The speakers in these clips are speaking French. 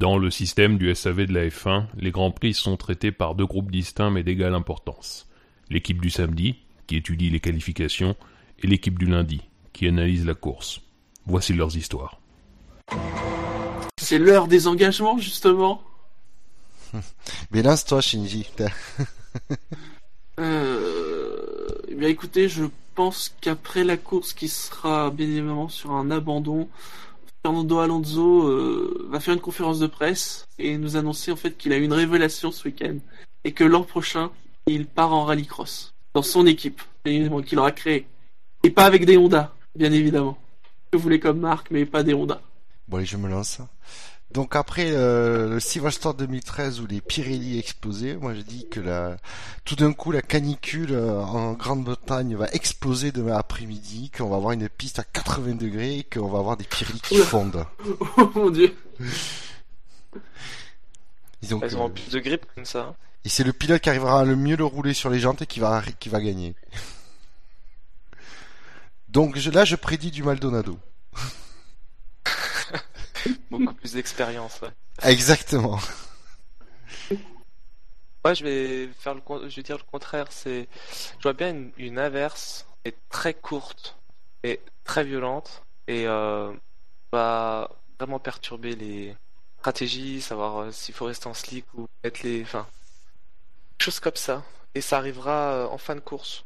Dans le système du SAV de la F1, les Grands Prix sont traités par deux groupes distincts mais d'égale importance. L'équipe du samedi, qui étudie les qualifications, et l'équipe du lundi, qui analyse la course. Voici leurs histoires. C'est l'heure des engagements, justement. Mais lance-toi, Shinji. Euh... Eh bien, écoutez, je pense qu'après la course qui sera bien évidemment sur un abandon, Fernando Alonso euh, va faire une conférence de presse et nous annoncer en fait qu'il a eu une révélation ce week-end et que l'an prochain, il part en rallycross dans son équipe qu'il aura créée. Et pas avec des Honda, bien évidemment. Je voulais comme marque, mais pas des Honda. Bon, allez, je me lance. Donc après euh, le Silverstone 2013 où les Pirelli explosaient, moi je dis que la, tout d'un coup la canicule euh, en Grande-Bretagne va exploser demain après-midi, qu'on va avoir une piste à 80 degrés et qu'on va avoir des Pirelli qui Oula. fondent. Oh mon dieu. Elles que- ont plus de grippe comme ça. Et c'est le pilote qui arrivera à le mieux le rouler sur les jantes et qui va, qui va gagner. Donc je- là je prédis du Maldonado. Beaucoup plus d'expérience. Ouais. Exactement. Moi, je vais faire le, je vais dire le contraire. C'est, je vois bien une, une inverse, et très courte et très violente, et euh, va vraiment perturber les stratégies, savoir euh, s'il faut rester en slick ou mettre les, enfin, choses comme ça. Et ça arrivera euh, en fin de course,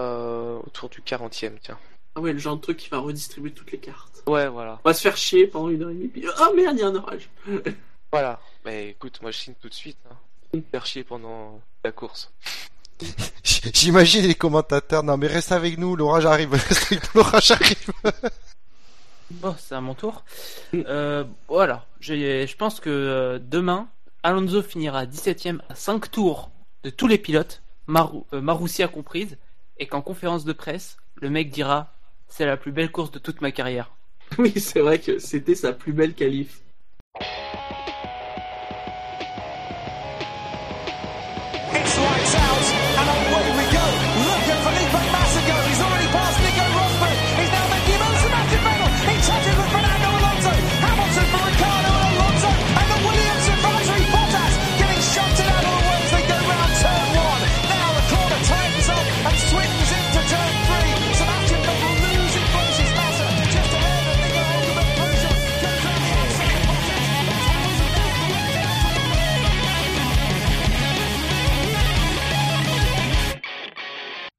euh, autour du 40e, tiens. Ah ouais, le genre de truc qui va redistribuer toutes les cartes. Ouais, voilà, On va se faire chier pendant une heure et demie, puis oh merde, il y a un orage. voilà. Mais écoute, moi je signe tout de suite. Hein. Faire chier pendant la course. J'imagine les commentateurs, non mais reste avec nous, l'orage arrive, reste avec nous, l'orage arrive. Bon, c'est à mon tour. Euh, voilà, je pense que euh, demain, Alonso finira 17ème à 5 tours de tous les pilotes, Marou, euh, Marussia comprise, et qu'en conférence de presse, le mec dira c'est la plus belle course de toute ma carrière. Oui, c'est vrai que c'était sa plus belle qualif.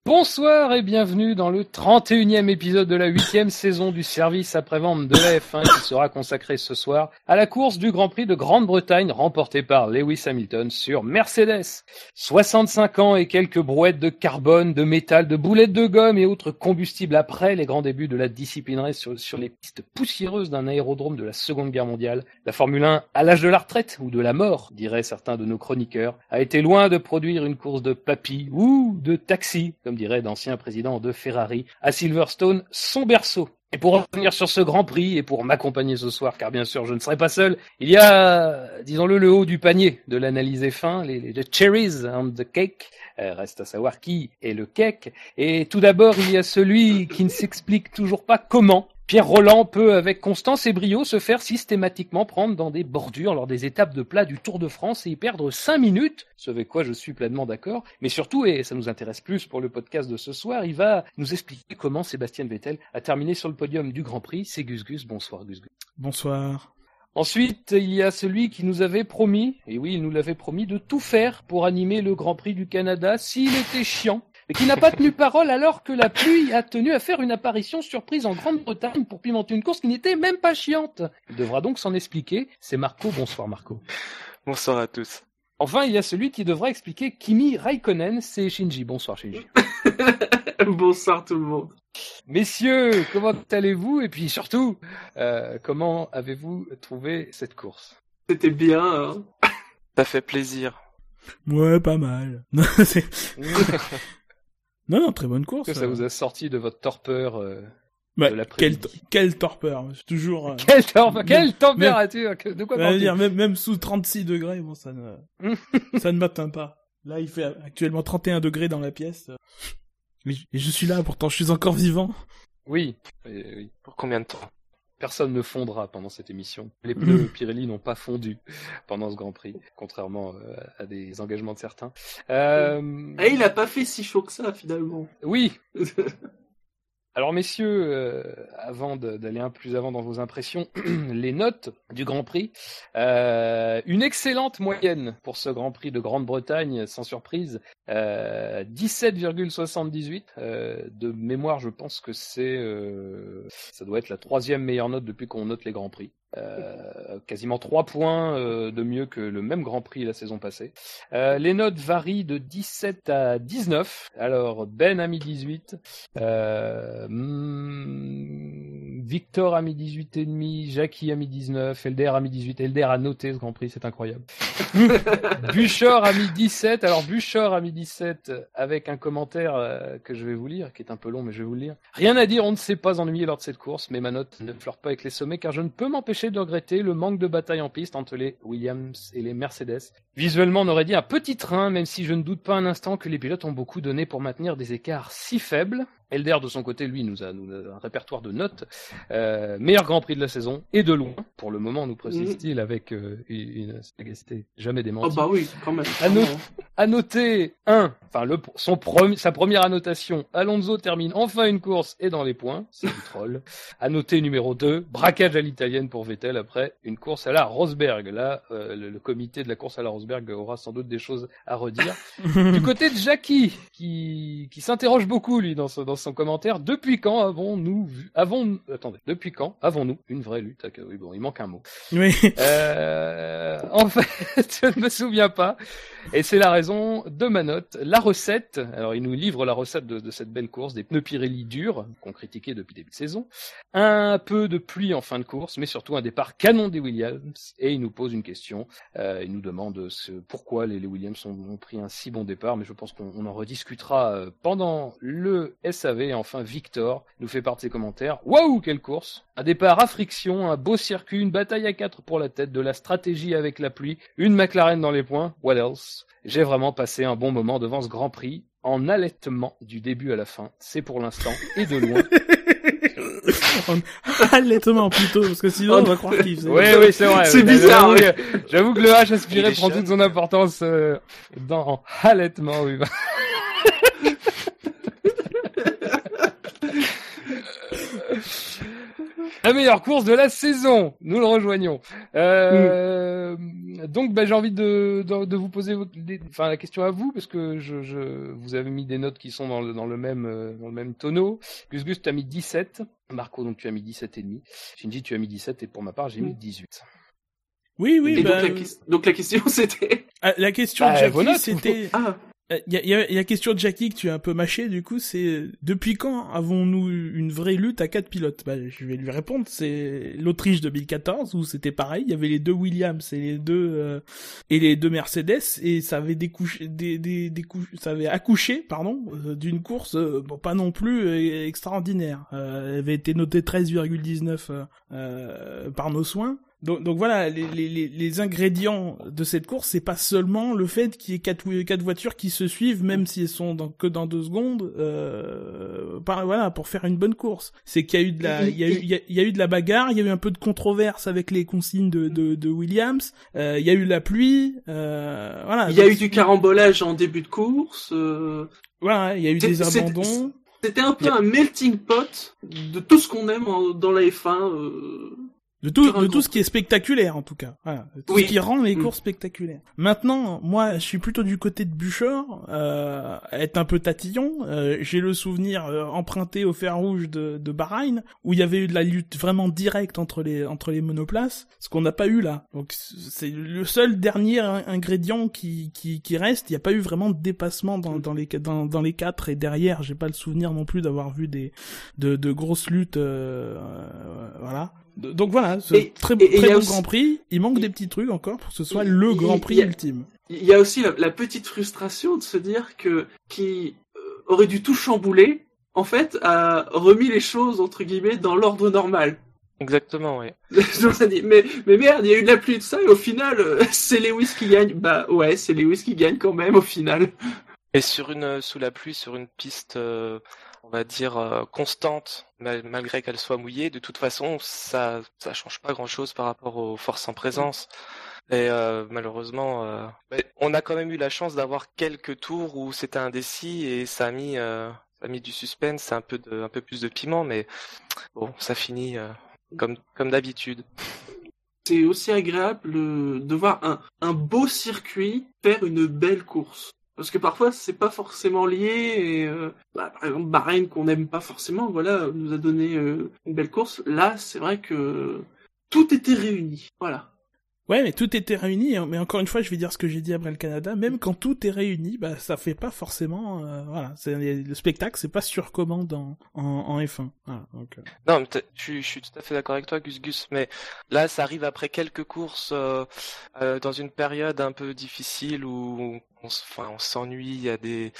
Bonsoir et bienvenue dans le 31e épisode de la 8e saison du service après-vente de la F1 qui sera consacré ce soir à la course du Grand Prix de Grande-Bretagne remportée par Lewis Hamilton sur Mercedes. 65 ans et quelques brouettes de carbone, de métal, de boulettes de gomme et autres combustibles après les grands débuts de la disciplinerie sur, les pistes poussiéreuses d'un aérodrome de la Seconde Guerre mondiale. La Formule 1, à l'âge de la retraite ou de la mort, diraient certains de nos chroniqueurs, a été loin de produire une course de papy ou de taxi, dirait d'anciens présidents de Ferrari, à Silverstone, son berceau. Et pour revenir sur ce Grand Prix et pour m'accompagner ce soir, car bien sûr je ne serai pas seul, il y a, disons-le, le haut du panier de l'analyse fin, les, les cherries on the cake. Euh, reste à savoir qui est le cake. Et tout d'abord, il y a celui qui ne s'explique toujours pas comment Pierre Roland peut, avec constance et brio, se faire systématiquement prendre dans des bordures lors des étapes de plat du Tour de France et y perdre 5 minutes, ce avec quoi je suis pleinement d'accord. Mais surtout, et ça nous intéresse plus pour le podcast de ce soir, il va nous expliquer comment Sébastien Vettel a terminé sur le podium du Grand Prix. C'est Gus Gus. Bonsoir Gus Gus. Bonsoir. Ensuite, il y a celui qui nous avait promis, et oui, il nous l'avait promis, de tout faire pour animer le Grand Prix du Canada s'il était chiant, mais qui n'a pas tenu parole alors que la pluie a tenu à faire une apparition surprise en Grande-Bretagne pour pimenter une course qui n'était même pas chiante. Il devra donc s'en expliquer. C'est Marco. Bonsoir Marco. Bonsoir à tous. Enfin, il y a celui qui devra expliquer Kimi Raikkonen, c'est Shinji. Bonsoir Shinji. Bonsoir tout le monde. Messieurs, comment allez-vous? Et puis surtout, euh, comment avez-vous trouvé cette course? C'était bien. Hein Ça fait plaisir. Ouais, pas mal. Non, non, très bonne course. Que ça vous a sorti de votre torpeur euh, Bah, de quelle, l'après-midi quelle torpeur. C'est toujours. euh, Quelle, tempé- quelle Même- température que- De quoi bah, dire, même, même sous 36 degrés, bon, ça ne, ça ne m'atteint pas. Là, il fait actuellement 31 degrés dans la pièce. Et je- et je suis là, pourtant, je suis encore vivant. Oui, oui, oui. Pour combien de temps? Personne ne fondra pendant cette émission. Les pneus Pirelli n'ont pas fondu pendant ce Grand Prix, contrairement euh, à des engagements de certains. Euh, Et il a pas fait si chaud que ça finalement. oui. Alors messieurs, euh, avant d'aller un peu plus avant dans vos impressions, les notes du Grand Prix. Euh, une excellente moyenne pour ce Grand Prix de Grande-Bretagne, sans surprise. Euh, 17,78 euh, de mémoire. Je pense que c'est, ça doit être la troisième meilleure note depuis qu'on note les Grands Prix. Euh, quasiment trois points euh, de mieux que le même Grand Prix la saison passée. Euh, les notes varient de 17 à 19. Alors Ben a mis 18, euh, hmm, Victor a mis 18 et demi, Jackie a mis 19, Elder a mis 18. Elder a noté ce Grand Prix, c'est incroyable. Buchor a mis 17. Alors Buchor a mis 17 avec un commentaire euh, que je vais vous lire, qui est un peu long, mais je vais vous le lire. Rien à dire, on ne s'est pas ennuyé lors de cette course, mais ma note ne fleure pas avec les sommets, car je ne peux m'empêcher de regretter le manque de bataille en piste entre les Williams et les Mercedes. Visuellement, on aurait dit un petit train, même si je ne doute pas un instant que les pilotes ont beaucoup donné pour maintenir des écarts si faibles. Elder, de son côté, lui, nous a, nous a un répertoire de notes. Euh, meilleur Grand Prix de la saison, et de loin, pour le moment, nous précise-t-il, avec euh, une sagacité jamais Oh démentie. bah oui, quand même. À, no- à noter, un, enfin le, son premier, sa première annotation, Alonso termine enfin une course et dans les points, c'est du troll. À noter numéro 2, braquage à l'italienne pour Vettel après une course à la Rosberg. Là, euh, le, le comité de la course à la Rosberg aura sans doute des choses à redire. du côté de Jackie, qui, qui s'interroge beaucoup lui dans, son- dans son commentaire, depuis quand avons-nous vu, avons, attendez, depuis quand avons-nous une vraie lutte Oui bon, il manque un mot. Oui. Euh, en fait, je ne me souviens pas. Et c'est la raison de ma note. La recette, alors il nous livre la recette de, cette belle course, des pneus Pirelli durs, qu'on critiquait depuis début de saison, un peu de pluie en fin de course, mais surtout un départ canon des Williams, et il nous pose une question, euh, il nous demande ce, pourquoi les, Williams ont, pris un si bon départ, mais je pense qu'on on en rediscutera euh, pendant le SAV, enfin Victor nous fait part de ses commentaires. Waouh, quelle course! Un départ à friction, un beau circuit, une bataille à quatre pour la tête, de la stratégie avec la pluie, une McLaren dans les points, what else? J'ai vraiment passé un bon moment devant ce Grand Prix, en allaitement du début à la fin, c'est pour l'instant, et de loin. Allaitement plutôt, parce que sinon on va croire qu'il faisait. Oui, oui, c'est vrai. C'est J'avoue bizarre, que- J'avoue que le H aspiré prend toute son importance euh, dans allaitement, oui. La meilleure course de la saison, nous le rejoignons. Euh, Donc, bah, j'ai envie de, de, de vous poser votre- des- enfin, la question à vous, parce que je, je, vous avez mis des notes qui sont dans le, dans le même, euh, dans le même tonneau. Gus Gus, tu as mis 17. Marco, donc tu as mis 17 et demi. Shinji, tu as mis 17 et pour ma part, j'ai mis 18. Oui, oui, Et bah, donc, la, ques- donc la question c'était. ah, la question Bah, c'était... Ah, Il y a, y y a question de Jackie que tu as un peu mâché, du coup, c'est euh, depuis quand avons-nous une vraie lutte à quatre pilotes? Bah, Je vais lui répondre, c'est l'Autriche 2014 où c'était pareil, il y avait les deux Williams et les deux euh, et les deux Mercedes et ça avait découché, ça avait accouché, pardon, euh, d'une course euh, bon pas non plus euh, extraordinaire. Euh, elle avait été notée 13,19 euh, euh, par nos soins. Donc, donc voilà, les, les, les- ingrédients de cette course, c'est pas seulement le fait qu'il y ait quatre, quatre voitures qui se suivent, même si elles sont dans, que dans deux secondes, euh, par- voilà, pour faire une bonne course. C'est qu'il y a eu de la, il y a eu, il y a, il y a eu de la bagarre, il y a eu un peu de controverse avec les consignes de, de, de Williams, euh, il y a eu la pluie, euh, voilà. il y a Donc, eu du carambolage en début de course. euh, voilà, il y a eu des abandons. C'était un peu un melting pot de tout ce qu'on aime en- dans la F1. De tout, de tout ce qui est spectaculaire, en tout cas. Voilà. Tout Oui. ce qui rend les Mm. courses spectaculaires. Maintenant, moi, je suis plutôt du côté de Buchor, euh, être un peu tatillon. Euh, J'ai le souvenir euh, emprunté au fer rouge de, de Bahreïn, où il y avait eu de la lutte vraiment directe entre les, entre les monoplaces, ce qu'on n'a pas eu là. Donc, c'est le seul dernier in- ingrédient qui, qui, qui reste. Il n'y a pas eu vraiment de dépassement dans, dans, les, dans, dans les quatre et derrière, j'ai pas le souvenir non plus d'avoir vu des, de, de grosses luttes, euh, euh, voilà. Donc voilà, ce Et- très, et- et il très y a bon aussi- Grand Prix. Il manque des petits trucs encore pour que ce soit il- le il- Grand Prix y a- ultime. Il y a aussi la, la petite frustration de se dire que qui euh, aurait dû tout chambouler, en fait, a remis les choses entre guillemets dans l'ordre normal. Exactement, oui. Mais, mais merde, il y a eu de la pluie et de ça, et au final, euh, c'est Lewis qui gagne. Bah ouais, c'est Lewis qui gagne quand même au final. Et sur une sous la pluie, sur une piste euh, on va dire, euh, constante, mal- malgré qu'elle soit mouillée, de toute façon, ça ça change pas grand-chose par rapport aux forces en présence. Et euh, malheureusement, euh, mais on a quand même eu la chance d'avoir quelques tours où c'était indécis et ça a mis, du suspense, un peu un peu plus de piment, mais bon, ça finit comme, d'habitude. C'est aussi agréable de voir un beau circuit faire une belle course. Parce que parfois c'est pas forcément lié. Et, euh, bah, par exemple Bahreïn qu'on n'aime pas forcément, voilà, nous a donné euh, une belle course. Là, c'est vrai que tout était réuni. Voilà. Ouais, mais tout était réuni. hein. Mais encore une fois, je vais dire ce que j'ai dit après le Canada. Même quand tout est réuni, bah ça fait pas forcément. euh, voilà, c'est le spectacle, c'est pas sur commande en, en, en F1. Voilà, donc, euh, Non, mais je, suis- je suis tout à fait d'accord avec toi, Gus Gus. Mais là, ça arrive après quelques courses euh, euh, dans une période un peu difficile où enfin, on s'ennuie, il y a des,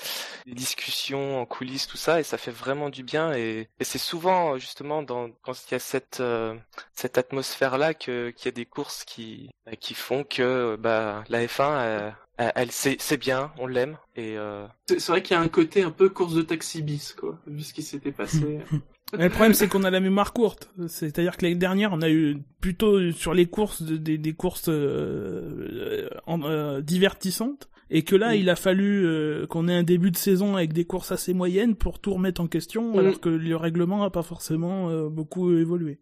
des discussions en coulisses, tout ça, et ça fait vraiment du bien. Et, et c'est souvent justement dans, quand il y a cette euh, cette atmosphère-là qu'il y a des courses qui bah, qui font que bah la F1 elle, elle, c'est bien, on l'aime et euh, C'est vrai qu'il y a un côté un peu course de taxi bis, quoi, vu ce qui s'était passé. Mais le problème, c'est qu'on a la mémoire courte. C'est-à-dire que l'année dernière, on a eu plutôt sur les courses de- des, des courses euh, euh, divertissantes, et que là, Mm. il a fallu euh, qu'on ait un début de saison avec des courses assez moyennes pour tout remettre en question, Mm. alors que le règlement n'a pas forcément euh, beaucoup évolué.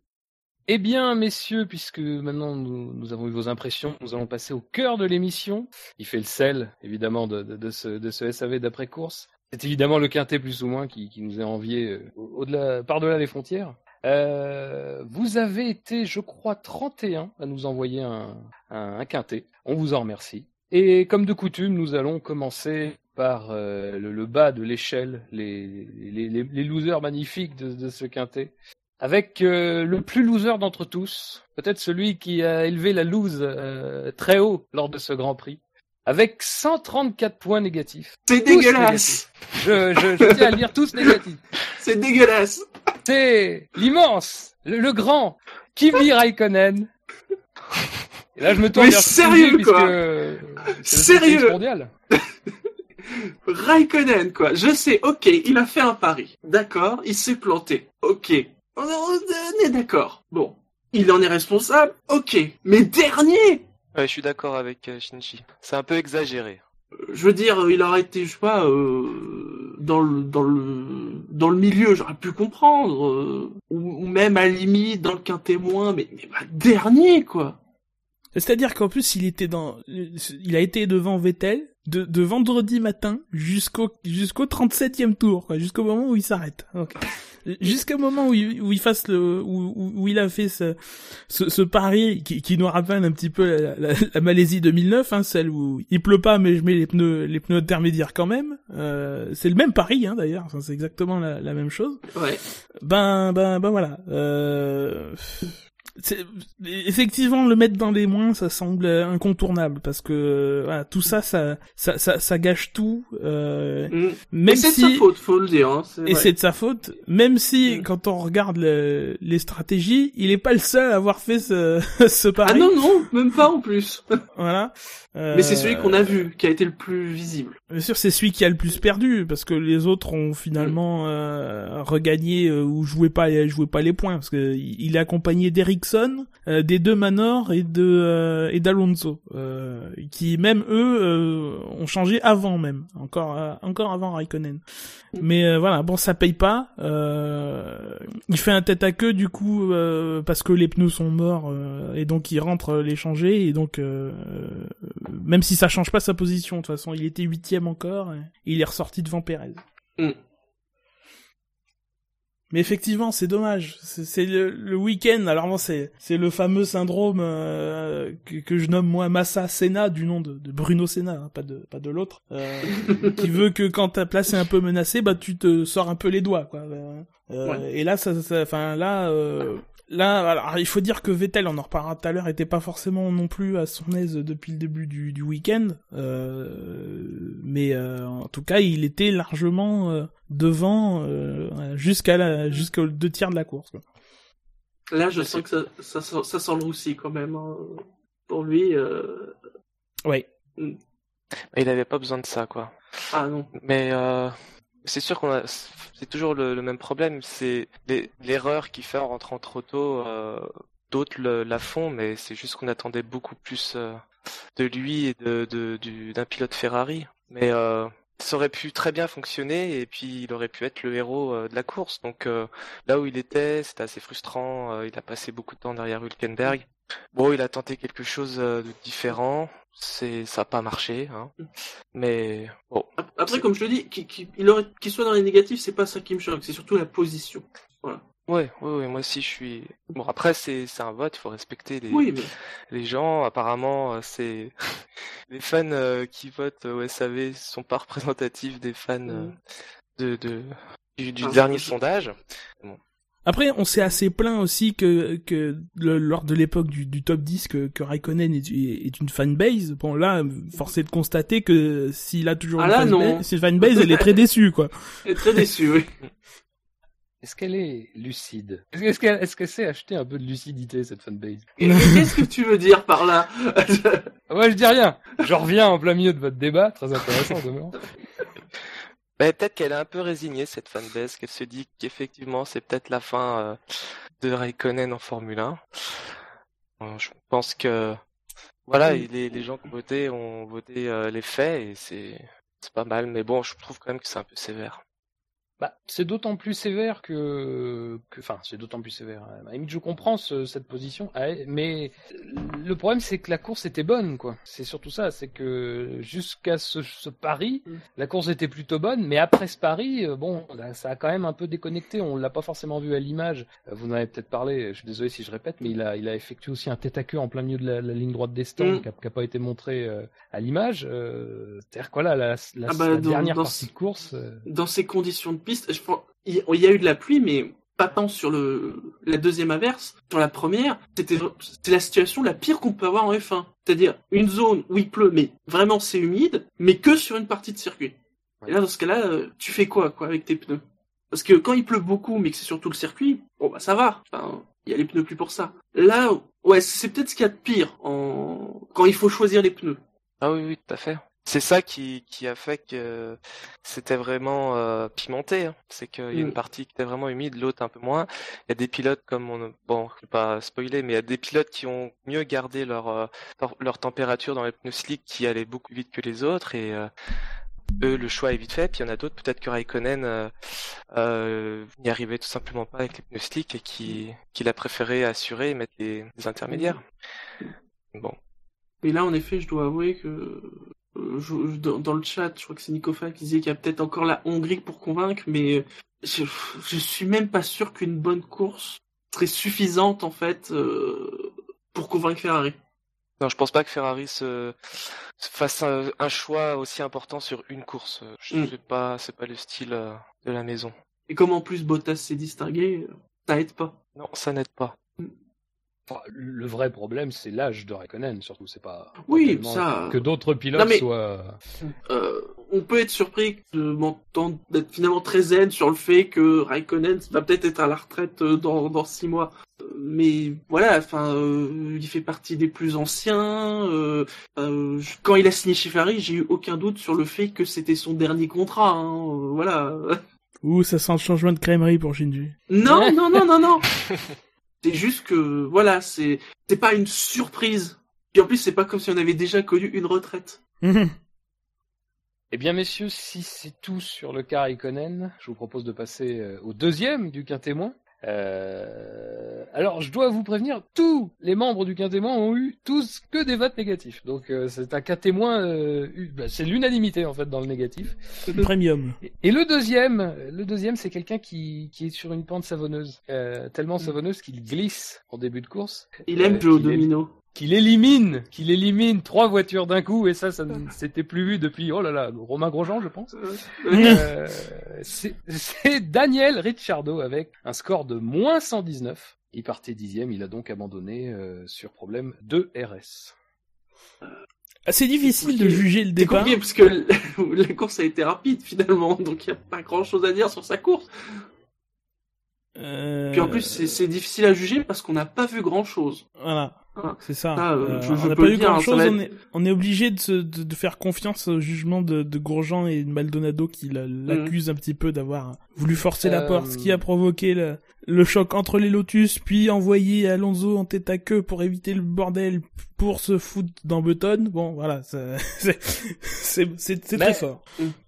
Eh bien, messieurs, puisque maintenant nous, nous avons eu vos impressions, nous allons passer au cœur de l'émission. Il fait le sel, évidemment, de, de, de ce, de ce SAV d'après-course. C'est évidemment le quintet plus ou moins qui, qui nous est envié euh, au- au-delà, par-delà les frontières. Euh, vous avez été, je crois, 31 à nous envoyer un, un, un quintet. On vous en remercie. Et comme de coutume, nous allons commencer par euh, le, le bas de l'échelle, les, les, les, les losers magnifiques de, de ce quintet avec euh, le plus loser d'entre tous, peut-être celui qui a élevé la lose euh, très haut lors de ce Grand Prix, avec 134 points négatifs. C'est dégueulasse Je, je, je tiens à lire tous négatifs. C'est dégueulasse C'est l'immense, le, le grand Kimi Raikkonen. Et là, je me tourne Mais vers sérieux, Shinji, quoi. puisque Sérieux mondial. Raikkonen, quoi. Je sais, ok, il a fait un pari. D'accord, il s'est planté. Ok. On est d'accord. Bon. Il en est responsable. Ok. Mais dernier ouais, je suis d'accord avec euh, Shinji. C'est un peu exagéré. Je veux dire, il aurait été, je sais pas, euh, dans le dans le dans le milieu, j'aurais pu comprendre, euh, ou, ou même à la limite dans le qu'un témoin, mais, mais bah, dernier quoi. C'est-à-dire qu'en plus, il était dans, il a été devant Vettel de, de vendredi matin jusqu'au jusqu'au 37e tour, quoi, jusqu'au moment où il s'arrête. Donc, jusqu'au moment où il, où il fasse le, où, où- où il a fait ce, ce, ce pari qui, qui nous rappelle un petit peu la, la- la Malaisie 2009, hein, celle où il pleut pas mais je mets les pneus les pneus intermédiaires quand même. Euh, c'est le même pari, hein, d'ailleurs. Enfin, c'est exactement la, la même chose. Ouais. Ben, ben, ben voilà. Euh... Effectivement, le mettre dans les moins, ça semble incontournable parce que voilà, tout ça, ça, ça, ça, ça gâche tout. Euh... Mm. Même Mais c'est si de sa faute, faut le dire. Hein. et c'est de sa faute, même si Mm. quand on regarde le- les stratégies, il est pas le seul à avoir fait ce, ce Ah pari. non non, même pas en plus. Voilà. Mais c'est celui Euh, qu'on a vu, qui a été le plus visible. Bien sûr, c'est celui qui a le plus perdu parce que les autres ont finalement euh, regagné euh, ou jouaient pas jouaient pas les points parce que il est accompagné d'Ericsson, euh, des deux Manor et de euh, et d'Alonso euh, qui même eux euh, ont changé avant même encore euh, encore avant Raikkonen. Mais euh, voilà, bon ça paye pas. Euh, il fait un tête à queue du coup euh, parce que les pneus sont morts euh, et donc il rentre les changer et donc euh, même si ça change pas sa position, de toute façon, il était huitième encore, et il est ressorti devant Perez. Mm. Mais effectivement, c'est dommage. C'est le, le week-end. Alors bon, c'est c'est le fameux syndrome euh, que, que je nomme moi Massa Senna du nom de, de Bruno Senna, hein, pas de pas de l'autre, euh, qui veut que quand ta place est un peu menacée, bah tu te sors un peu les doigts, quoi. Euh, Et là, ça, enfin là, là, alors il faut dire que Vettel, on en reparlera tout à l'heure, était pas forcément non plus à son aise depuis le début du, du week-end, euh, mais euh, en tout cas, il était largement euh, devant euh, jusqu'à la jusqu'aux deux tiers de la course. Quoi. Là, je sens que ça, ça, sent- ça sent le roussi quand même. hein. Pour lui, euh... Ouais. Il avait pas besoin de ça, quoi. ah non. Mais euh, c'est sûr qu'on a, c'est toujours le, même problème, c'est l'erreur qu'il fait en rentrant trop tôt. euh, D'autres la font, mais c'est juste qu'on attendait beaucoup plus euh, de lui et de de- du- d'un pilote Ferrari. Mais euh, ça aurait pu très bien fonctionner et puis il aurait pu être le héros euh, de la course. Donc euh, là où il était, c'était assez frustrant. il a passé beaucoup de temps derrière Hülkenberg. Bon, il a tenté quelque chose de différent. C'est, ça n'a pas marché, hein. Mais bon, Ap- Après, comme je le dis, qu'il qu'il- il aurait- qu'il soit dans les négatifs, c'est pas ça qui me choque, c'est surtout la position. ouais, ouais, ouais, moi aussi je suis. Bon, après c'est, c'est un vote, il faut respecter les, Oui, mais les gens. Apparemment, euh, c'est les fans euh, qui votent au SAV sont pas représentatifs des fans euh, de, de du, du Ah, dernier sondage. Après, on s'est assez plaint aussi que, que le- lors de l'époque du, du top 10 que, que Raikkonen est, est une fanbase. Bon là, force est de constater que s'il a toujours Ah une là, fanbase, non. cette fanbase, elle est très déçue quoi. elle est très déçu, oui. Est-ce qu'elle est lucide? Est-ce qu'elle est-ce qu'elle sait acheter un peu de lucidité, cette fanbase? Qu'est-ce que tu veux dire par là? Moi, je dis rien. Je reviens en plein milieu de votre débat, très intéressant, demeurant. Mais peut-être qu'elle est un peu résignée cette fanbase, qu'elle se dit qu'effectivement c'est peut-être la fin euh, de Raikkonen en Formule 1. Euh, je pense que voilà, et les, les gens qui ont voté ont voté euh, les faits et c'est c'est pas mal, mais bon, je trouve quand même que c'est un peu sévère. Bah, c'est d'autant plus sévère que, enfin, c'est d'autant plus sévère. À la limite, je comprends ce- cette position, ah, mais le problème c'est que la course était bonne, quoi. C'est surtout ça, c'est que jusqu'à ce, ce pari, Mm. la course était plutôt bonne, mais après ce pari, euh, bon, là, ça a quand même un peu déconnecté. On l'a pas forcément vu à l'image. Euh, Vous en avez peut-être parlé. Je suis désolé si je répète, mais il a, il a effectué aussi un tête à queue en plein milieu de la, la ligne droite des stands, Mm. qui, a, qui a pas été montré euh, à l'image. Euh, C'est-à-dire quoi là, la, la, Ah bah, la dans- dernière dans partie de course. euh, Dans ces conditions de piste, je pense, il y a eu de la pluie, mais pas tant sur le la deuxième averse. Sur la première, c'était c'est la situation la pire qu'on peut avoir en F1. C'est-à-dire une zone où il pleut, mais vraiment c'est humide, mais que sur une partie de circuit. Et là, dans ce cas-là, euh, tu fais quoi, quoi, avec tes pneus? Parce que quand il pleut beaucoup, mais que c'est surtout le circuit, bon bah ça va. Enfin, il y a les pneus plus pour ça. Là, ouais, c'est peut-être ce qu'il y a de pire en quand il faut choisir les pneus. Ah oui, oui, tout à fait. C'est ça qui, qui a fait que c'était vraiment euh, pimenté. hein. C'est qu'il y a une Mm. partie qui était vraiment humide, l'autre un peu moins. Il y a des pilotes comme on, bon, je vais pas spoiler, mais il y a des pilotes qui ont mieux gardé leur euh, leur, température dans les pneus slick qui allaient beaucoup vite que les autres et euh, eux le choix est vite fait. Puis il y en a d'autres peut-être que Raikkonen euh, euh, n'y arrivait tout simplement pas avec les pneus slick et qui qu'il a préféré assurer et mettre des, des intermédiaires. Bon. Et là, en effet, je dois avouer que euh, je- je- dans, dans le chat, je crois que c'est Nicofa qui disait qu'il y a peut-être encore la Hongrie pour convaincre, mais euh, je, je suis même pas sûr qu'une bonne course serait suffisante en fait euh, pour convaincre Ferrari. Non, je pense pas que Ferrari se, se fasse un, un choix aussi important sur une course. Je Mm. sais pas, c'est pas le style euh, de la maison. Et comme en plus Bottas s'est distingué, ça aide pas. Non, ça n'aide pas. Enfin, le vrai problème, c'est l'âge de Raikkonen, surtout. C'est pas, Oui, ça- que d'autres pilotes Non, mais- soient. Euh, on peut être surpris de m'entendre d'être finalement très zen sur le fait que Raikkonen va peut-être être à la retraite euh, dans, dans six mois. Euh, Mais voilà, enfin, euh, il fait partie des plus anciens. euh, euh, quand il a signé chez Ferrari, j'ai eu aucun doute sur le fait que c'était son dernier contrat. hein, euh, voilà. Ouh, ça sent le changement de crèmerie pour Shinji. Non, non, non, non, non. c'est juste que voilà, c'est c'est pas une surprise. Et en plus, c'est pas comme si on avait déjà connu une retraite. Mhm. Eh bien, messieurs, si c'est tout sur le cas Raikkonen, je vous propose de passer euh, au deuxième du quintémoin. Euh, alors, je dois vous prévenir, tous les membres du quintémoin ont eu tous que des votes négatifs. Donc, euh, c'est un quintémoin, euh, eu- bah, c'est l'unanimité en fait dans le négatif. Premium. Et- Et le deuxième, le deuxième, c'est quelqu'un qui, qui est sur une pente savonneuse, euh, tellement savonneuse qu'il glisse en début de course, Il aime Euh, jouer au domino. Qu'il élimine, qu'il élimine trois voitures d'un coup, et ça, ça ne s'était plus vu depuis, oh là là, Romain Grosjean, je pense. Euh, c'est c'est Daniel Ricciardo avec un score de moins 119. Il partait dixième, il a donc abandonné euh, sur problème de RS. C'est difficile de juger le départ. compliqué parce que la course a été rapide finalement, donc il n'y a pas grand chose à dire sur sa course. Euh, Puis en plus, c'est- c'est difficile à juger parce qu'on n'a pas vu grand chose. Voilà. C'est ça. Ah, euh, Euh, je- je on n'a pas eu grand hein, ça chose. On est, on est obligé de, se- de, de faire confiance au jugement de, de Grosjean et de Maldonado qui la- l'accusent un petit peu d'avoir voulu forcer la Euh, porte, ce qui a provoqué le, le choc entre les Lotus, puis envoyer Alonso en tête à queue pour éviter le bordel pour se foutre dans Button. Bon, voilà, c'est très fort.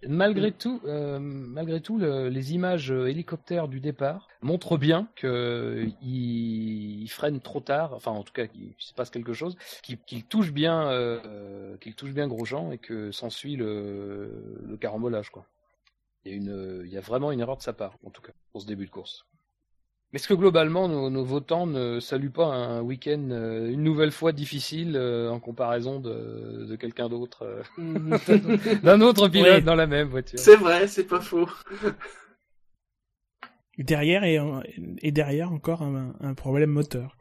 Malgré tout, euh, malgré tout, le- les images euh, hélicoptères du départ montrent bien que euh, il, il freine trop tard. Enfin, en tout cas, qu'il se passe quelque chose, qu'il qu'il touche bien, euh, euh, qu'il touche bien Grosjean et que s'ensuit le, le carambolage, quoi. Il y a une, il y a vraiment une erreur de sa part, en tout cas, pour ce début de course. Mais est-ce que globalement, nos, nos votants ne saluent pas un week-end euh, une nouvelle fois difficile euh, en comparaison de, de quelqu'un d'autre, euh, d'un autre pilote dans la même voiture? C'est vrai, c'est pas faux. Derrière et, et derrière encore un, un problème moteur.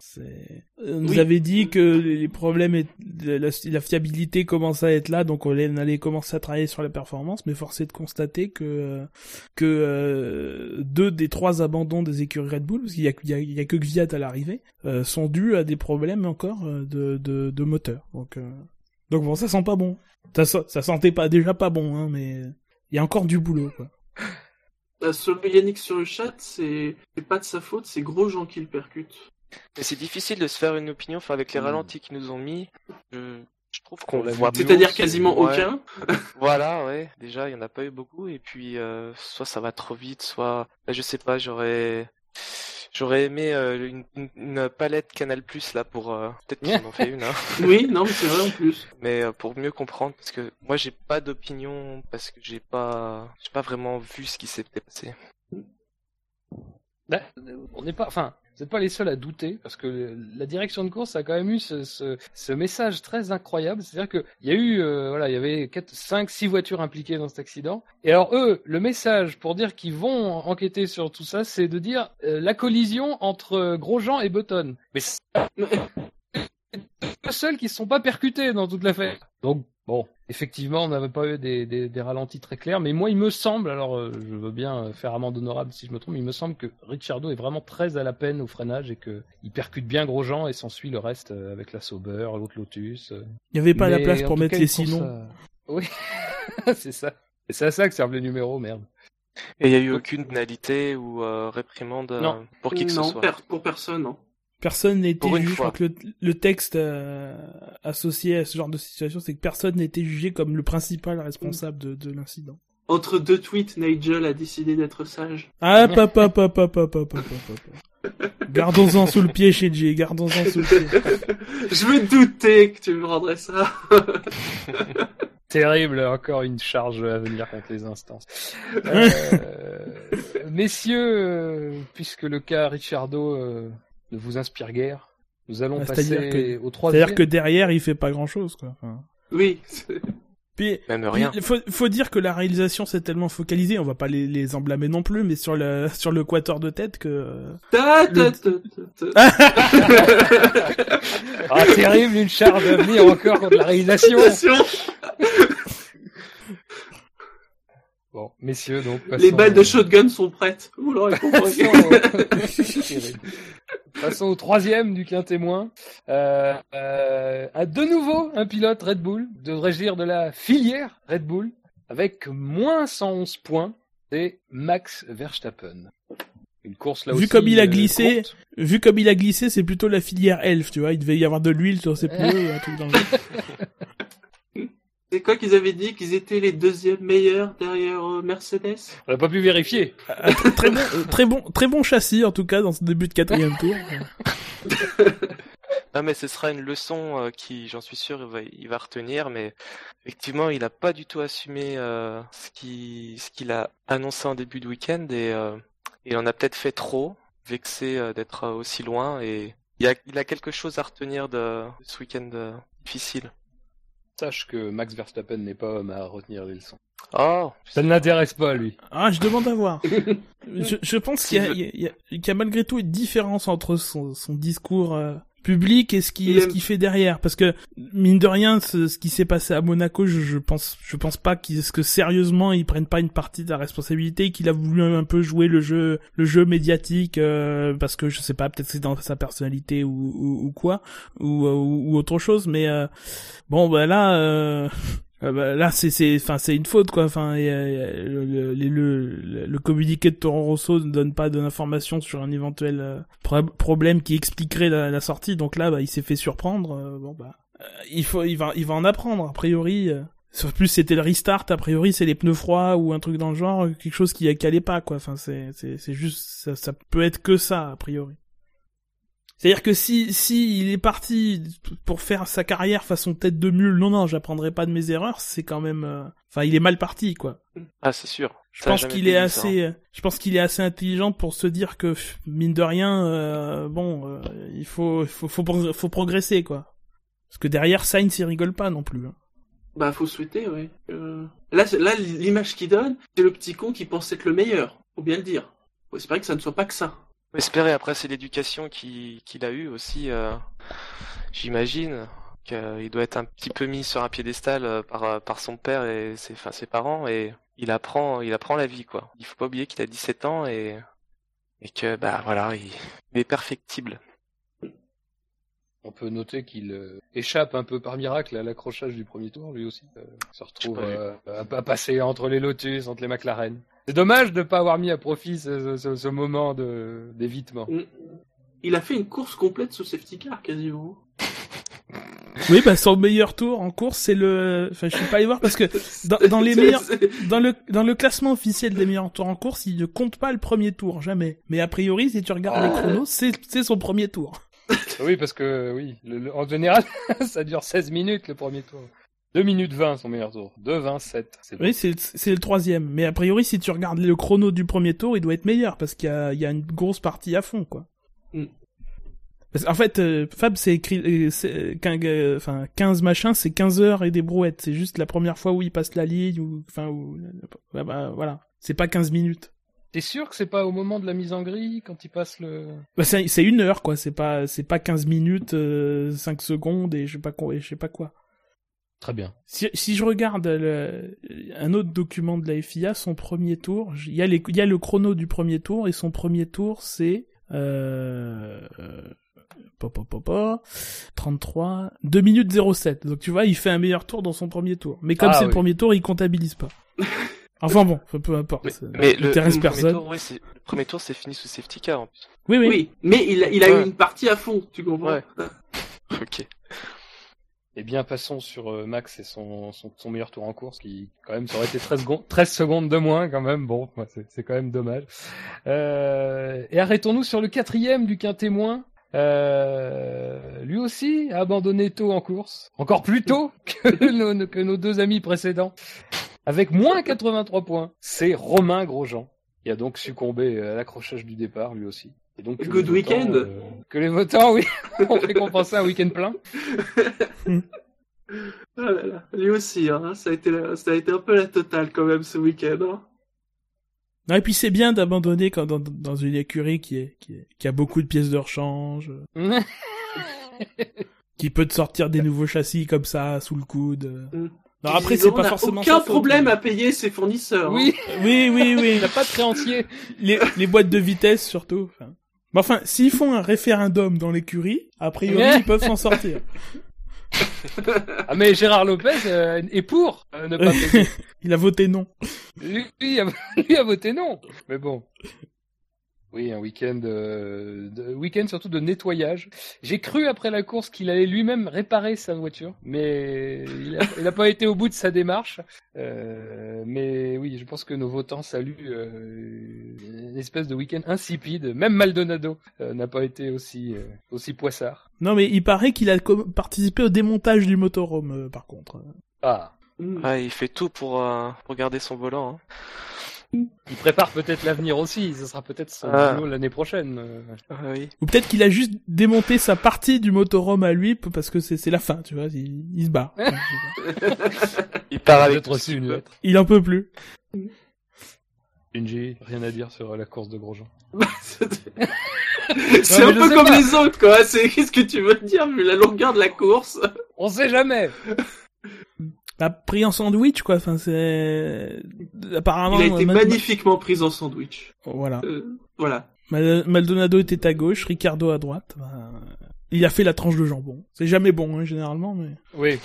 On nous Oui. avait dit que les problèmes, et la, la fiabilité commençait à être là, donc on allait, on allait commencer à travailler sur la performance, mais force est de constater que que euh, deux des trois abandons des écuries Red Bull, parce qu'il y a, il y a, il y a que Gviat à l'arrivée, euh, sont dus à des problèmes encore euh, de, de, de moteur. Donc euh, donc bon, ça sent pas bon. Ça, ça sentait pas déjà pas bon, hein, mais il y a encore du boulot. Quoi. Euh, Selon Yannick sur le chat, c'est pas de sa faute, c'est Grosjean qui le percute. Mais c'est difficile de se faire une opinion, enfin avec les Mm. ralentis qu'ils nous ont mis, je, je trouve qu'on l'a voit. C'est-à-dire quasiment ouais. aucun. Voilà, ouais. Déjà, il y en a pas eu beaucoup, et puis euh, soit ça va trop vite, soit, bah, je sais pas, j'aurais, j'aurais aimé euh, une, une- une palette Canal Plus là pour, euh, peut-être qu'ils en ont fait une, hein, Oui, non, mais c'est vrai en plus. mais euh, pour mieux comprendre, parce que moi j'ai pas d'opinion, parce que j'ai pas, j'ai pas vraiment vu ce qui s'était passé. Ben, on n'est pas, enfin, vous n'êtes pas les seuls à douter parce que la direction de course a quand même eu ce, ce, ce message très incroyable, c'est-à-dire que il y a eu, euh, voilà, il y avait quatre, cinq, six voitures impliquées dans cet accident. Et alors eux, le message pour dire qu'ils vont enquêter sur tout ça, c'est de dire euh, la collision entre Grosjean et Button. Mais c'est les seuls qui ne sont pas percutés dans toute l'affaire. Donc bon, effectivement, on n'avait pas eu des, des, des ralentis très clairs, mais moi il me semble, alors euh, je veux bien euh, faire amende honorable si je me trompe, mais il me semble que Ricciardo est vraiment très à la peine au freinage et que il percute bien Grosjean et s'ensuit le reste euh, avec la Sauber, l'autre Lotus. euh. Il y avait pas la place pour mettre cas, les sinon. à- Oui, c'est ça. Et c'est à ça que servent les numéros, merde. Et il y a eu aucune pénalité ou euh, réprimande Non. pour qui que non, ce soit. per- pour personne, non. Personne une jugé. Je crois que le, le texte euh, associé à ce genre de situation, c'est que personne n'a été jugé comme le principal responsable de, de l'incident. Entre deux tweets, Nigel a décidé d'être sage. Ah, papa, papa, papa, papa, papa. Gardons-en sous le pied, Shinji, gardons-en sous le pied. Je me doutais que tu me rendrais ça. Terrible, encore une charge à venir contre les instances. Euh, messieurs, euh, puisque le cas Ricciardo euh, ne vous inspire guère, nous allons Ah, passer c'est-à-dire que- au troisième. C'est-à-dire que derrière, il fait pas grand-chose, quoi. Enfin, Oui. Puis, Même rien. il faut, faut dire que la réalisation s'est tellement focalisée, on va pas les, les emblâmer non plus, mais sur le sur le quator de tête que ta, ta, ta. Ah, terrible, une charge à venir encore contre la réalisation. Bon, messieurs, donc Les balles de shotgun sont prêtes. Vous l'aurez compris. Passons, Terrible. Passons au troisième du quintémoin. Euh, euh, à de nouveau un pilote Red Bull, devrais-je dire de la filière Red Bull, avec moins 111 points, c'est Max Verstappen. Une course là Vu aussi. comme il a euh, glissé, courte. vu comme il a glissé, c'est plutôt la filière elf, tu vois. Il devait y avoir de l'huile sur ses pneus, un truc dans le. C'est quoi qu'ils avaient dit qu'ils étaient les deuxièmes meilleurs derrière euh, Mercedes? On n'a pas pu vérifier. Ah, très bon, euh, très bon, très bon châssis en tout cas dans ce début de quatrième tour. Non, mais ce sera une leçon euh, qui, j'en suis sûr, il va, il va retenir. Mais effectivement, il a pas du tout assumé euh, ce qui, ce qu'il a annoncé en début de week-end et euh, il en a peut-être fait trop, vexé euh, d'être euh, aussi loin. Et il a, il a quelque chose à retenir de, de ce week-end euh, difficile. Sache que Max Verstappen n'est pas homme à retenir les leçons. Oh, Ça ne l'intéresse pas, lui. Ah, je demande à voir. je, je pense qu'il y, a- y y y malgré tout une différence entre son, son discours euh, public et ce qui Il ce qu'il fait derrière. Parce que mine de rien ce, ce qui s'est passé à Monaco je, je pense je pense pas qu'ils que sérieusement ils prennent pas une partie de la responsabilité qu'il a voulu un peu jouer le jeu le jeu médiatique euh, parce que je sais pas peut-être c'est dans sa personnalité ou, ou, ou quoi ou, ou ou autre chose mais euh, bon bah là euh, euh, bah, là c'est c'est enfin c'est une faute quoi enfin euh, le, le, le, le, communiqué de Toro Rosso ne donne pas d'informations sur un éventuel euh, pro- problème qui expliquerait la, sortie donc là bah, il s'est fait surprendre bon bah il faut il va il va en apprendre a priori. Sauf plus c'était le restart, a priori c'est les pneus froids ou un truc dans le genre, quelque chose qui qui allait pas quoi. Enfin c'est c'est c'est juste ça, ça peut être que ça a priori. C'est-à-dire que si si il est parti pour faire sa carrière façon tête de mule, non non, j'apprendrai pas de mes erreurs, c'est quand même euh, enfin il est mal parti quoi. Ah, c'est sûr. Je Ça pense qu'il est ça, hein. assez je pense qu'il est assez intelligent pour se dire que mine de rien euh, bon, euh, il faut faut faut faut progresser quoi. Parce que derrière Sainz il rigole pas non plus. hein. Bah, faut souhaiter, oui. Euh, Là, là, l'image qu'il donne, c'est le petit con qui pense être le meilleur. Faut bien le dire. Faut espérer que ça ne soit pas que ça. Espérer, après, c'est l'éducation qui- qu'il a eue aussi. euh, J'imagine qu'il doit être un petit peu mis sur un piédestal euh, par, euh, par son père et ses, parents et il apprend, il apprend la vie, quoi. Il faut pas oublier qu'il a 17 ans et, et que, bah, voilà, il, il est perfectible. On peut noter qu'il euh, échappe un peu par miracle à l'accrochage du premier tour, lui aussi. Euh, se retrouve euh, à, à passer entre les Lotus, entre les McLaren. C'est dommage de ne pas avoir mis à profit ce, ce- ce moment de d'évitement. Il a fait une course complète sous safety car, quasiment. Oui, bah son meilleur tour en course, c'est le. Enfin, je suis pas allé voir parce que dans, dans les meilleurs, dans le dans le classement officiel des meilleurs tours en course, il ne compte pas le premier tour, jamais. Mais a priori, si tu regardes les chronos, c'est c'est son premier tour. Oui, parce que oui, le- le- en général, ça dure 16 minutes le premier tour. 2 minutes 20 son meilleur tour. 2 27. C'est bon. Oui, c'est c'est le troisième. Mais a priori, si tu regardes le chrono du premier tour, il doit être meilleur parce qu'il y a il y a une grosse partie à fond, quoi. Mm. Parce- En fait, euh, Fab, c'est écrit, euh, c'est, euh, enfin, 15 machins, c'est 15 heures et des brouettes. C'est juste la première fois où il passe la ligne ou, enfin, bah, bah, voilà. C'est pas 15 minutes. T'es sûr que c'est pas au moment de la mise en grille quand il passe le. Bah, c'est, une heure, quoi. C'est pas, c'est pas 15 minutes, euh, 5 secondes et je sais pas quoi, et je sais pas quoi. Très bien. Si, si je regarde le- un autre document de la FIA, son premier tour, il y, a les- y a le chrono du premier tour et son premier tour c'est euh, euh, pa, pa, pa, pa, 33 2 minutes 07. Donc tu vois, il fait un meilleur tour dans son premier tour. Mais comme Ah, c'est le oui. premier tour, il comptabilise pas. Enfin bon, peu- importe. Mais, ça mais le, intéresse le personne. premier tour, ouais, le premier tour, c'est fini sous safety car, en plus. Oui, oui. Oui, mais il a, il a Ouais. eu une partie à fond, tu comprends Ouais. Ok. Eh bien, passons sur euh, Max et son, son, son meilleur tour en course, qui, quand même, ça aurait été 13 secondes, 13 secondes de moins, quand même. Bon, c'est, quand même dommage. Euh, et arrêtons-nous sur le quatrième du quintémoin. Euh, lui aussi a abandonné tôt en course. Encore plus tôt que nos, que nos deux amis précédents. Avec moins 83 points. C'est Romain Grosjean. qui a donc succombé à l'accrochage du départ, lui aussi. Et donc, que Good les votants, weekend. euh, que les votants, oui, ont récompensé un week-end plein. Ah là là, lui aussi, hein, ça, a été la- ça a été un peu la totale quand même ce week-end. Hein. Non, et puis c'est bien d'abandonner quand dans, dans une écurie qui, est, qui, est- qui a beaucoup de pièces de rechange, euh, qui peut te sortir des nouveaux châssis comme ça sous le coude. euh. Mm. Non, après c'est on pas forcément aucun problème mais- à payer ses fournisseurs. hein. Oui, Oui, oui, oui. il n'a pas de créancier. les, les boîtes de vitesse surtout. Enfin, Mais enfin, s'ils font un référendum dans l'écurie, a priori ils peuvent s'en sortir. Ah, mais Gérard Lopez euh, est pour euh, ne pas payer. Il a voté non. Lui, lui a, lui a voté non. Mais bon. Oui, un week-end, euh, week-end surtout de nettoyage. J'ai cru après la course qu'il allait lui-même réparer sa voiture, mais il a, il a pas été au bout de sa démarche. Euh, mais oui, je pense que nos votants saluent euh, une espèce de week-end insipide. Même Maldonado euh, n'a pas été aussi euh, aussi poissard. Non, mais il paraît qu'il a participé au démontage du motorhome, euh, par contre. Ah, il fait tout pour, euh, pour garder son volant. Hein. Il prépare peut-être l'avenir aussi. Ce sera peut-être son Ah. boulot l'année prochaine. euh. Ah oui. Ou peut-être qu'il a juste démonté sa partie du motorhome à lui parce que c'est c'est la fin, tu vois. Il, il se pas. Il part avec une lettre. il en peut plus. Benji, rien à dire sur la course de Grosjean. C'est un peu comme pas. les autres, quoi. C'est qu'est-ce que tu veux dire vu la longueur de la course? On sait jamais. Bah, pris en sandwich, quoi. Enfin, c'est apparemment. Il a été magnifiquement pris en sandwich. Voilà. Euh, voilà. Mal- Maldonado était à gauche, Ricardo à droite. Bah, il a fait la tranche de jambon. C'est jamais bon, hein, généralement, mais. Oui.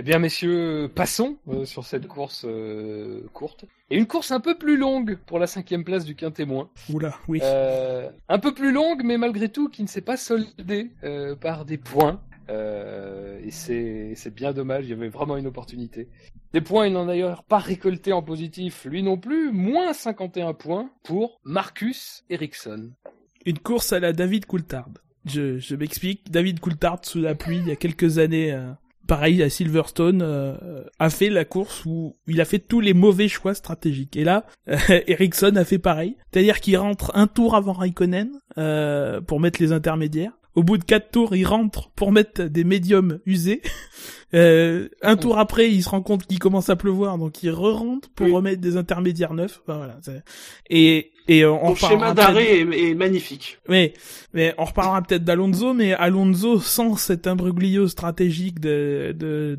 Eh bien, messieurs, passons euh, sur cette course euh, courte. Et une course un peu plus longue pour la cinquième place du quintémoin. Oula, oui. Euh, un peu plus longue, mais malgré tout, qui ne s'est pas soldée euh, par des points. Euh, et c'est bien dommage, il y avait vraiment une opportunité. Des points, il n'en a d'ailleurs pas récolté en positif, lui non plus. Moins 51 points pour Marcus Ericsson. Une course à la David Coulthard. Je, je m'explique. David Coulthard, sous la pluie, il y a quelques années, euh, pareil à Silverstone, euh, a fait la course où il a fait tous les mauvais choix stratégiques. Et là, Ericsson a fait pareil. C'est-à-dire qu'il rentre un tour avant Raikkonen pour mettre les intermédiaires. Au bout de quatre tours, il rentre pour mettre des médiums usés. Euh, un tour après, il se rend compte qu'il commence à pleuvoir, donc il re-rentre pour Oui. remettre des intermédiaires neufs. Enfin, voilà. Et et on Ton schéma d'arrêt est, est magnifique. mais, mais on reparlera peut-être d'Alonso, mais Alonso, sans cet imbroglio stratégique de, de,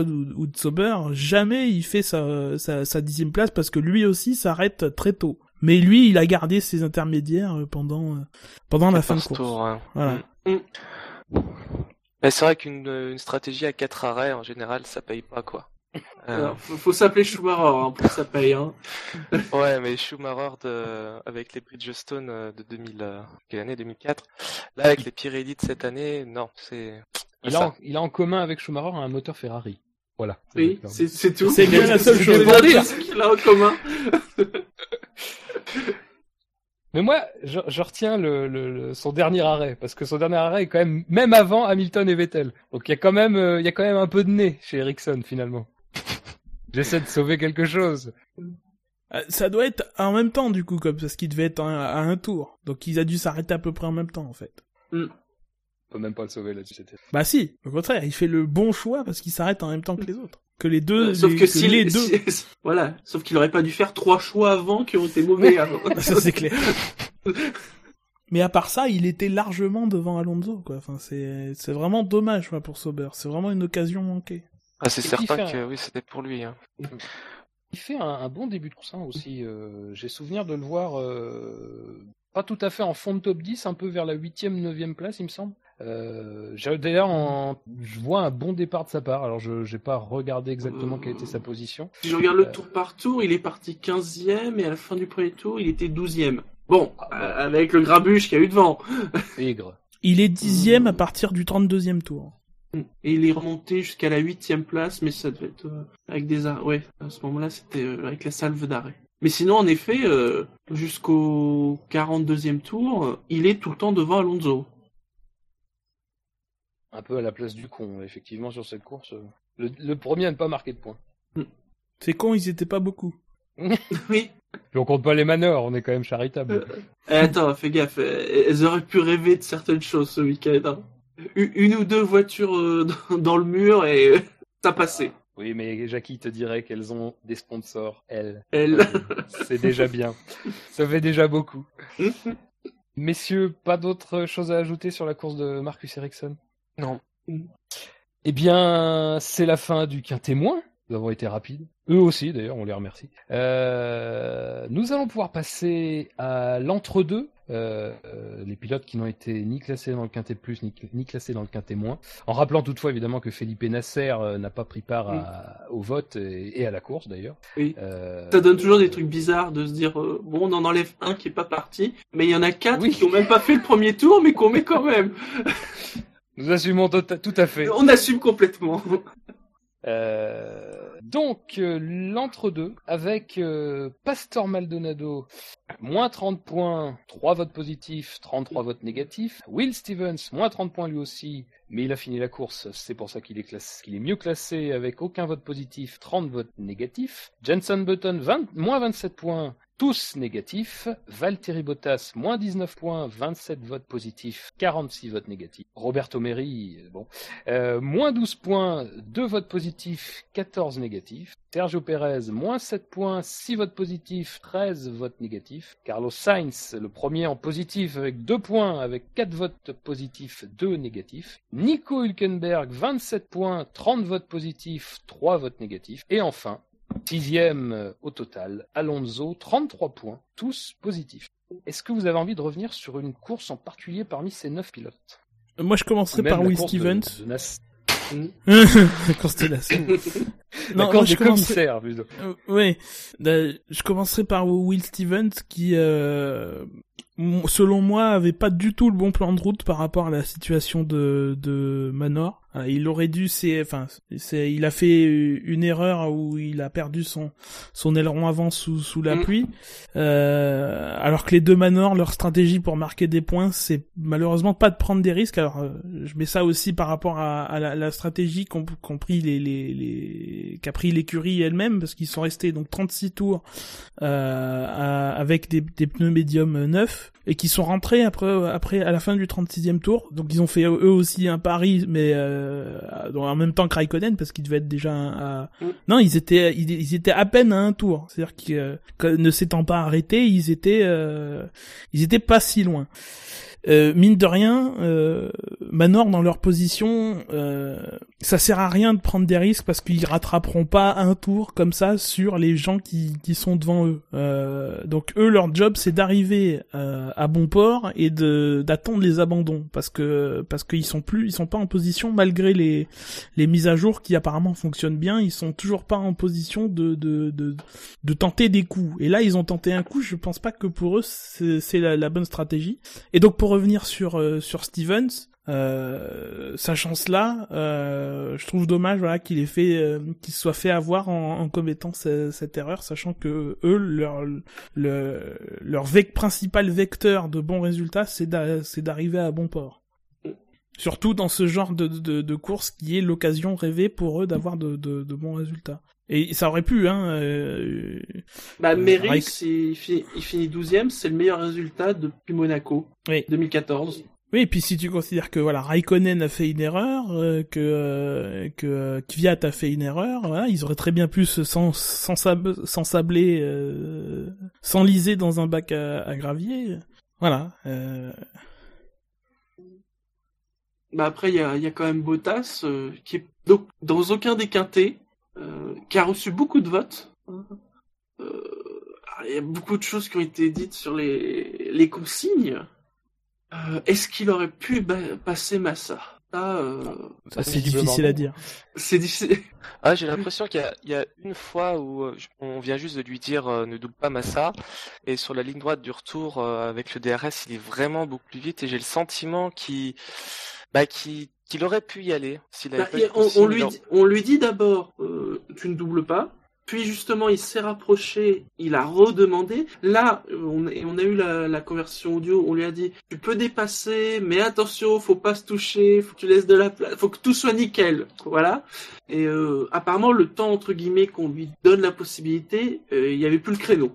ou, ou de Sauber, jamais il fait sa, sa, sa dixième place parce que lui aussi s'arrête très tôt. Mais lui, il a gardé ses intermédiaires euh, pendant, euh, pendant la fin de course. tour, hein. Voilà. Mm. Mais c'est vrai qu'une une stratégie à quatre arrêts, en général, ça paye pas, quoi. Euh, Alors, faut, faut s'appeler Schumacher hein, pour que ça paye. Hein. ouais, mais Schumacher de, avec les Bridgestone euh, de 2000, euh, quelle année? 2004. Là, avec les Pirelli de cette année, non, c'est. Il a, en, il a en commun avec Schumacher un moteur Ferrari. Voilà. Oui, c'est c'est tout. C'est bien la seule chose. qu'il a en commun. Mais moi, je, je retiens le, le- le- son dernier arrêt parce que son dernier arrêt est quand même même avant Hamilton et Vettel. Donc il y a quand même euh, il y a quand même un peu de nez chez Ericsson finalement. J'essaie de sauver quelque chose. Euh, Ça doit être en même temps, du coup, comme parce qu'il devait être à, à un tour. Donc ils a dû s'arrêter à peu près en même temps, en fait. On peut même pas le sauver là-dessus. Bah si, au contraire, il fait le bon choix parce qu'il s'arrête en même temps que les autres. Que les deux, Euh, Sauf les, que si les deux. si- voilà. Sauf qu'il aurait pas dû faire trois choix avant qui ont été mauvais. avant. Ça c'est clair. Mais à part ça, il était largement devant Alonso, quoi. Enfin, c'est c'est vraiment dommage quoi, pour Sauber. C'est vraiment une occasion manquée. Ah, c'est certain que un- oui, c'était pour lui. Hein. Il fait un, un bon début de course hein, aussi. euh, J'ai souvenir de le voir euh, pas tout à fait en fond de top 10, un peu vers la 8e, 9e place, il me semble. Euh, D'ailleurs, en- je vois un bon départ de sa part. Alors, je n'ai pas regardé exactement quelle était sa position. Si je regarde le Euh. tour par tour, il est parti 15e et à la fin du premier tour, il était 12e. Bon, Ah, euh, avec le grabuge qu'il y a eu devant. Aigre. Il est dixième à partir du 32e tour. Et il est remonté jusqu'à la 8e place, mais ça devait être euh, avec des arrêts. Ouais, à ce moment-là, c'était euh, avec la salve d'arrêt. Mais sinon, en effet, euh, jusqu'au 42e tour, euh, il est tout le temps devant Alonso. Un peu à la place du con, effectivement, sur cette course. euh, Le, le premier à ne pas marquer de points. C'est con, ils étaient pas beaucoup. Oui. Puis on compte pas les manœuvres, on est quand même charitable. Eh, attends, fais gaffe. euh, Elles auraient pu rêver de certaines choses ce week-end. hein. Une ou deux voitures euh, dans- le mur et euh, ça passait. Oui, mais Jackie te dirait qu'elles ont des sponsors, elles. Elle. C'est déjà bien. Ça fait déjà beaucoup. Messieurs, pas d'autres choses à ajouter sur la course de Marcus Ericsson? Non. Eh bien, c'est la fin du quintémoin. Nous avons été rapides. Eux aussi, d'ailleurs, on les remercie. Euh, nous allons pouvoir passer à l'entre-deux. Euh, euh, les pilotes qui n'ont été ni classés dans le quintet plus ni, ni classés dans le quintet moins. En rappelant toutefois évidemment que Felipe Nasser euh, n'a pas pris part à- au vote et, et à la course d'ailleurs. Oui. Euh, Ça donne toujours des trucs bizarres de se dire bon on en enlève un qui est pas parti, mais il y en a quatre Oui. qui ont même pas fait le premier tour mais qu'on met quand même. Nous assumons tout à, tout à fait. On assume complètement. Euh, donc, euh, l'entre-deux, avec euh, Pastor Maldonado, moins 30 points, 3 votes positifs, 33 votes négatifs. Will Stevens, moins 30 points lui aussi, mais il a fini la course, c'est pour ça qu'il est, mieux classé avec aucun vote positif, 30 votes négatifs. Jenson Button, 20, moins 27 points, tous négatifs. Valtteri Bottas, moins 19 points, 27 votes positifs, 46 votes négatifs. Roberto Meri, bon, euh, moins 12 points, 2 votes positifs, 14 négatifs. Sergio Perez, moins 7 points, 6 votes positifs, 13 votes négatifs. Carlos Sainz, le premier en positif avec 2 points, avec 4 votes positifs, 2 négatifs. Nico Hülkenberg, 27 points, 30 votes positifs, 3 votes négatifs. Et enfin, sixième euh, au total, Alonso, 33 points, tous positifs. Est-ce que vous avez envie de revenir sur une course en particulier parmi ces 9 pilotes? Moi, je commencerai par Will de- Stevens. de Nas-. La Non, moi, je commencerai-. Euh, ouais, Euh, je commencerai par Will Stevens qui, euh, selon moi, avait pas du tout le bon plan de route par rapport à la situation de, de Manor. Il aurait dû, c'est, enfin, c'est, il a fait une erreur où il a perdu son son aileron avant sous sous la Mm. pluie. Euh, alors que les deux Manor, leur stratégie pour marquer des points, c'est malheureusement pas de prendre des risques. Alors, euh, je mets ça aussi par rapport à, à la, la stratégie qu'ont pris les les, les qu'a pris l'écurie elle-même parce qu'ils sont restés donc 36 tours euh, à- avec des, des pneus médium neufs et qui sont rentrés après après à la fin du 36e tour. Donc ils ont fait eux aussi un pari mais euh, en même temps que Raikkonen parce qu'ils devaient être déjà à... Mm. Non, ils étaient ils, ils étaient à peine à un tour. C'est-à-dire que euh, que ne s'étant pas arrêtés, ils étaient euh, ils étaient pas si loin. Euh, mine de rien, euh, Manor dans leur position, euh, ça sert à rien de prendre des risques parce qu'ils rattraperont pas un tour comme ça sur les gens qui, qui sont devant eux. Euh, donc eux, leur job, c'est d'arriver euh, à bon port et de d'attendre les abandons parce que parce qu'ils sont plus, ils sont pas en position malgré les les mises à jour qui apparemment fonctionnent bien, ils sont toujours pas en position de de de, de tenter des coups. Et là, ils ont tenté un coup. Je pense pas que pour eux c'est la, la bonne stratégie. Et donc pour revenir sur euh, sur Stevens, euh, sa chance là, euh, je trouve dommage voilà qu'il ait fait euh, qu'il soit fait avoir en, commettant ce- cette erreur, sachant que eux leur le, leur principal vecteur de bons résultats, c'est d'arriver à bon port. Surtout dans ce genre de, de, de course qui est l'occasion rêvée pour eux d'avoir de, de, de bons résultats. Et ça aurait pu, hein. euh, Bah, Euh, Raik- c'est- il finit, il finit 12ème, c'est le meilleur résultat depuis Monaco, Oui. 2014. Oui, et puis si tu considères que voilà, Raikkonen a fait une erreur, euh, que euh, que euh, Kvyat a fait une erreur, voilà, ils auraient très bien pu se sans sans s'ensabler, euh, s'enliser dans un bac à, à gravier. Voilà. Bah après, il y a, quand même Bottas, euh, qui est donc dans aucun des quintés, euh, qui a reçu beaucoup de votes. Euh, il y a beaucoup de choses qui ont été dites sur les, les consignes. Est-ce qu'il aurait pu ba- passer Massa? Ça, euh, Ça, c'est difficile à dire. c'est difficile. Ah, j'ai l'impression qu'il y a, il y a une fois où euh, on vient juste de lui dire euh, ne double pas Massa, et sur la ligne droite du retour euh, avec le DRS, il est vraiment beaucoup plus vite, et j'ai le sentiment qu'il, bah, aurait pu y aller Bah, on, lui dit, on lui dit d'abord, euh, tu ne doubles pas. Puis justement, il s'est rapproché, il a redemandé. Là, on, a- on a eu la, la conversion audio, on lui a dit, tu peux dépasser, mais attention, faut pas se toucher, faut que tu laisses de la place, faut que tout soit nickel. Voilà. Et euh, apparemment, le temps, entre guillemets, qu'on lui donne la possibilité, euh, il y avait plus le créneau.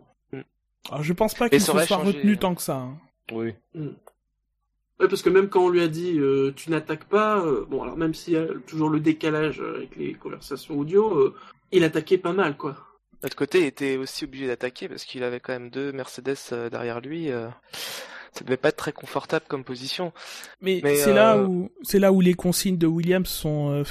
Alors je pense pas qu'il se soit changé, retenu euh. tant que ça. hein. Oui. Ouais, parce que même quand on lui a dit euh, tu n'attaques pas, euh, bon alors même s'il y a toujours le décalage avec les conversations audio, euh, il attaquait pas mal quoi. De l'autre côté, il était aussi obligé d'attaquer parce qu'il avait quand même deux Mercedes euh, derrière lui. euh, Ça devait pas être très confortable comme position. Mais, Mais, c'est là euh, où c'est là où les consignes de Williams sont euh,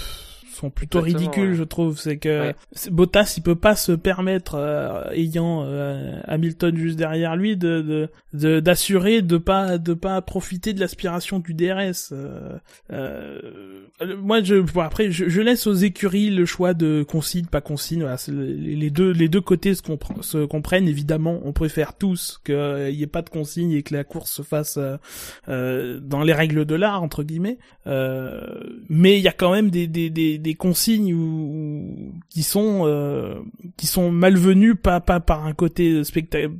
sont plutôt Exactement, ridicules, ouais. je trouve. C'est que Ouais. Bottas, il peut pas se permettre, euh, ayant euh, Hamilton juste derrière lui, de de- de d'assurer de pas de pas profiter de l'aspiration du DRS. Euh, euh, moi, je bon, après, je, je laisse aux écuries le choix de consigne, pas consigne. Voilà, les deux les deux côtés se, compre- se comprennent. Évidemment, on préfère tous qu'il y ait pas de consigne et que la course se fasse euh, euh, dans les règles de l'art entre guillemets. Euh, mais il y a quand même des des des, des consignes où, où- qui sont euh, qui sont malvenues pas pas par un côté spectacle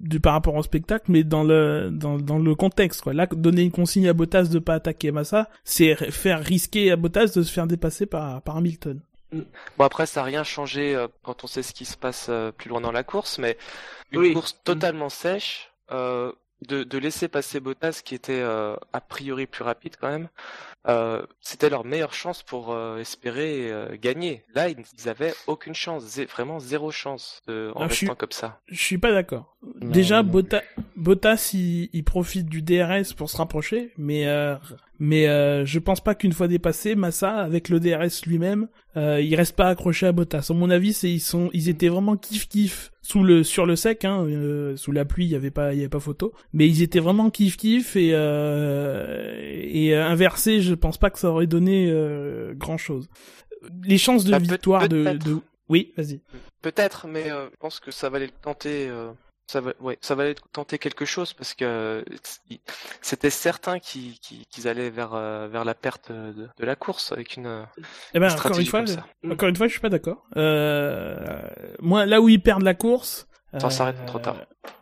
du par rapport au spectacle, mais dans le dans dans le contexte quoi. Là, donner une consigne à Bottas de pas attaquer Massa, c'est faire risquer à Bottas de se faire dépasser par par Hamilton. Bon après ça n'a rien changé euh, quand on sait ce qui se passe euh, plus loin dans la course, mais une Oui. course totalement sèche, euh, de, de laisser passer Bottas qui était euh, a priori plus rapide quand même, euh, c'était leur meilleure chance pour euh, espérer euh, gagner. Là ils, ils avaient aucune chance, zé- vraiment zéro chance de, en Alors, suis- restant comme ça. Je suis pas d'accord. Déjà, non Bottas, il, il profite du DRS pour se rapprocher, mais euh, mais euh, je pense pas qu'une fois dépassé, Massa, avec le DRS lui-même, euh, il reste pas accroché à Bottas. À mon avis, c'est ils sont, ils étaient vraiment kiff kiff sous le sur le sec, hein, euh, sous la pluie, il y avait pas, il y avait pas photo, mais ils étaient vraiment kiff kiff et euh, et euh, inversé, je pense pas que ça aurait donné euh, grand chose. Les chances de Bah, victoire de, de, oui, vas-y. Peut-être, mais euh, je pense que ça valait le tenter. Ça, va, ouais, ça valait tenter quelque chose parce que euh, c'était certain qu'ils allaient vers euh, vers la perte de, de la course avec une, euh, Eh ben, une encore une fois, comme ça. Encore une fois, je suis pas d'accord. Euh, moi, là où ils perdent la course, Ça euh, s'arrête trop tard.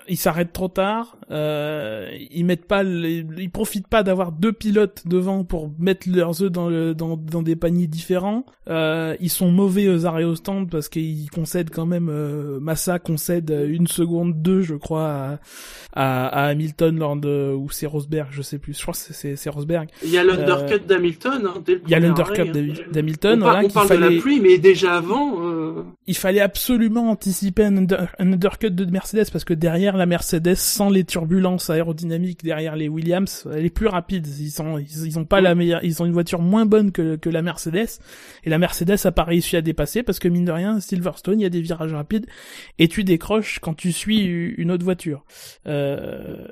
Ils s'arrêtent trop tard. Euh, ils mettent pas, les- ils profitent pas d'avoir deux pilotes devant pour mettre leurs œufs dans, le, dans, dans des paniers différents. Euh, ils sont mauvais aux arrêts au stand parce qu'ils concèdent quand même. Euh, Massa concède une seconde deux, je crois, à, à, à Hamilton lors de ou c'est Rosberg, je sais plus. Je crois que c'est- c'est Rosberg. Il y a l'undercut d'Hamilton hein, dès le Il y a l'undercut hein. d'Hamil- d'Hamilton. On, par- voilà, on qu'il parle de la pluie, mais déjà avant. euh, il fallait absolument anticiper un, under- un undercut de Mercedes parce que derrière la Mercedes, sans les turbulences aérodynamiques derrière les Williams, elle est plus rapide. Ils sont, ils, ils ont pas la meilleure, ils ont une voiture moins bonne que, que la Mercedes. Et la Mercedes a pas réussi à dépasser parce que mine de rien, Silverstone, il y a des virages rapides et tu décroches quand tu suis une autre voiture. Euh,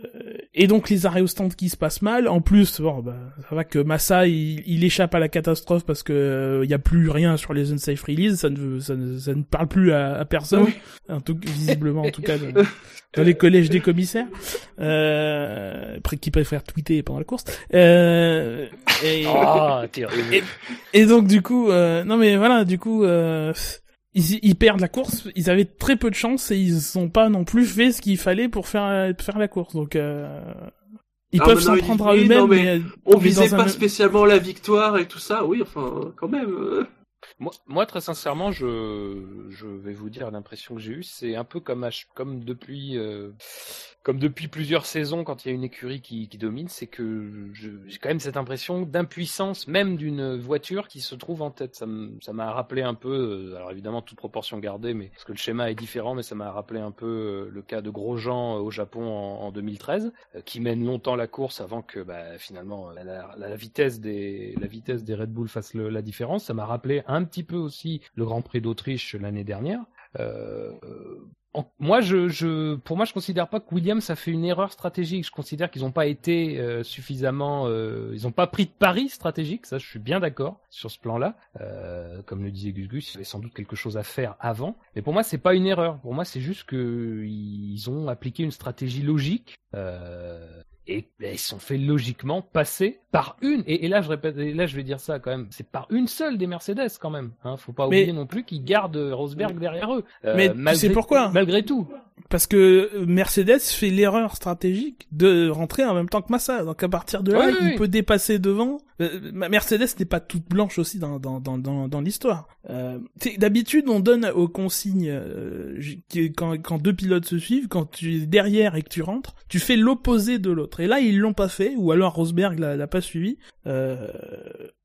et donc les arrêts au stand qui se passent mal. En plus, bon, bah, ça va que Massa, il, il échappe à la catastrophe parce que euh, il y a plus rien sur les unsafe release. Ça ne, ça ne, ça ne parle plus à, à personne. Oui. En tout, visiblement, en tout cas, dans, dans les collèges des commissaires, euh, qui préfèrent tweeter pendant la course. Euh, et, Ah, et, et donc du coup, euh, non mais voilà, du coup, euh, ils, ils perdent la course. Ils avaient très peu de chance et ils ont pas non plus fait ce qu'il fallait pour faire faire la course. Donc euh, ils Ah, peuvent s'en prendre à eux-mêmes. mais mais, On visait pas un- spécialement la victoire et tout ça. Oui, enfin, quand même. Moi, très sincèrement, je, vais vous dire l'impression que j'ai eue, c'est un peu comme, euh, depuis plusieurs saisons, quand il y a une écurie qui, domine, c'est que j'ai quand même cette impression d'impuissance, même d'une voiture qui se trouve en tête. Ça m'a rappelé un peu, euh, alors évidemment toute proportion gardée, mais parce que le schéma est différent, mais ça m'a rappelé un peu euh, le cas de Grosjean au Japon en, en 2013, euh, qui mène longtemps la course avant que bah, finalement la, vitesse des Red Bull fasse la différence. Ça m'a rappelé un petit peu aussi le Grand Prix d'Autriche l'année dernière. Euh, moi, je, je, pour moi, je considère pas que Williams a fait une erreur stratégique. Je considère qu'ils n'ont pas été euh, suffisamment, euh, ils n'ont pas pris de pari stratégique. Ça, je suis bien d'accord sur ce plan-là. Euh, comme le disait Gus Gus, il y avait sans doute quelque chose à faire avant. Mais pour moi, c'est pas une erreur. Pour moi, c'est juste que ils ont appliqué une stratégie logique. Euh, et ben, ils se sont fait logiquement passer par une. Et, et là, je répète, et là, je vais dire ça quand même. C'est par une seule des Mercedes quand même. Hein, faut pas Mais- oublier non plus qu'ils gardent Rosberg derrière eux. Euh, Mais tu sais pourquoi Malgré tout. Parce que Mercedes fait l'erreur stratégique de rentrer en même temps que Massa. Donc à partir de là, Oui, il oui. peut dépasser devant. Euh, Mercedes n'est pas toute blanche aussi dans dans dans dans, dans l'histoire. Euh, D'habitude, on donne aux consignes euh, quand quand deux pilotes se suivent, quand tu es derrière et que tu rentres, tu fais l'opposé de l'autre. Et là, ils l'ont pas fait, ou alors Rosberg l'a pas suivi. Euh,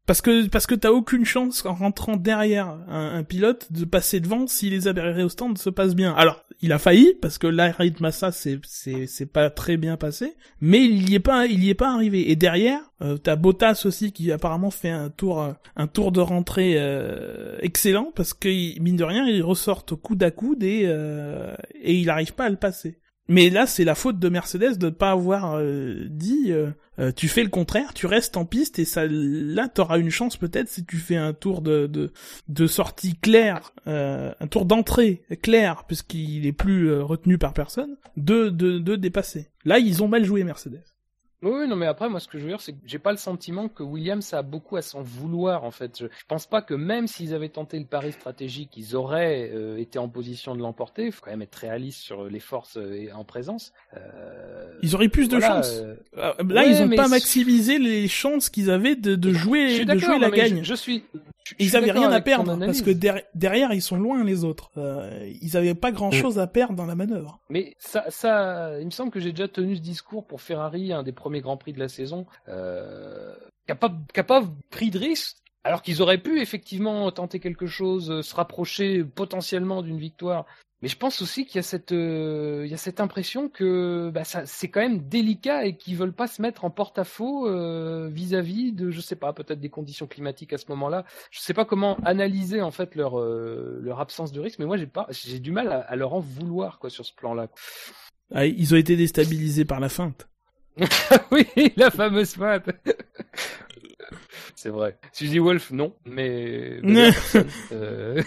parce que parce que t'as aucune chance en rentrant derrière un, pilote de passer devant si les arrêts au stand se passent bien. Alors il a failli parce que l'arrêt de Massa c'est c'est c'est pas très bien passé, mais il y est pas il y est pas arrivé. Et derrière euh, t'as Bottas aussi qui apparemment fait un tour euh, un tour de rentrée euh, excellent parce que mine de rien il ressortent au coude à coude et euh, et il arrive pas à le passer. Mais là, c'est la faute de Mercedes de ne pas avoir euh, dit euh, euh, tu fais le contraire, tu restes en piste et ça là t'auras une chance peut-être si tu fais un tour de de, sortie claire, euh, un tour d'entrée clair puisqu'il est plus retenu par personne, de, de de dépasser. Là, ils ont mal joué Mercedes. Oui, non, mais après, moi, ce que je veux dire, c'est que j'ai pas le sentiment que Williams a beaucoup à s'en vouloir, en fait. Je, je pense pas que même s'ils avaient tenté le pari stratégique, ils auraient euh, été en position de l'emporter. Il faut quand même être réaliste sur les forces euh, en présence. Euh, Ils auraient plus de voilà, chance. euh, Euh, Là, ouais, ils ont pas maximisé les chances qu'ils avaient de, de je jouer suis de jouer la non, gagne. Je, je suis, Je ils avaient rien à perdre parce que der- derrière ils sont loin les autres. Euh, ils avaient pas grand chose à perdre dans la manœuvre. Mais ça, ça, il me semble que j'ai déjà tenu ce discours pour Ferrari, un des premiers grands prix de la saison, euh, qui a pas, qui a pas pris de risque. Alors qu'ils auraient pu effectivement tenter quelque chose, euh, se rapprocher potentiellement d'une victoire. Mais je pense aussi qu'il y a cette, euh, il y a cette impression que bah, ça, c'est quand même délicat et qu'ils veulent pas se mettre en porte-à-faux euh, vis-à-vis de, je sais pas, peut-être des conditions climatiques à ce moment-là. Je sais pas comment analyser en fait leur euh, leur absence de risque, mais moi j'ai pas, j'ai du mal à, à leur en vouloir quoi sur ce plan-là. Ah, ils ont été déstabilisés par la feinte. oui, la fameuse feinte. C'est vrai. Suzy Wolf, non, mais, mais personne euh,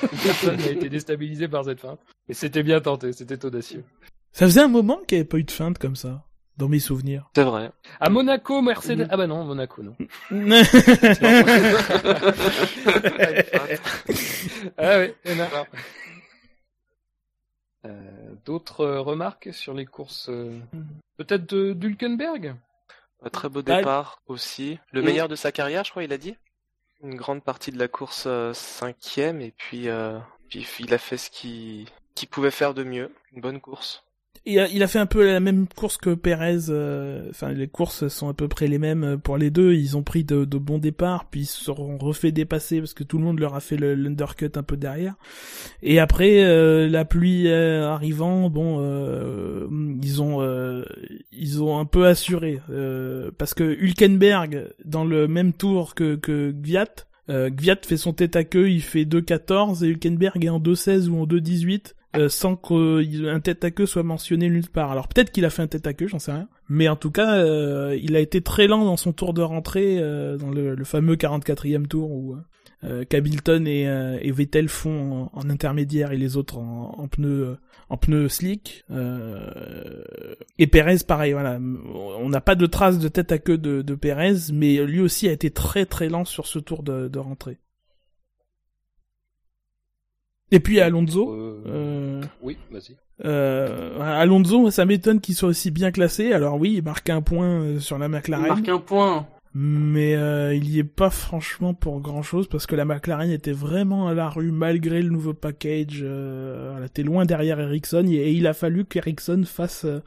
personne n'a été déstabilisé par cette feinte. Et c'était bien tenté, c'était audacieux. Ça faisait un moment qu'il n'y avait pas eu de feinte comme ça, dans mes souvenirs. C'est vrai. À Monaco, Mercedes. Ah bah non, Monaco, non. ah oui, il y en a. Euh, D'autres euh, remarques sur les courses euh, Peut-être de d'Hülkenberg Un très beau Bah, départ aussi. Le meilleur de sa carrière, je crois, il a dit? Une grande partie de la course euh, cinquième, et puis, euh, puis il a fait ce qu'il qu'il pouvait faire de mieux. Une bonne course. Il, a, fait un peu la même course que Perez. euh, Enfin, les courses sont à peu près les mêmes euh, pour les deux. Ils ont pris de, de bons départs, puis ils se seront refait dépasser parce que tout le monde leur a fait l'undercut un peu derrière. Et après, euh, la pluie arrivant, bon, ils ont ils ont un peu assuré parce que Hülkenberg dans le même tour que que Gviat. Euh, Gviat fait son tête à queue, il fait 2.14 et Hülkenberg est en 2.16 ou en 2.18 euh, sans qu'un tête à queue soit mentionné nulle part. Alors peut-être qu'il a fait un tête à queue, j'en sais rien. Mais en tout cas, euh, il a été très lent dans son tour de rentrée, euh, dans le, le fameux 44e tour où euh, qu'Hamilton et, euh, et Vettel font en, en intermédiaire et les autres en, en pneus en pneus slick. Euh, et Perez, pareil, voilà. On n'a pas de traces de tête à queue de, de Perez, mais lui aussi a été très très lent sur ce tour de, de rentrée. Et puis Alonso. Euh, Euh, Oui, vas-y. euh, Alonso, ça m'étonne qu'il soit aussi bien classé. Alors oui, il marque un point sur la Il McLaren, marque un point. Mais euh, il y est pas franchement pour grand chose parce que la McLaren était vraiment à la rue malgré le nouveau package. Euh, elle était loin derrière Ericsson et, il a fallu qu'Ericsson fasse euh,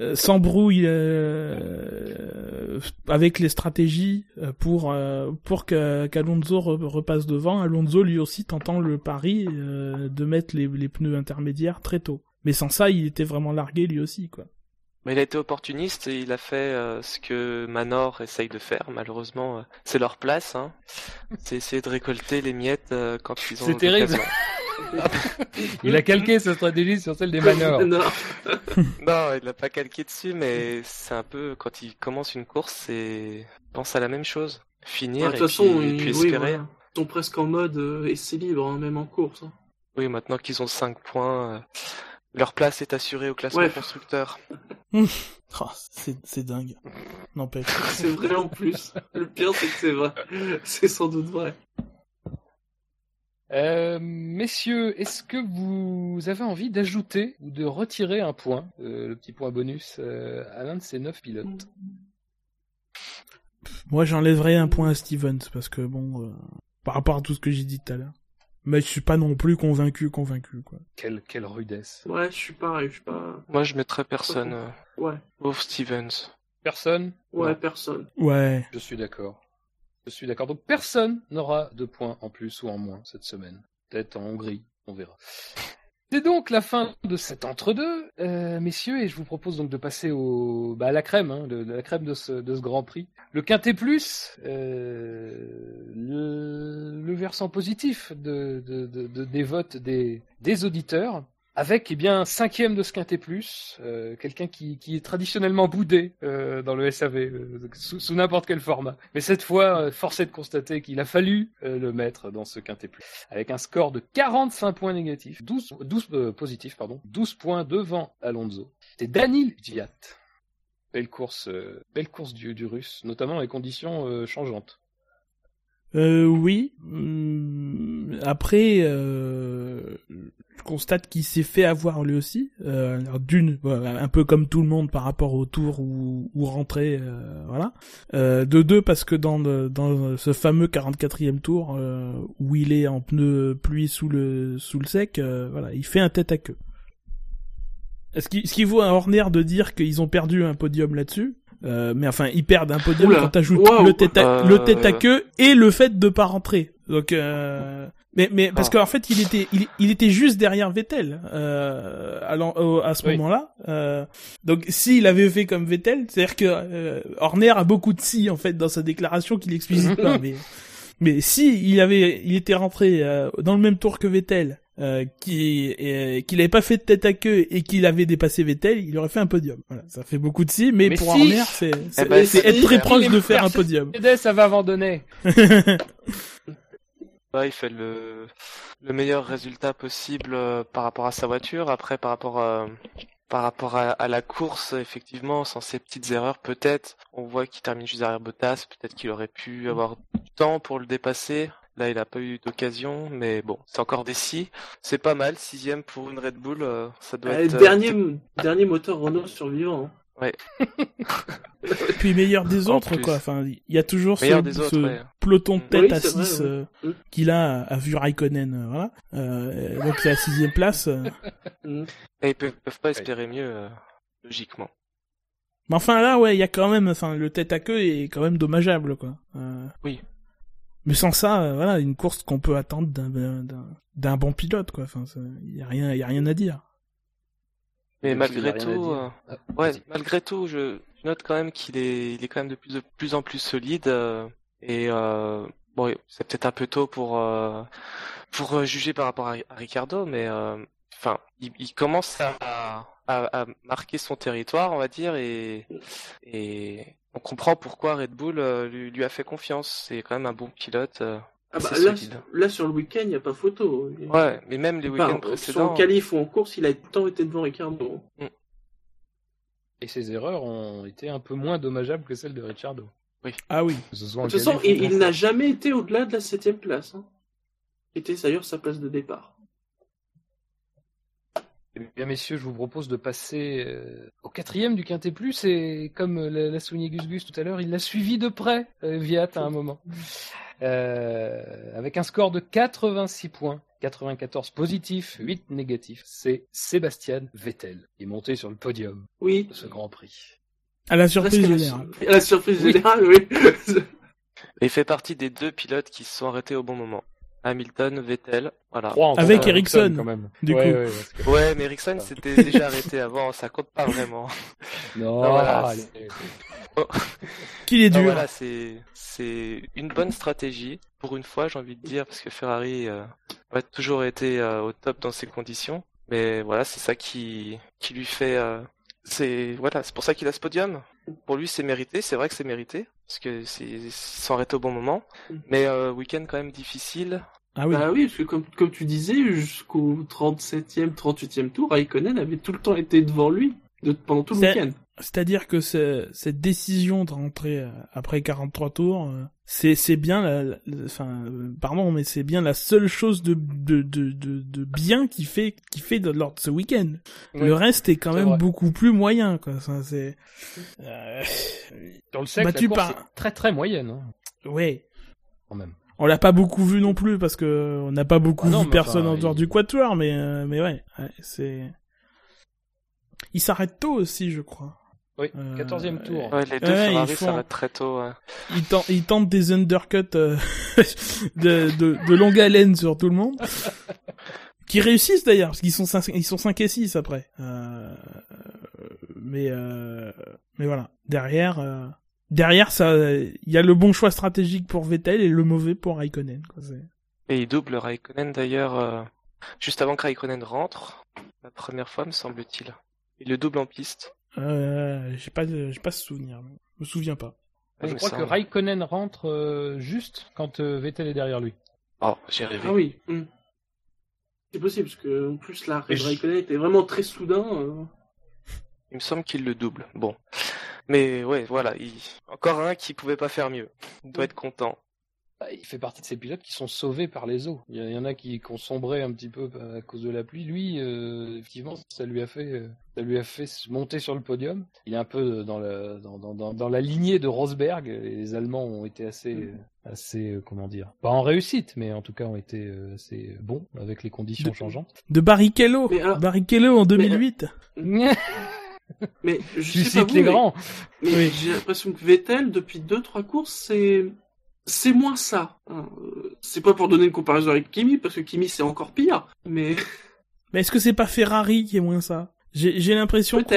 euh, s'embrouille euh, avec les stratégies euh, pour pour qu'Alonso re- repasse devant. Alonso lui aussi tentant le pari de mettre les, les pneus intermédiaires très tôt. Mais sans ça, il était vraiment largué lui aussi quoi. Mais il a été opportuniste et il a fait euh, ce que Manor essaye de faire. Malheureusement, euh, c'est leur place. Hein. C'est essayer de récolter les miettes euh, quand ils ont C'est terrible. Il a calqué sa stratégie sur celle des Manors. Non. Non, il l'a pas calqué dessus, mais c'est un peu quand il commence une course, c'est il pense à la même chose, finir De et, toute façon, puis, et ils puis oui, espérer. voilà. Ils sont presque en mode euh, essai libre, hein, même en course. hein. Oui, maintenant qu'ils ont 5 points, euh, leur place est assurée au classement Ouais. constructeur. Oh, c'est c'est dingue. N'empêche. C'est vrai en plus. Le pire, c'est que c'est vrai. C'est sans doute vrai. Euh, messieurs, est-ce que vous avez envie d'ajouter ou de retirer un point, euh, le petit point bonus, euh, à l'un de ces neuf pilotes? Moi, j'enlèverais un point à Stevens parce que bon, euh, par rapport à tout ce que j'ai dit tout à l'heure. Mais je suis pas non plus convaincu, convaincu quoi. quelle, quelle rudesse. Ouais, je suis pareil, je suis pas. Moi, je mettrais personne, euh, Ouais, sauf Stevens. Personne? Ouais, Non. personne. Ouais. Je suis d'accord. Je suis d'accord. Donc personne n'aura de points en plus ou en moins cette semaine. Peut-être en Hongrie, on verra. C'est donc la fin de cet entre-deux, euh, messieurs, et je vous propose donc de passer au, bah, à la crème, hein, de, la crème de ce, Grand Prix. Le Quintet Plus, euh, le, le versant positif de, de, de- de- des votes des auditeurs, avec eh bien un cinquième de ce Quintet euh, quelqu'un qui, est traditionnellement boudé euh, dans le SAV, euh, sous, n'importe quel format. Mais cette fois, force est de constater qu'il a fallu le mettre dans ce Quintet Plus, avec un score de 45 points négatifs, 12, 12 euh, positifs, pardon, 12 points devant Alonso. C'est Danil Gviat. Belle course, belle course du, du russe, notamment les conditions changeantes. Euh, oui. Hum, Après, euh, je constate qu'il s'est fait avoir lui aussi. Euh, D'une, un peu comme tout le monde par rapport au tour ou, ou rentrée, euh, voilà. Euh, de deux, parce que dans, dans ce fameux 44e tour, euh, où il est en pneu pluie sous le, sec, euh, voilà, il fait un tête à queue. Est-ce qu'il, ce qu'il vaut à Horner de dire qu'ils ont perdu un podium là-dessus? Euh, mais enfin, ils perdent un podium Oula. quand t'ajoutes le tête à, Euh, le tête à queue et le fait de pas rentrer. Donc, euh... mais mais parce Ah. qu'en fait, il était il, il était juste derrière Vettel euh, à, ce Oui. moment-là. Euh... Donc, s'il avait fait comme Vettel, c'est-à-dire que euh, Horner a beaucoup de si en fait dans sa déclaration qu'il explicite pas. Mais mais si il avait il était rentré euh, dans le même tour que Vettel. Euh, qui euh, qu'il avait pas fait de tête à queue et qu'il avait dépassé Vettel, il aurait fait un podium. Voilà, ça fait beaucoup de si, mais, Mais pour si. Horner, c'est c'est ben, c'est si. être très proche est de faire un podium. Mercedes, ça va abandonner. Ouais, il fait le, le meilleur résultat possible euh, par rapport à sa voiture. Après, par rapport à, par rapport à, à la course, effectivement, sans ces petites erreurs, peut-être, on voit qu'il termine juste derrière Bottas. Peut-être qu'il aurait pu avoir du temps pour le dépasser. Là, il n'a pas eu d'occasion, mais bon, c'est encore des si. C'est pas mal, sixième pour une Red Bull, euh, ça doit Euh, être. euh, dernier, dernier moteur Renault survivant. hein. Puis meilleur des En autres, plus. quoi. Enfin, il y a toujours ce, Meilleur des ce autres, ouais. peloton de tête Oui, à c'est vrai, 6 ouais. Mm. qu'il a à vue Raikkonen, euh, voilà. Euh, donc c'est la sixième place. euh. Mm. Et ils peuvent, peuvent pas espérer mieux, euh, logiquement. Mais enfin là, ouais, il y a quand même, enfin, le tête à queue est quand même dommageable, quoi. Euh, Oui. Mais sans ça, euh, voilà, une course qu'on peut attendre d'un d'un d'un bon pilote, quoi. Enfin, il y a rien, il y a rien à dire. Mais Et puis, il y a malgré tout, euh, Ah, Ouais, malgré tout, je je note quand même qu'il est, il est quand même de plus, de plus en plus solide euh, et euh, bon, c'est peut-être un peu tôt pour euh, pour euh, juger par rapport à, à Ricardo, mais euh, enfin, il, il commence à, à, à marquer son territoire, on va dire, et et on comprend pourquoi Red Bull euh, lui, lui a fait confiance. C'est quand même un bon pilote. euh. Ah bah, là, solide. là, sur le week-end, il n'y a pas photo. Ouais, mais même les week-ends Soit précédents. en qualif ou en course, il a temps été devant Ricardo. Et ses erreurs ont été un peu moins dommageables que celles de Ricciardo. Ah oui. Ce soit en De toute façon, il, n'a jamais été au-delà de la septième place. Hein. C'était d'ailleurs sa place de départ. Eh bien, messieurs, je vous propose de passer euh, au quatrième du Quintet Plus et comme euh, l'a souligné Gus Gus tout à l'heure, il l'a suivi de près, euh, Viat, à un moment. Euh, avec un score de 86 points, 94 positifs, 8 négatifs. C'est Sébastien Vettel qui est monté sur le podium Oui. de ce Grand Prix. À la surprise générale. sur- La surprise Oui. générale, oui. Et il fait partie des deux pilotes qui se sont arrêtés au bon moment. Hamilton, Vettel, voilà. Avec Ericsson, quand même. du Ouais, coup. ouais, parce que- Ouais, mais Ericsson s'était déjà arrêté avant, ça compte pas vraiment. Non, Ah, voilà, allez. Qu'il est Ah, dur. voilà, c'est c'est une bonne stratégie pour une fois, j'ai envie de dire, parce que Ferrari euh, a toujours été euh, au top dans ces conditions. Mais voilà, c'est ça qui qui lui fait. euh, c'est voilà, c'est pour ça qu'il a ce podium. Pour lui, c'est mérité. C'est vrai que c'est mérité parce que c'est arrêtés au bon moment. Mais euh, week-end quand même difficile. Ah oui. Bah oui, parce que comme, comme tu disais, jusqu'au 37e, 38e tour, Raikkonen avait tout le temps été devant lui de- pendant tout le week-end. C'est-à-dire que ce- cette décision de rentrer euh, après 43 tours, euh, c'est c'est bien la, la- enfin euh, pardon mais c'est bien la seule chose de de de de, de bien qui fait qui fait de, lors de ce week-end. Oui, Le reste est quand même vrai. beaucoup plus moyen quoi. Ça c'est euh, Sur le sec, Battu la course par- est très très moyenne, hein, ouais. quand même. On l'a pas beaucoup vu non plus parce que on n'a pas beaucoup Ah non, vu personne enfin, en dehors il- du quatuor mais euh, mais ouais, ouais, c'est il s'arrête tôt aussi je crois. Oui, Euh, 14e tour. Ouais, les deux Ouais, Ferrari ils font- s'arrêtent très tôt. ouais. il tente, il tente des undercuts euh, de, de, de longue haleine sur tout le monde. Qui réussissent d'ailleurs, parce qu'ils sont 5, ils sont 5 et 6 après. Euh, mais, euh, mais voilà. Derrière, euh, derrière ça, il y a le bon choix stratégique pour Vettel et le mauvais pour Raikkonen. Quoi, c'est- Et il double Raikkonen d'ailleurs euh, juste avant que Raikkonen rentre. La première fois, me semble-t-il. Il le double en piste. euh, j'ai pas, de- j'ai pas ce souvenir. Je me souviens pas. je crois que. Raikkonen rentre euh, juste quand euh, Vettel est derrière lui. Oh, j'ai rêvé. Ah oui. hmm. C'est possible, parce que en plus, je- Raikkonen était vraiment très soudain. Euh. Il me semble qu'il le double. Bon. Mais ouais, voilà. Il... Encore un qui pouvait pas faire mieux. Il doit être content. bah, il fait partie de ces pilotes qui sont sauvés par les eaux. Il y, en a qui, qui ont sombré un petit peu à cause de la pluie. Lui, euh, effectivement, ça lui a fait, euh, ça lui a fait monter sur le podium. Il est un peu dans, le, dans, dans, dans, dans la lignée de Rosberg. Les Allemands ont été assez, euh, assez, euh, comment dire, pas en réussite, mais en tout cas ont été euh, assez bons avec les conditions De- changeantes. De Barrichello. Alors- Barrichello en 2008. Mais je tu sais pas cites vous, les mais- grands. Mais Oui. j'ai l'impression que Vettel, depuis deux trois courses, c'est c'est moins ça. hein. Euh, C'est pas pour donner une comparaison avec Kimi, parce que Kimi c'est encore pire. Mais Mais est-ce que c'est pas Ferrari qui est moins ça? J'ai j'ai l'impression qu'on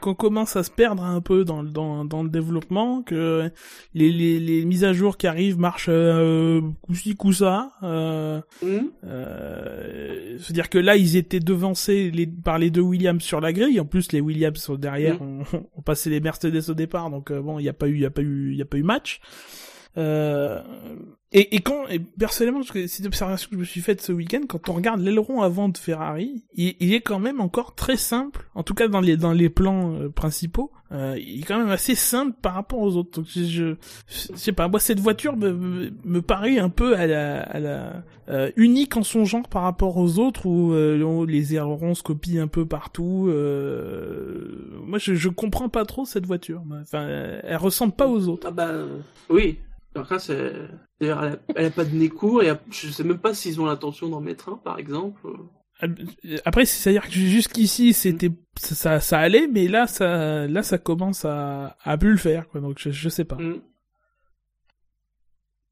qu'on commence à se perdre un peu dans, le- dans, dans le développement, que les, les, les mises à jour qui arrivent marchent euh, coup-ci, coup-ça. Euh, hum, euh, C'est-à-dire que là, ils étaient devancés les, par les deux Williams sur la grille. En plus, les Williams sont derrière ont, ont passé les Mercedes au départ, donc euh, bon, il n'y a pas eu, il y a pas eu, il y a pas eu match. Euh, et, et quand, et personnellement, une observation que je me suis faite ce week-end, quand on regarde l'aileron avant de Ferrari, il, il est quand même encore très simple, en tout cas dans les dans les plans euh, principaux, euh, il est quand même assez simple par rapport aux autres. Donc je, je, je sais pas, moi cette voiture me, me, me paraît un peu à la, à la euh, unique en son genre par rapport aux autres où euh, les ailerons se copient un peu partout. Euh... Moi, je, je comprends pas trop cette voiture. Enfin, elle ressemble pas aux autres. ah bah euh, oui. Là, c'est d'ailleurs elle, a- elle a pas de nez court et je sais même pas s'ils ont l'intention d'en mettre un, par exemple. Après, c'est-à-dire que jusqu'ici, c'était ça, ça, allait, mais là, ça, là, ça commence à, à plus le faire. Quoi. Donc, je, je sais pas.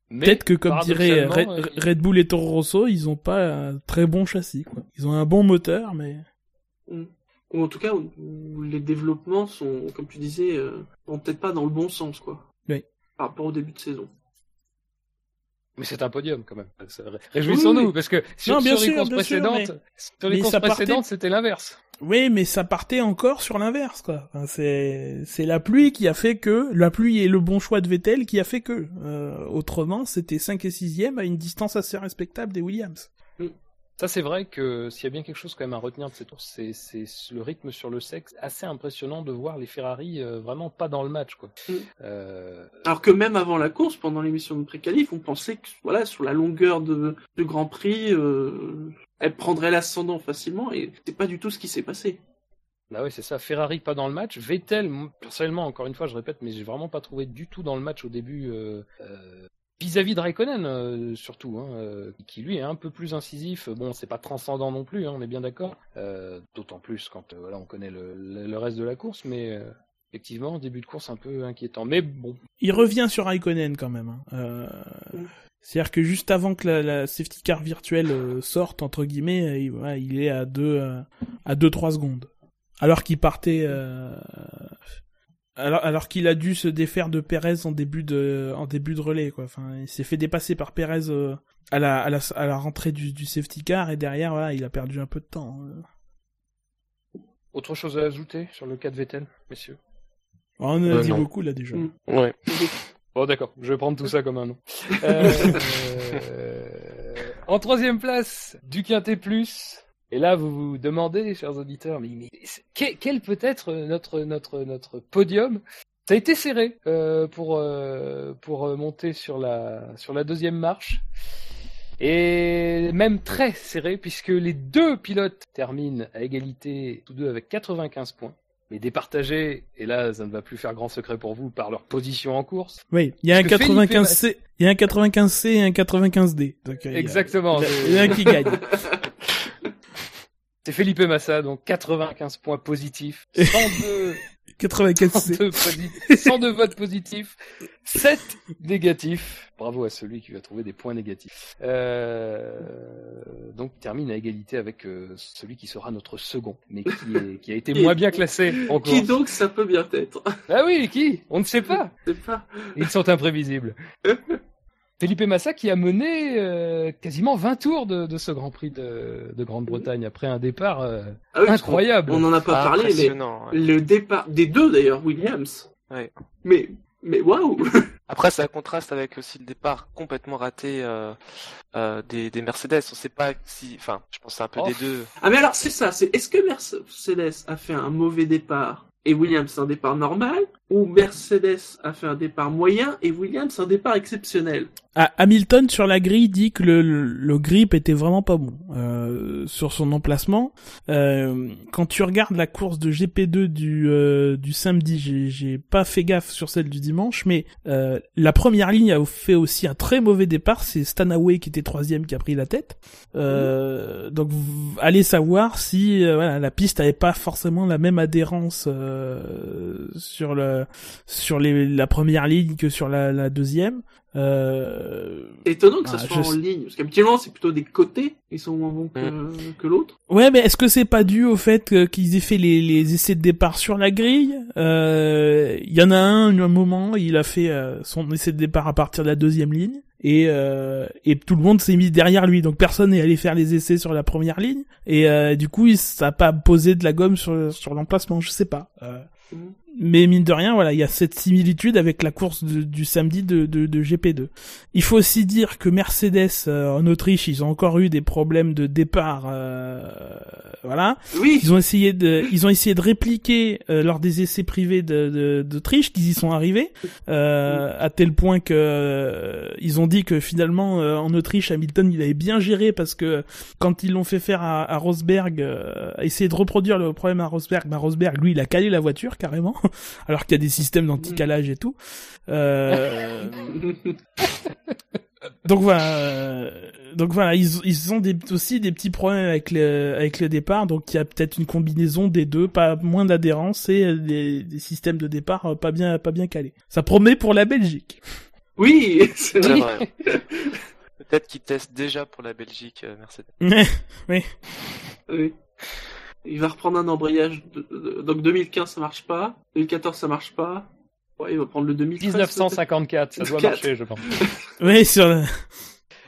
Mais Peut-être que, comme dirait Red, euh, Red Bull et Toro Rosso, ils ont pas un très bon châssis. Quoi. Ils ont un bon moteur, mais Ou en tout cas, où, les développements sont, comme tu disais, euh, peut-être pas dans le bon sens, quoi. Oui. Par rapport au début de saison. Mais c'est un podium quand même. Réjouissons-nous Oui, oui. parce que sur, Non, bien sur les sûr, courses sûr, précédentes, sur les mais courses partait- précédentes, c'était l'inverse. Oui, mais ça partait encore sur l'inverse, quoi. Enfin, c'est c'est la pluie qui a fait que la pluie et le bon choix de Vettel qui a fait que. Euh, autrement, c'était 5 et 6 à une distance assez respectable des Williams. Ça, c'est vrai que s'il y a bien quelque chose quand même à retenir de cette course, c'est, c'est le rythme sur le sexe. Assez impressionnant de voir les Ferrari euh, vraiment pas dans le match, quoi. Mm. Euh, Alors que même avant la course, pendant l'émission de pré-qualif, on pensait que voilà, sur la longueur de, de Grand Prix, euh, elle prendrait l'ascendant facilement, et c'est pas du tout ce qui s'est passé. Bah oui, c'est ça. Ferrari pas dans le match. Vettel, personnellement, encore une fois, je répète, mais j'ai vraiment pas trouvé du tout dans le match au début. euh, euh, Vis-à-vis de Raikkonen, euh, surtout, hein, euh, qui lui est un peu plus incisif. Bon, c'est pas transcendant non plus, hein, on est bien d'accord. Euh, D'autant plus quand euh, voilà, on connaît le, le- le reste de la course, mais euh, effectivement, début de course un peu inquiétant. Mais bon, Il revient sur Raikkonen quand même. hein. C'est-à-dire que juste avant que la, la safety car virtuelle sorte entre guillemets, il, est à deux euh, à deux trois secondes. Alors qu'il partait, euh, alors alors qu'il a dû se défaire de Perez en début de en début de relais quoi. Enfin, il s'est fait dépasser par Perez euh, à la à la à la rentrée du, du safety car et derrière voilà, il a perdu un peu de temps. euh. autre chose à ajouter sur le cas de Vettel, messieurs? On en a Euh, dit non. beaucoup là déjà. Mm. Ouais. Bon, d'accord, je vais prendre tout ça comme un nom. Euh, euh, en troisième place, du Quintet Plus. Et là, vous vous demandez, chers auditeurs, mais, quel peut être notre, notre, notre podium? Ça a été serré euh, pour, euh, pour euh, monter sur la, sur la deuxième marche. Et même très serré, puisque les deux pilotes terminent à égalité, tous deux avec 95 points. Mais départagés, et là, ça ne va plus faire grand secret pour vous, par leur position en course. Oui, il y a un Parce que Felipe 95C, il y a un 95C et un 95D. Donc, il y a- Exactement. Il y a- un qui gagne. C'est Felipe Massa, donc 95 points positifs, 102, 95C. 102, posi- 102 votes positifs, 7 négatifs. Bravo à celui qui va trouver des points négatifs. Euh, donc il termine à égalité avec euh, celui qui sera notre second, mais qui, est- qui a été Qui- moins bien classé en Qui course. donc ça peut bien être Ah oui, qui? On ne sait pas. Ils sont imprévisibles. Felipe Massa qui a mené euh, quasiment 20 tours de, de ce Grand Prix de, de Grande-Bretagne après un départ euh, Ah oui, incroyable. On n'en a pas Ah, parlé, mais ouais. le départ des deux d'ailleurs, Williams. Ouais. Mais mais waouh Après, ça contraste avec aussi le départ complètement raté euh, euh, des, des Mercedes. On sait pas si, enfin, je pense que c'est un peu Oh. des deux. Ah mais alors c'est ça, c'est est-ce que Mercedes a fait un mauvais départ et Williams un départ normal où Mercedes a fait un départ moyen et Williams un départ exceptionnel. Ah, Hamilton sur la grille dit que le, grip était vraiment pas bon euh, sur son emplacement. Euh, quand tu regardes la course de GP2 du euh, du samedi, j'ai pas fait gaffe sur celle du dimanche, mais euh, la première ligne a fait aussi un très mauvais départ. C'est Stanaway qui était troisième qui a pris la tête. Euh, donc vous allez savoir si euh, voilà, la piste avait pas forcément la même adhérence sur le sur les, la première ligne que sur la, la deuxième. Euh, C'est étonnant que ça Ah, soit je en ligne, parce qu'habituellement c'est plutôt des côtés qui sont moins bons que, que l'autre. Ouais, mais est-ce que c'est pas dû au fait qu'ils aient fait les, les essais de départ sur la grille? Euh, Il y en a un, un moment, il a fait euh, son essai de départ à partir de la deuxième ligne. Et, euh, et tout le monde s'est mis derrière lui, donc personne n'est allé faire les essais sur la première ligne. Et euh, du coup, il- ça a pas posé de la gomme sur, sur l'emplacement, je sais pas. Euh, Mhm. Mais mine de rien, voilà, il y a cette similitude avec la course de- du samedi de, de, de GP2. Il faut aussi dire que Mercedes euh, en Autriche, ils ont encore eu des problèmes de départ. euh, voilà, Oui, ils ont essayé de, ils ont essayé de répliquer euh, lors des essais privés de de- d'Autriche qu'ils y sont arrivés, euh, à tel point que euh, ils ont dit que finalement euh, en Autriche, Hamilton il avait bien géré parce que quand ils l'ont fait faire à, à Rosberg, euh, à essayer de reproduire le problème à Rosberg, bah Rosberg lui il a calé la voiture carrément, alors qu'il y a des systèmes d'anti-calage et tout. Euh, donc voilà, euh, donc voilà, ils, ils ont des, aussi des petits problèmes avec le, avec le départ, donc il y a peut-être une combinaison des deux, pas moins d'adhérence et des, des systèmes de départ euh, pas bien, pas bien calés. Ça promet pour la Belgique. oui, c'est vrai. vrai. Peut-être qu'ils testent déjà pour la Belgique, euh, Mercedes. oui. Oui. Il va reprendre un embrayage. de- de- donc 2015 ça marche pas, 2014 ça marche pas. Ouais, il va prendre le 2013. 1954, ça doit 4. marcher, je pense. Oui, sur le-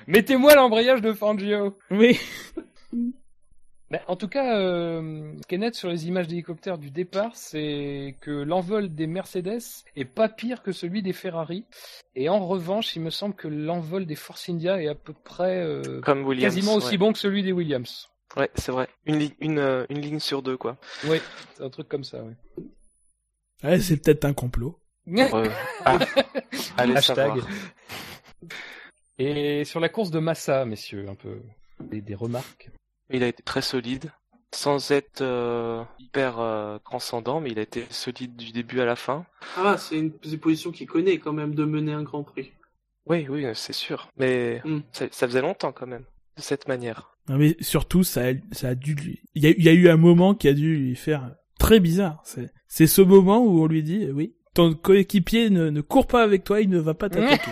Mettez-moi l'embrayage de Fangio. oui. Mais en tout cas, euh, ce qui est net sur les images d'hélicoptères du départ, c'est que l'envol des Mercedes est pas pire que celui des Ferrari. Et en revanche, il me semble que l'envol des Force India est à peu près euh, Comme Williams. quasiment aussi ouais. bon que celui des Williams. Ouais, c'est vrai. Une, li- une, euh, une ligne sur deux, quoi. Oui, c'est un truc comme ça. Oui. Ouais, c'est peut-être un complot. Euh, ah, allez Hashtag. savoir. Et sur la course de Massa, messieurs, un peu des, des remarques. Il a été très solide, sans être euh, hyper euh, transcendant, mais il a été solide du début à la fin. Ah, c'est une, c'est une position qu'il connaît quand même de mener un Grand Prix. Oui, oui, c'est sûr. Mais Mm. ça, ça faisait longtemps quand même, de cette manière. Non, mais surtout, ça, a- ça a dû lui... Il y a, il y a eu un moment qui a dû lui faire très bizarre. C'est, ce moment où on lui dit, oui, ton coéquipier ne, ne court pas avec toi, il ne va pas t'attaquer.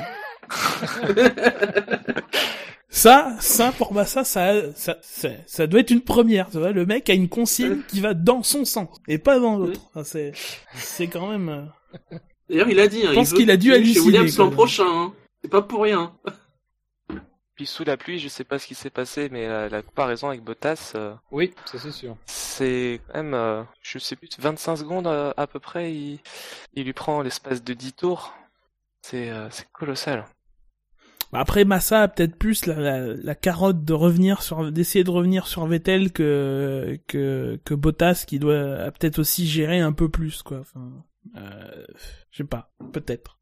ça, ça, pour Massa, ça, ça, ça, ça doit être une première, tu vois. Le mec a une consigne qui va dans son sens et pas dans l'autre. Ça, C'est, c'est quand même... euh, D'ailleurs, il a dit. Hein, Je pense qu'il a dû continuer chez halluciner, Williams l'an prochain. Hein. C'est pas pour rien. Puis sous la pluie, je sais pas ce qui s'est passé, mais la comparaison avec Bottas, euh, Oui, ça c'est sûr. c'est quand même, euh, je sais plus, 25 secondes euh, à peu près, il, il lui prend l'espace de 10 tours. C'est euh, c'est colossal. Bah, Après Massa a peut-être plus la, la, la carotte de revenir sur d'essayer de revenir sur Vettel que que que Bottas qui doit a peut-être aussi gérer un peu plus quoi. Enfin, euh, je sais pas, peut-être.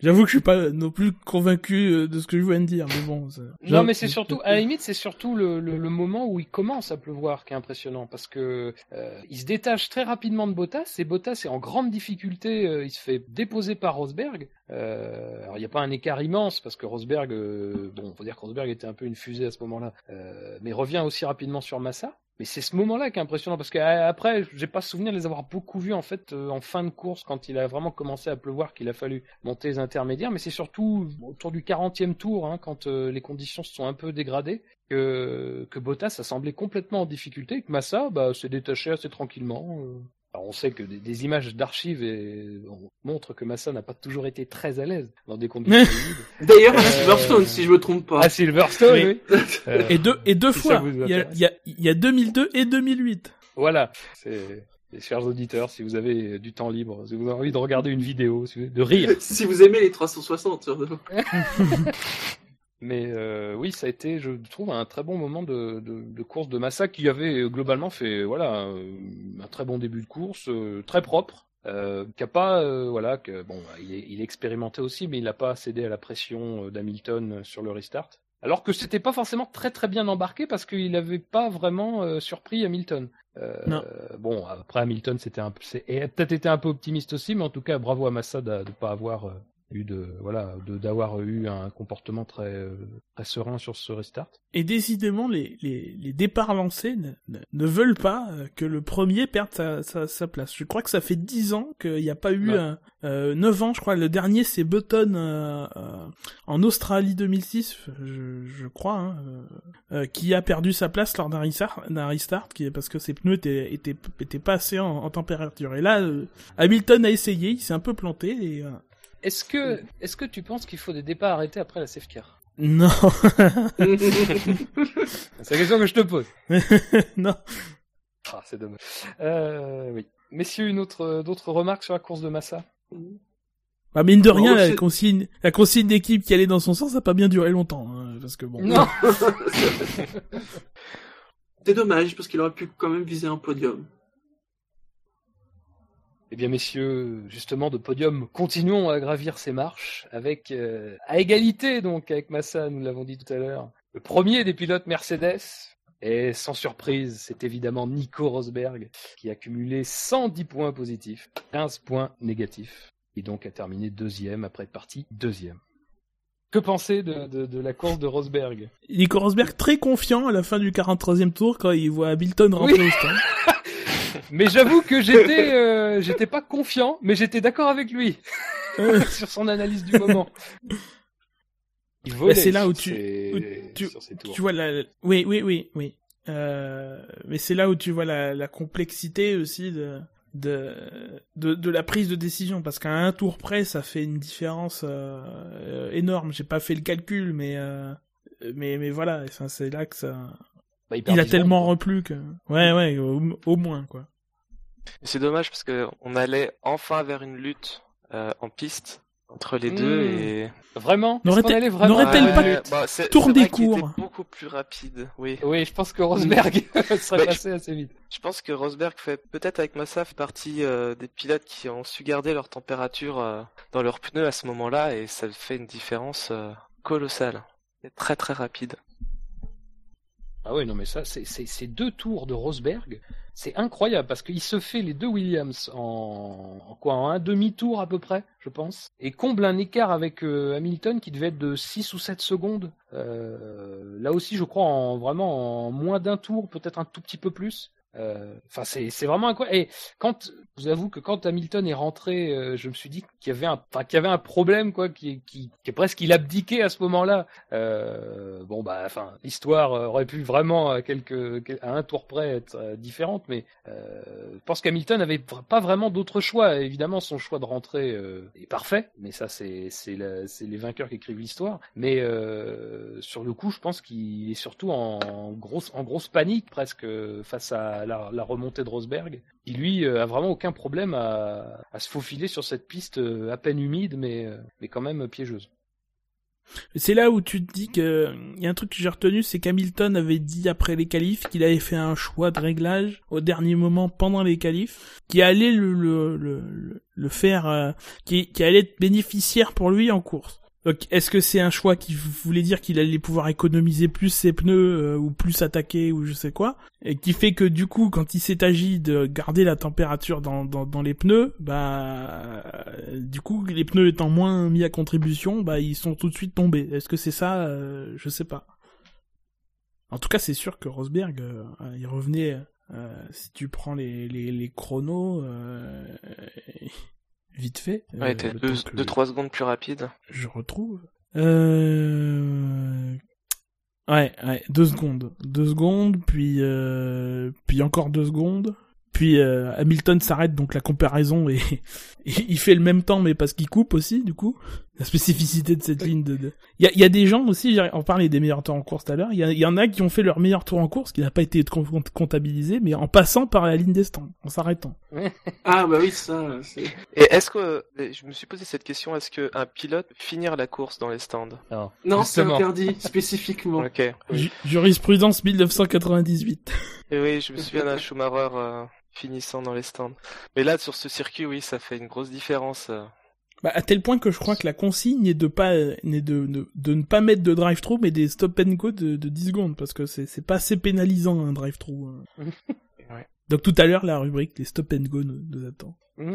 J'avoue que je suis pas non plus convaincu euh, de ce que je viens de dire, mais bon. Non, mais c'est surtout, à la limite, c'est surtout le, le, le moment où il commence à pleuvoir qui est impressionnant parce que euh, il se détache très rapidement de Bottas et Bottas est en grande difficulté. euh, il se fait déposer par Rosberg. Euh, alors il n'y a pas un écart immense parce que Rosberg, euh, bon, faut dire que Rosberg était un peu une fusée à ce moment-là, euh, mais revient aussi rapidement sur Massa. Mais c'est ce moment-là qui est impressionnant parce qu'après, j'ai pas souvenir de les avoir beaucoup vus en fait euh, en fin de course quand il a vraiment commencé à pleuvoir qu'il a fallu monter les intermédiaires. Mais c'est surtout autour du 40e tour hein, quand euh, les conditions se sont un peu dégradées que, que Bottas a semblé complètement en difficulté que Massa bah, s'est détaché assez tranquillement. euh. Alors on sait que des, des images d'archives et- on montrent que Massa n'a pas toujours été très à l'aise dans des conditions. D'ailleurs, à Euh, Silverstone, si je me trompe pas. À Silverstone, Oui. oui. Euh, Et deux et deux Si fois. Il y a, intéresse. il y a il y a 2002 et 2008. Voilà. Les chers auditeurs, si vous avez du temps libre, si vous avez envie de regarder une vidéo, si vous- de rire. si vous aimez les 360, surtout. Mais euh, oui, ça a été, je trouve, un très bon moment de, de, de course de Massa qui avait euh, globalement fait voilà un, un très bon début de course, euh, très propre, euh, qui a pas, euh, voilà, que bon, il est, il est expérimenté aussi, mais il n'a pas cédé à la pression euh, d'Hamilton sur le restart. Alors que c'était pas forcément très très bien embarqué parce qu'il n'avait pas vraiment euh, surpris Hamilton. Euh, Non. Bon, après Hamilton, c'était un, peu- c'est peut-être été un peu optimiste aussi, mais en tout cas, bravo à Massa de ne pas avoir euh, eu de, voilà, de d'avoir eu un comportement très très serein sur ce restart. Et décidément, les, les, les départs lancés ne, ne, ne veulent pas euh, que le premier perde sa, sa, sa place. Je crois que ça fait 10 ans qu'il n'y a pas eu Ouais. un... Euh, 9 ans, je crois. Le dernier, c'est Button euh, euh, en Australie 2006, je, je crois, hein, qui a perdu sa place lors d'un restart, d'un restart qui, parce que ses pneus étaient, étaient, étaient pas assez en, en température. Et là, Hamilton a essayé, il s'est un peu planté. Et, Est-ce que, est-ce que tu penses qu'il faut des départs arrêtés après la safety car Non, C'est la question que je te pose. non. Ah, c'est dommage. Euh, oui. Messieurs, une autre, d'autres remarques sur la course de Massa? Bah mine de rien, la consigne, la consigne d'équipe qui allait dans son sens, ça a pas bien duré longtemps, hein, parce que bon. Non. C'est dommage parce qu'il aurait pu quand même viser un podium. Eh bien, messieurs, justement, de podium, continuons à gravir ces marches avec, euh, à égalité, donc, avec Massa, nous l'avons dit tout à l'heure, le premier des pilotes Mercedes. Et sans surprise, c'est évidemment Nico Rosberg qui a cumulé 110 points positifs, 15 points négatifs, et donc a terminé deuxième après être parti deuxième. Que penser de, de, de la course de Rosberg? Nico Rosberg très confiant à la fin du 43e tour quand il voit Hamilton rentrer Oui. au stand. Mais j'avoue que j'étais, euh, j'étais pas confiant, mais j'étais d'accord avec lui sur son analyse du moment. Bah, c'est là où tu- ses- où tu- vois la, oui, oui, oui, oui. Euh, mais c'est là où tu vois la, la complexité aussi de, de, de, de la prise de décision, parce qu'à un tour près, ça fait une différence euh, euh, énorme. J'ai pas fait le calcul, mais euh, mais mais voilà, enfin, c'est là que ça. Bah, Il a 10 tellement replu que. Ouais, ouais, au, au moins quoi. Et C'est dommage parce que on allait enfin vers une lutte euh, en piste entre les deux Hmm. et. Vraiment? N'aurait-elle- pas Ouais, bah, était cours beaucoup plus rapide, oui. Oui, je pense que Rosberg serait Bah, passé assez vite. Je pense que Rosberg fait peut-être avec Massa fait partie euh, des pilotes qui ont su garder leur température euh, dans leurs pneus à ce moment-là et ça fait une différence euh, colossale. C'est très très rapide. Ah oui, non, mais ça, ces deux tours de Rosberg, c'est incroyable parce qu'il se fait les deux Williams en, quoi, un demi-tour à peu près, je pense, et comble un écart avec euh, Hamilton qui devait être de 6 ou 7 secondes. Euh, là aussi, je crois, en vraiment en moins d'un tour, peut-être un tout petit peu plus. Euh, Enfin, c'est c'est vraiment incroyable. Et quand, je vous avoue que quand Hamilton est rentré, euh, je me suis dit qu'il y avait un, qu'il y avait un problème, quoi, qui, qui, qui est presque il abdiquait à ce moment-là. Euh, bon, bah, enfin, l'histoire aurait pu vraiment à quelques, à un tour près être euh, différente, mais euh, je pense qu'Hamilton avait vra- pas vraiment d'autre choix. Évidemment, son choix de rentrer euh, est parfait, mais ça, c'est c'est les vainqueurs qui écrivent l'histoire. Mais euh, sur le coup, je pense qu'il est surtout en grosse, en grosse panique presque euh, face à la, remontée de Rosberg. qui lui euh, a vraiment aucun problème à, se faufiler sur cette piste euh, à peine humide, mais, euh, mais quand même piégeuse. C'est là où tu te dis que il y a un truc que j'ai retenu, c'est qu'Hamilton avait dit après les qualifs qu'il avait fait un choix de réglage au dernier moment pendant les qualifs, qui allait le le le, faire, qui qui allait être bénéficiaire pour lui en course. Donc, est-ce que c'est un choix qui voulait dire qu'il allait pouvoir économiser plus ses pneus euh, ou plus attaquer ou je sais quoi, et qui fait que du coup, quand il s'est agi de garder la température dans dans, les pneus, bah euh, du coup, les pneus étant moins mis à contribution, bah ils sont tout de suite tombés. Est-ce que c'est ça Euh, Je sais pas. En tout cas, c'est sûr que Rosberg, euh, il revenait. si tu prends les les, chronos, vite fait. euh, Ouais, t'es le 2 temps que 3 secondes plus rapide. je retrouve. Euh... Ouais, ouais, deux secondes. Deux secondes, puis, euh... puis encore deux secondes. Puis euh, Hamilton s'arrête, donc la comparaison est... il fait le même temps, mais parce qu'il coupe aussi, du coup. La spécificité de cette ligne de... de- Il y a, il y a des gens aussi, j'ai- on parlait des meilleurs temps en course tout à l'heure, il y, a- il y en a qui ont fait leur meilleur tour en course, qui n'a pas été com- comptabilisé, mais en passant par la ligne des stands, en s'arrêtant. Ah bah oui, ça. Et est-ce que je me suis posé cette question est-ce qu'un pilote peut finir la course dans les stands? Non, Non, c'est interdit, spécifiquement. Ok. Jurisprudence 1998. Et oui, je me souviens d'un Schumacher euh, finissant dans les stands. Mais là, sur ce circuit, oui, ça fait une grosse différence. euh. Bah, à tel point que je crois que la consigne est de pas, de, de, de ne pas mettre de drive-through, mais des stop and go de, de 10 secondes, parce que c'est, c'est pas assez pénalisant, un drive-through. euh. Ouais. Donc tout à l'heure, la rubrique, les stop and go nous, nous attend.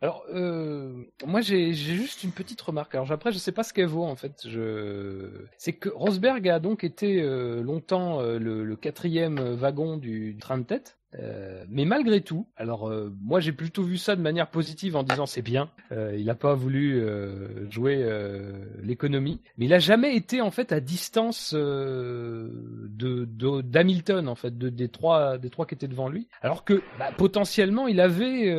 Alors, euh, moi j'ai j'ai juste une petite remarque. Alors après, je sais pas ce qu'elle vaut en fait. Je... C'est que Rosberg a donc été euh, longtemps euh, le, le quatrième wagon du train de tête. Euh, mais malgré tout, alors euh, moi j'ai plutôt vu ça de manière positive en disant c'est bien. Euh, il n'a pas voulu euh, jouer euh, l'économie, mais il a jamais été en fait à distance de d'Hamilton en fait, de, des trois des trois qui étaient devant lui. Alors que bah, potentiellement il avait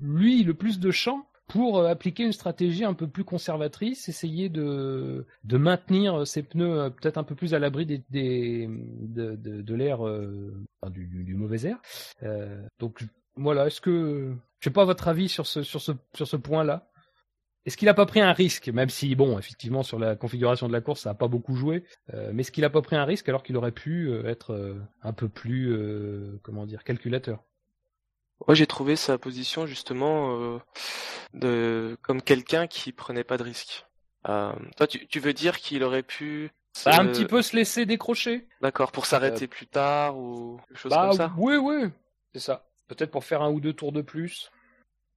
lui le plus de champ pour euh, appliquer une stratégie un peu plus conservatrice, essayer de, de maintenir ses pneus euh, peut-être un peu plus à l'abri des, de, de, l'air, euh, du, mauvais air. Euh, donc voilà, est-ce que, je sais pas votre avis sur ce, sur ce, sur ce point-là est-ce qu'il a pas pris un risque, même si bon, effectivement, sur la configuration de la course, ça a pas beaucoup joué, euh, mais est-ce qu'il a pas pris un risque alors qu'il aurait pu euh, être euh, un peu plus, euh, comment dire, calculateur? Moi, j'ai trouvé sa position justement euh, de comme quelqu'un qui prenait pas de risque. Euh, toi, tu, tu veux dire qu'il aurait pu Bah, Un petit peu se laisser décrocher. D'accord, pour s'arrêter plus tard ou quelque chose Bah comme ça oui, oui, c'est ça. Peut-être pour faire un ou deux tours de plus.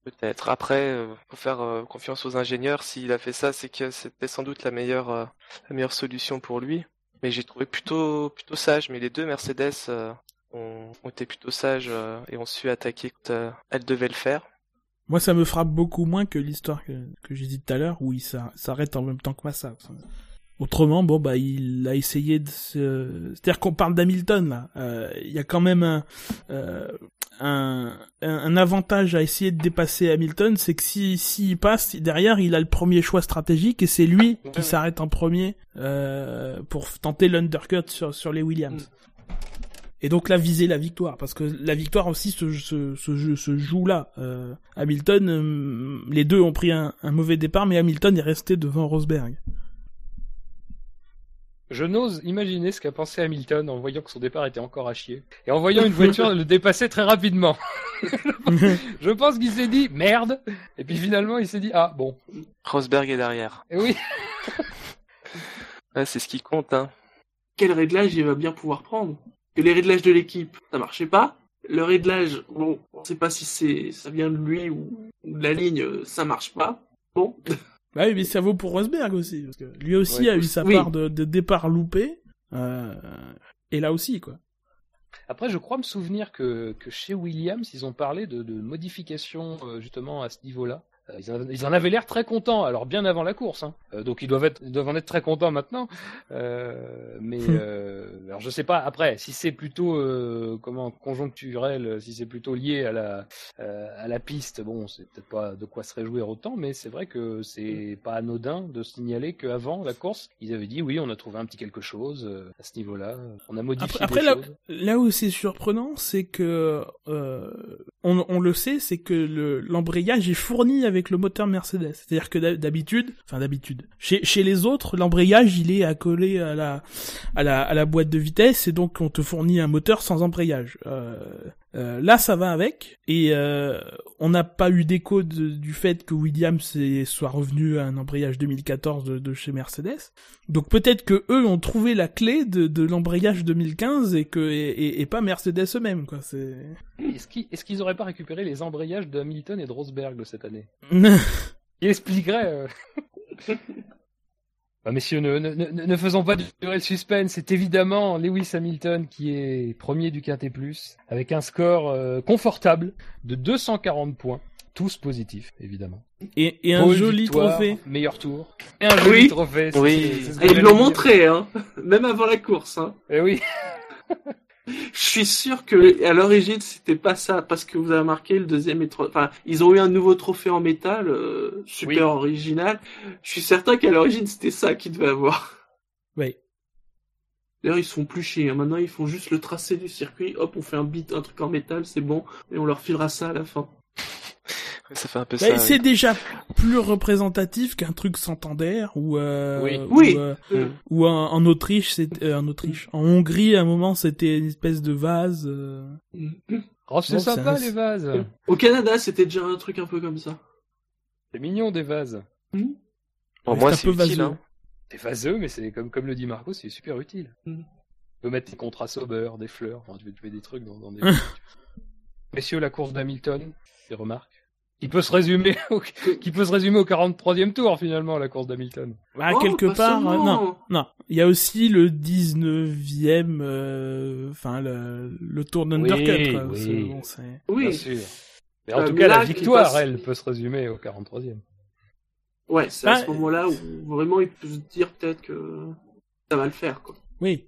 Peut-être. Après, euh, faut faire euh, confiance aux ingénieurs. S'il a fait ça, c'est que c'était sans doute la meilleure, euh, la meilleure solution pour lui. Mais j'ai trouvé plutôt, plutôt sage. Mais les deux Mercedes ont été plutôt sages euh, et ont su attaquer quand euh, elles devaient le faire. Moi, ça me frappe beaucoup moins que l'histoire que, que j'ai dit tout à l'heure, où il s'a- s'arrête en même temps que Massa. Autrement, bon, bah, il a essayé de se... C'est-à-dire qu'on parle d'Hamilton, là. Euh, Il y a quand même un, euh, un, un- avantage à essayer de dépasser Hamilton, c'est que si, s'il passe, derrière, il a le premier choix stratégique et c'est lui qui s'arrête en premier euh, pour tenter l'undercut sur, sur les Williams. Et donc là, viser la victoire, parce que la victoire aussi se, se, se, jeu- se joue là. Euh, Hamilton, euh, les deux ont pris un, un mauvais départ, mais Hamilton est resté devant Rosberg. Je n'ose imaginer ce qu'a pensé Hamilton en voyant que son départ était encore à chier. Et en voyant une voiture le dépasser très rapidement. Je pense qu'il s'est dit merde. Et puis finalement il s'est dit ah bon. Rosberg est derrière. Et oui. C'est ce qui compte. Hein. Quel réglage il va bien pouvoir prendre? Que les réglages de l'équipe, ça marchait pas. Le réglage, bon, on sait pas si c'est ça vient de lui ou, ou de la ligne, euh, ça marche pas. Bon, Bah oui, mais ça vaut pour Rosberg aussi, parce que lui aussi Ouais, a eu sa oui. part de, de départ loupé. Euh, et là aussi, quoi. Après je crois me souvenir que, que chez Williams ils ont parlé de, de modifications euh, justement à ce niveau-là. Euh, Ils en, avaient l'air très contents, alors bien avant la course. Hein. Euh, donc ils doivent, être, ils doivent en être très contents maintenant. Euh, mais Hmm. euh, alors je sais pas. Après, si c'est plutôt euh, comment conjoncturel, si c'est plutôt lié à la euh, à la piste, bon, c'est peut-être pas de quoi se réjouir autant. Mais c'est vrai que c'est pas anodin de signaler qu'avant la course, ils avaient dit oui, on a trouvé un petit quelque chose à ce niveau-là. On a modifié Après, des après, là, choses. là où c'est surprenant, c'est que euh, on, on le sait, c'est que le- l'embrayage est fourni avec le moteur Mercedes. C'est-à-dire que d'hab- d'habitude, enfin d'habitude, chez, chez les autres, l'embrayage il est accolé à la, à la à la boîte de vitesse et donc on te fournit un moteur sans embrayage. Euh, euh, là, ça va avec et euh, on n'a pas eu d'écho du fait que Williams est- soit revenu à un embrayage 2014 de, de chez Mercedes. Donc peut-être que eux ont trouvé la clé de, de l'embrayage 2015 et que et, et- et pas Mercedes eux-mêmes quoi. C'est Est-ce qu'ils est-ce qu'ils auraient pas récupéré les embrayages de Hamilton et de Rosberg de cette année? Il expliquerait. euh. Bah, messieurs, ne, ne, ne, ne faisons pas durer le suspense. C'est évidemment Lewis Hamilton qui est premier du Quintet Plus, avec un score euh, confortable de 240 points, tous positifs, évidemment. et, et un joli victoire, trophée. Meilleur tour. Et un joli Oui. trophée. c'est- Oui. Ah, ils l'ont montré, hein, même avant la course. Hein. Eh oui. Je suis sûr que à l'origine c'était pas ça parce que vous avez marqué le deuxième et. Enfin, ils ont eu un nouveau trophée en métal euh, super Oui. original. Je suis certain qu'à l'origine c'était ça qu'ils devaient avoir. Ouais. D'ailleurs, ils se font plus chier. hein. Maintenant, ils font juste le tracé du circuit. Hop, on fait un beat, un truc en métal, c'est bon, et on leur filera ça à la fin. Ça fait un peu Bah, ça. c'est déjà plus représentatif qu'un truc Santander ou euh, Oui. ou, Oui. euh, Euh, ou en, en Autriche, c'est euh, en Autriche, en Hongrie à un moment c'était une espèce de vase. euh, Oh, c'est Bon, sympa un- les vases. Au Canada, c'était déjà un truc un peu comme ça. C'est mignon des vases. Pour moi, un c'est peu utile. vaseux. Hein. C'est vaseux, mais c'est comme, comme le dit Marco, c'est super utile. Mm. Tu peux mettre des contrastes au beurre, des fleurs, enfin, tu, peux, tu des trucs dans, dans des. Messieurs, la course d'Hamilton, des remarques qui peut se résumer au, qui peut se résumer au 43e tour finalement la course d'Hamilton. bah, Oh, quelque pas part, euh, non, non. Il y a aussi le 19e, euh, enfin le, le tour d'Undercut. Oui, quoi. oui. Bon, Oui. Bien sûr. Mais en Euh, tout cas, là, la il victoire, passe- elle, peut se résumer au 43e. Ouais, c'est à Ah, ce moment-là où vraiment il peut se dire peut-être que ça va le faire, quoi. Oui.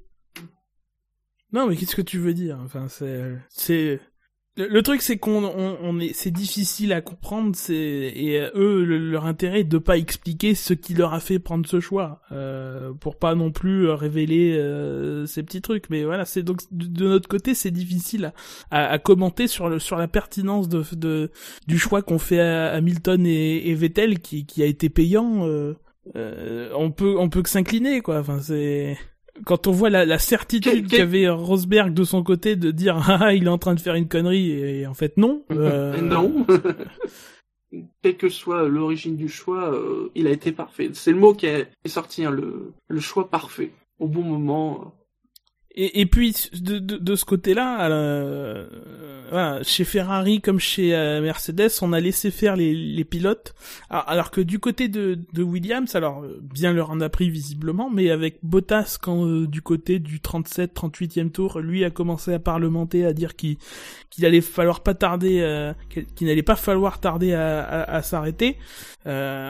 Non, mais qu'est-ce que tu veux dire? Enfin, c'est, c'est. Le, truc, c'est qu'on, on, on est, c'est difficile à comprendre. C'est et euh, eux, le- leur intérêt est de pas expliquer ce qui leur a fait prendre ce choix, euh, pour pas non plus euh, révéler euh, ces petits trucs. Mais voilà, c'est donc de, notre côté, c'est difficile à, à, à commenter sur le sur la pertinence de, de du choix qu'ont fait euh, Hamilton et, et Vettel, qui qui a été payant. euh, on peut on peut que s'incliner quoi. Enfin, c'est quand on voit la, la certitude qu'avait Rosberg de son côté de dire ah ah, il est en train de faire une connerie et, en fait non. euh, non. Quelle que soit l'origine du choix, euh, il a été parfait. C'est le mot qui est est sorti, hein, le, le choix parfait. Au bon moment. Et, puis de, de, de ce côté-là, euh, voilà, chez Ferrari comme chez euh, Mercedes, on a laissé faire les, les pilotes, alors, alors que du côté de, de Williams, alors euh, bien leur en a pris visiblement, mais avec Bottas quand euh, du côté du 37, 38e tour, lui a commencé à parlementer, à dire qu'il qu'il allait falloir pas tarder, euh, qu'il n'allait pas falloir tarder à, à, à s'arrêter.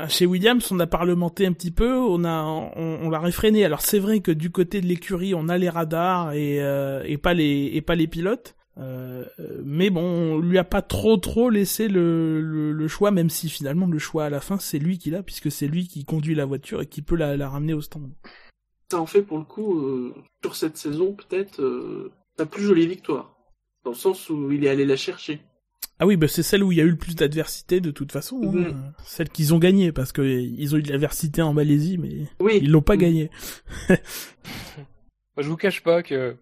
Chez Williams, on a parlementé un petit peu, on a, on, on l'a réfréné. Alors c'est vrai que du côté de l'écurie, on a les radars et, euh, et pas les et pas les pilotes. Euh, euh, mais bon, on lui a pas trop trop laissé le, le, le choix, même si finalement le choix à la fin c'est lui qui l'a, puisque c'est lui qui conduit la voiture et qui peut la, la ramener au stand. Ça en fait pour le coup, euh, sur cette saison, peut-être, la plus jolie victoire. Dans le sens où il est allé la chercher. Ah oui, bah c'est celle où il y a eu le plus d'adversité de toute façon, hein. Mhm. celle qu'ils ont gagnée, parce que ils ont eu de l'adversité en Malaisie, mais Oui. ils l'ont pas Mhm. gagnée. Je vous cache pas que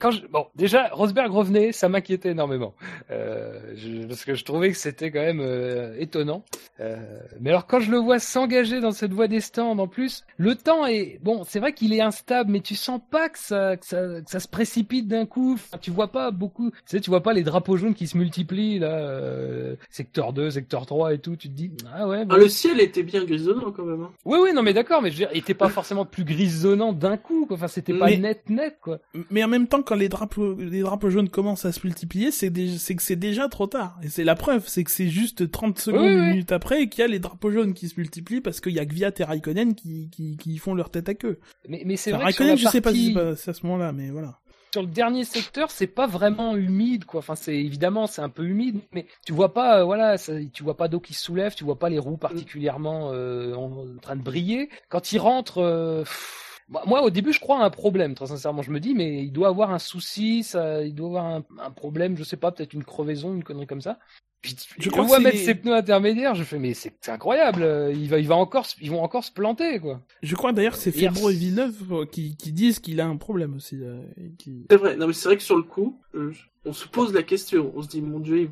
quand je... bon déjà Rosberg revenait, ça m'inquiétait énormément euh, je- parce que je trouvais que c'était quand même euh, étonnant. Euh, mais alors quand je le vois s'engager dans cette voie des stands en plus, le temps est bon, c'est vrai qu'il est instable, mais tu sens pas que ça que ça, que ça se précipite d'un coup. Enfin, tu vois pas beaucoup, tu sais, tu vois pas les drapeaux jaunes qui se multiplient là, euh, secteur 2, secteur 3 et tout. Tu te dis ah ouais. bon. Ah, le ciel était bien grisonnant quand même. hein. Oui oui non mais d'accord, mais je veux dire, il était pas forcément plus grisonnant d'un coup. Quoi. Enfin c'était pas Mais- net net quoi. Mais en même temps, quand les drapeaux, les drapeaux jaunes commencent à se multiplier, c'est que c'est déjà trop tard. Et c'est la preuve, c'est que c'est juste 30 secondes, Oui, une oui. minute après, qu'il y a les drapeaux jaunes qui se multiplient parce qu'il y a Gviat et Raikkonen qui, qui, qui font leur tête à queue. Mais, mais c'est Enfin, vrai que sur Raikkonen, la je sais pas si partie- c'est à ce moment-là, mais voilà. sur le dernier secteur, c'est pas vraiment humide, quoi. Enfin, c'est évidemment c'est un peu humide, mais tu vois pas, euh, voilà, ça- tu vois pas d'eau qui se soulève, tu vois pas les roues particulièrement euh, en, en train de briller. Quand il rentre, euh, pff, moi, moi, au début je crois à un problème, très sincèrement, je me dis mais il doit avoir un souci, ça, il doit avoir un, un problème, je sais pas, peut-être une crevaison, une connerie comme ça. Puis, Je crois vois mettre ses pneus intermédiaires, je fais mais c'est incroyable, euh, il va, il va encore, se- ils vont encore se planter, quoi. Je crois d'ailleurs que c'est Febro et Villeneuve euh, qui, qui disent qu'il a un problème aussi. euh, qui... C'est vrai. Non, mais c'est vrai que sur le coup, euh, on se pose la question. On se dit, mon dieu, ils-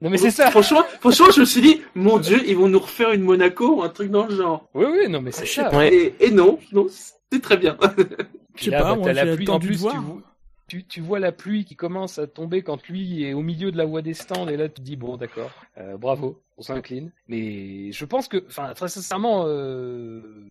Non mais c'est ça. Franchement, franchement, je me suis dit, mon dieu, ils vont nous refaire une Monaco ou un truc dans le genre. Oui oui, non mais c'est ça. Ouais. Et, et non, non, c'est très bien. Je sais Là, pas, bah, moi t'as la j'ai pluie. En attendu plus, de voir. Tu, vois, tu, tu vois la pluie qui commence à tomber quand lui est au milieu de la voie des stands et là tu te dis bon d'accord, euh, bravo, on s'incline. Mais je pense que, enfin très sincèrement, euh,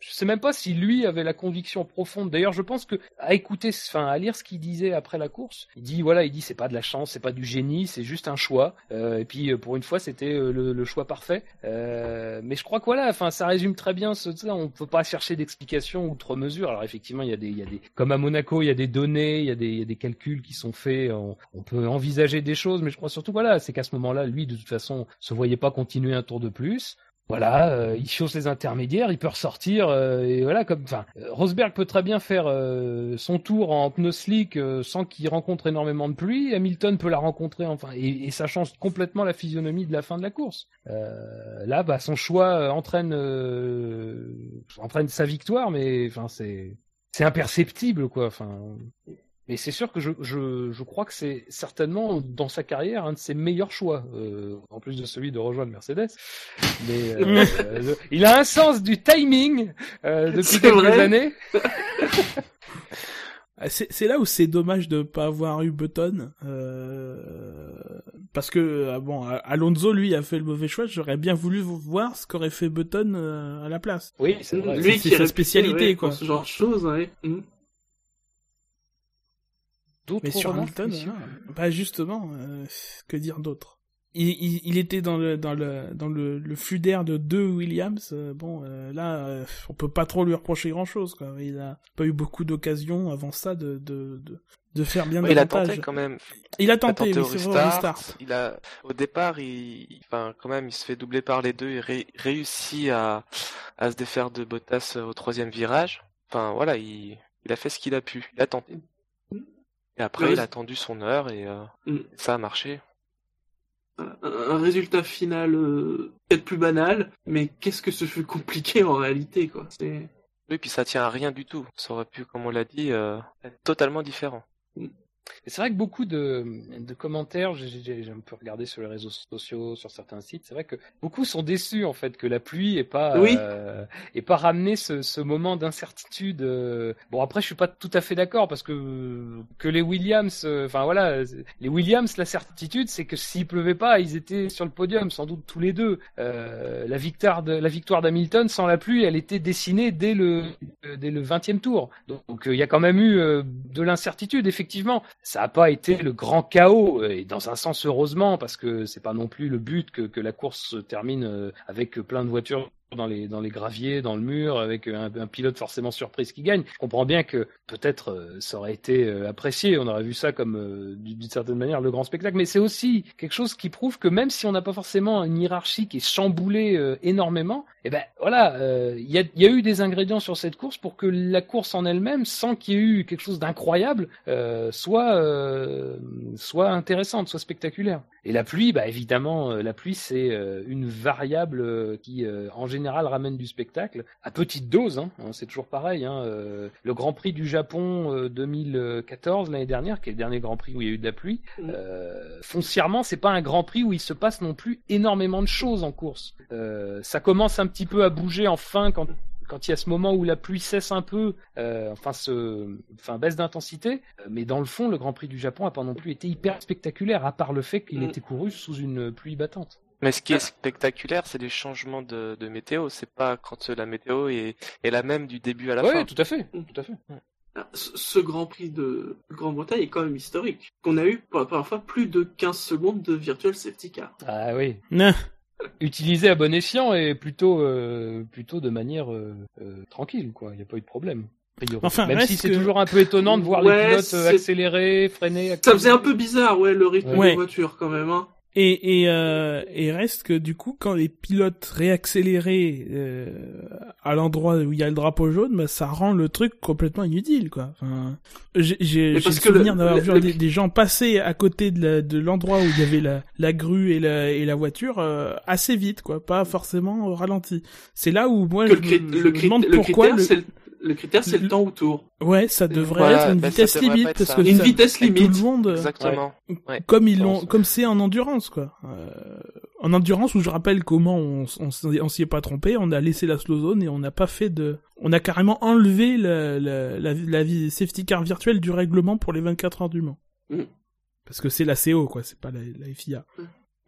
je sais même pas si lui avait la conviction profonde. D'ailleurs, je pense que à écouter, enfin à lire ce qu'il disait après la course, il dit voilà, il dit c'est pas de la chance, c'est pas du génie, c'est juste un choix. Euh, et puis euh, pour une fois, c'était euh, le, le choix parfait. Euh, mais je crois que voilà, enfin ça résume très bien ce ça. On peut pas chercher d'explications outre mesure. Alors effectivement, il y a des, il y a des, comme à Monaco, il y a des données, il y a des, il y a des calculs qui sont faits. On, on peut envisager des choses, mais je crois surtout voilà, c'est qu'à ce moment-là, lui de toute façon, se voyait pas continuer un tour de plus. Voilà, euh, il chausse les intermédiaires, il peut ressortir euh, et voilà comme enfin euh, Rosberg peut très bien faire euh, son tour en pneu slick sans qu'il rencontre énormément de pluie, Hamilton peut la rencontrer enfin et, et ça change complètement la physionomie de la fin de la course. Euh, là bah son choix euh, entraîne entraîne sa victoire mais enfin c'est c'est imperceptible quoi enfin mais c'est sûr que je, je, je crois que c'est certainement dans sa carrière un de ses meilleurs choix, euh, en plus de celui de rejoindre Mercedes. Mais euh, euh, il a un sens du timing euh, depuis quelques vrai. années. Ah, C'est là où c'est dommage de pas avoir eu Button, euh, parce que ah bon, Alonso lui a fait le mauvais choix. J'aurais bien voulu voir ce qu'aurait fait Button euh, à la place. Oui, c'est vrai. Lui qui sa est réputé, spécialité, ouais, quoi. ce genre de choses, ouais. Mm. D'autres Mais sur Hamilton, hein, bah justement, euh, que dire d'autre? Il, il, il était dans le dans le dans le, le flux d'air de deux Williams. euh, bon, euh, là, euh, on peut pas trop lui reprocher grand chose. Quoi. Il a pas eu beaucoup d'occasions avant ça de de de, de faire bien Ouais, il a tenté quand même. Il a Il a tenté, tenté oui, au restart. restart. Il a, au départ, il, il- enfin, quand même, il se fait doubler par les deux. Il ré- réussit à, à se défaire de Bottas au troisième virage. Enfin, voilà, il, il a fait ce qu'il a pu. Il a tenté. Et après, il a attendu son heure et euh, Mm. ça a marché. un, un résultat final euh, peut-être plus banal, mais qu'est-ce que ce fut compliqué en réalité, quoi. Oui, puis ça tient à rien du tout. Ça aurait pu, comme on l'a dit, euh, être totalement différent. Et c'est vrai que beaucoup de, de commentaires, j'ai- j'ai j'ai un peu regardé sur les réseaux sociaux, sur certains sites, c'est vrai que beaucoup sont déçus en fait que la pluie ait pas Oui. euh, ait pas ramené ce, ce moment d'incertitude. euh. Bon après je suis pas tout à fait d'accord parce que que les Williams, euh, enfin voilà, les Williams la certitude c'est que s'il pleuvait pas ils étaient sur le podium sans doute tous les deux. Euh, la victoire de la victoire d'Hamilton sans la pluie elle était dessinée dès le dès le 20e tour. Donc euh, il y a quand même eu euh, de l'incertitude effectivement ça n'a pas été le grand chaos euh, et dans un sens heureusement parce que c'est pas non plus le but que, que la course se termine euh, avec plein de voitures dans les dans les graviers, dans le mur, avec un, un pilote forcément surprise qui gagne. Je comprends bien que peut-être euh, ça aurait été euh, apprécié, on aurait vu ça comme euh, d'une certaine manière le grand spectacle, mais c'est aussi quelque chose qui prouve que même si on n'a pas forcément une hiérarchie qui est chamboulée euh, énormément, eh ben voilà, euh, il y, a, y a eu des ingrédients sur cette course pour que la course en elle-même, sans qu'il y ait eu quelque chose d'incroyable, euh, soit soit intéressante, soit spectaculaire. Et la pluie, bah évidemment, euh, la pluie c'est euh, une variable euh, qui en général ramène du spectacle à petite dose. Hein, hein, c'est toujours pareil. Hein, le Grand Prix du Japon euh, 2014 l'année dernière, qui est le dernier Grand Prix où il y a eu de la pluie, Mm. euh, foncièrement c'est pas un Grand Prix où il se passe non plus énormément de choses en course. Euh, ça commence un petit peu à bouger en fin quand quand il y a ce moment où la pluie cesse un peu, euh, enfin, se, enfin baisse d'intensité, euh, mais dans le fond, le Grand Prix du Japon a pas non plus été hyper spectaculaire, à part le fait qu'il Mm. était couru sous une pluie battante. Mais ce qui est spectaculaire, c'est les changements de, de météo. C'est pas quand la météo est, est la même du début à la Oui, fin. tout à fait, tout à fait. Ah, Ce Grand Prix de Grande-Bretagne est quand même historique. On a eu pour la première fois plus de 15 secondes de virtual safety car. Ah oui. Non. Utilisé à bon escient et plutôt, euh, plutôt de manière euh, euh, tranquille, quoi. Il n'y a pas eu de problème. Enfin, Même si c'est que- toujours un peu étonnant de voir Ouais, les pilotes euh, c'est- accélérer, freiner. Ça faisait un peu bizarre, ouais, le rythme Ouais. des voitures quand même. Hein. Et, et, euh, et reste que du coup, quand les pilotes réaccéléraient euh, à l'endroit où il y a le drapeau jaune, bah, ça rend le truc complètement inutile, quoi. Enfin, j'ai le souvenir d'avoir vu le- des, des gens passer à côté de la- de l'endroit où il y avait la, la grue et la, et la voiture euh, assez vite, quoi, pas forcément au ralenti. C'est là où moi Que je, le, me, je demande pourquoi le... le, critère, c'est le- le temps autour. Ouais, ça devrait Voilà, être une ben, ça vitesse limite être parce que Une ça- vitesse tout limite. le monde. Exactement. Ouais. comme ils l'ont, comme c'est en endurance quoi. Euh, en endurance où je rappelle comment on, s'y- on s'y est pas trompé, on a laissé la slow zone et on n'a pas fait de, on a carrément enlevé la, la, la, la vie- safety car virtuelle du règlement pour les 24 heures du Mans. Mm. Parce que c'est la CO quoi, c'est pas la, la FIA.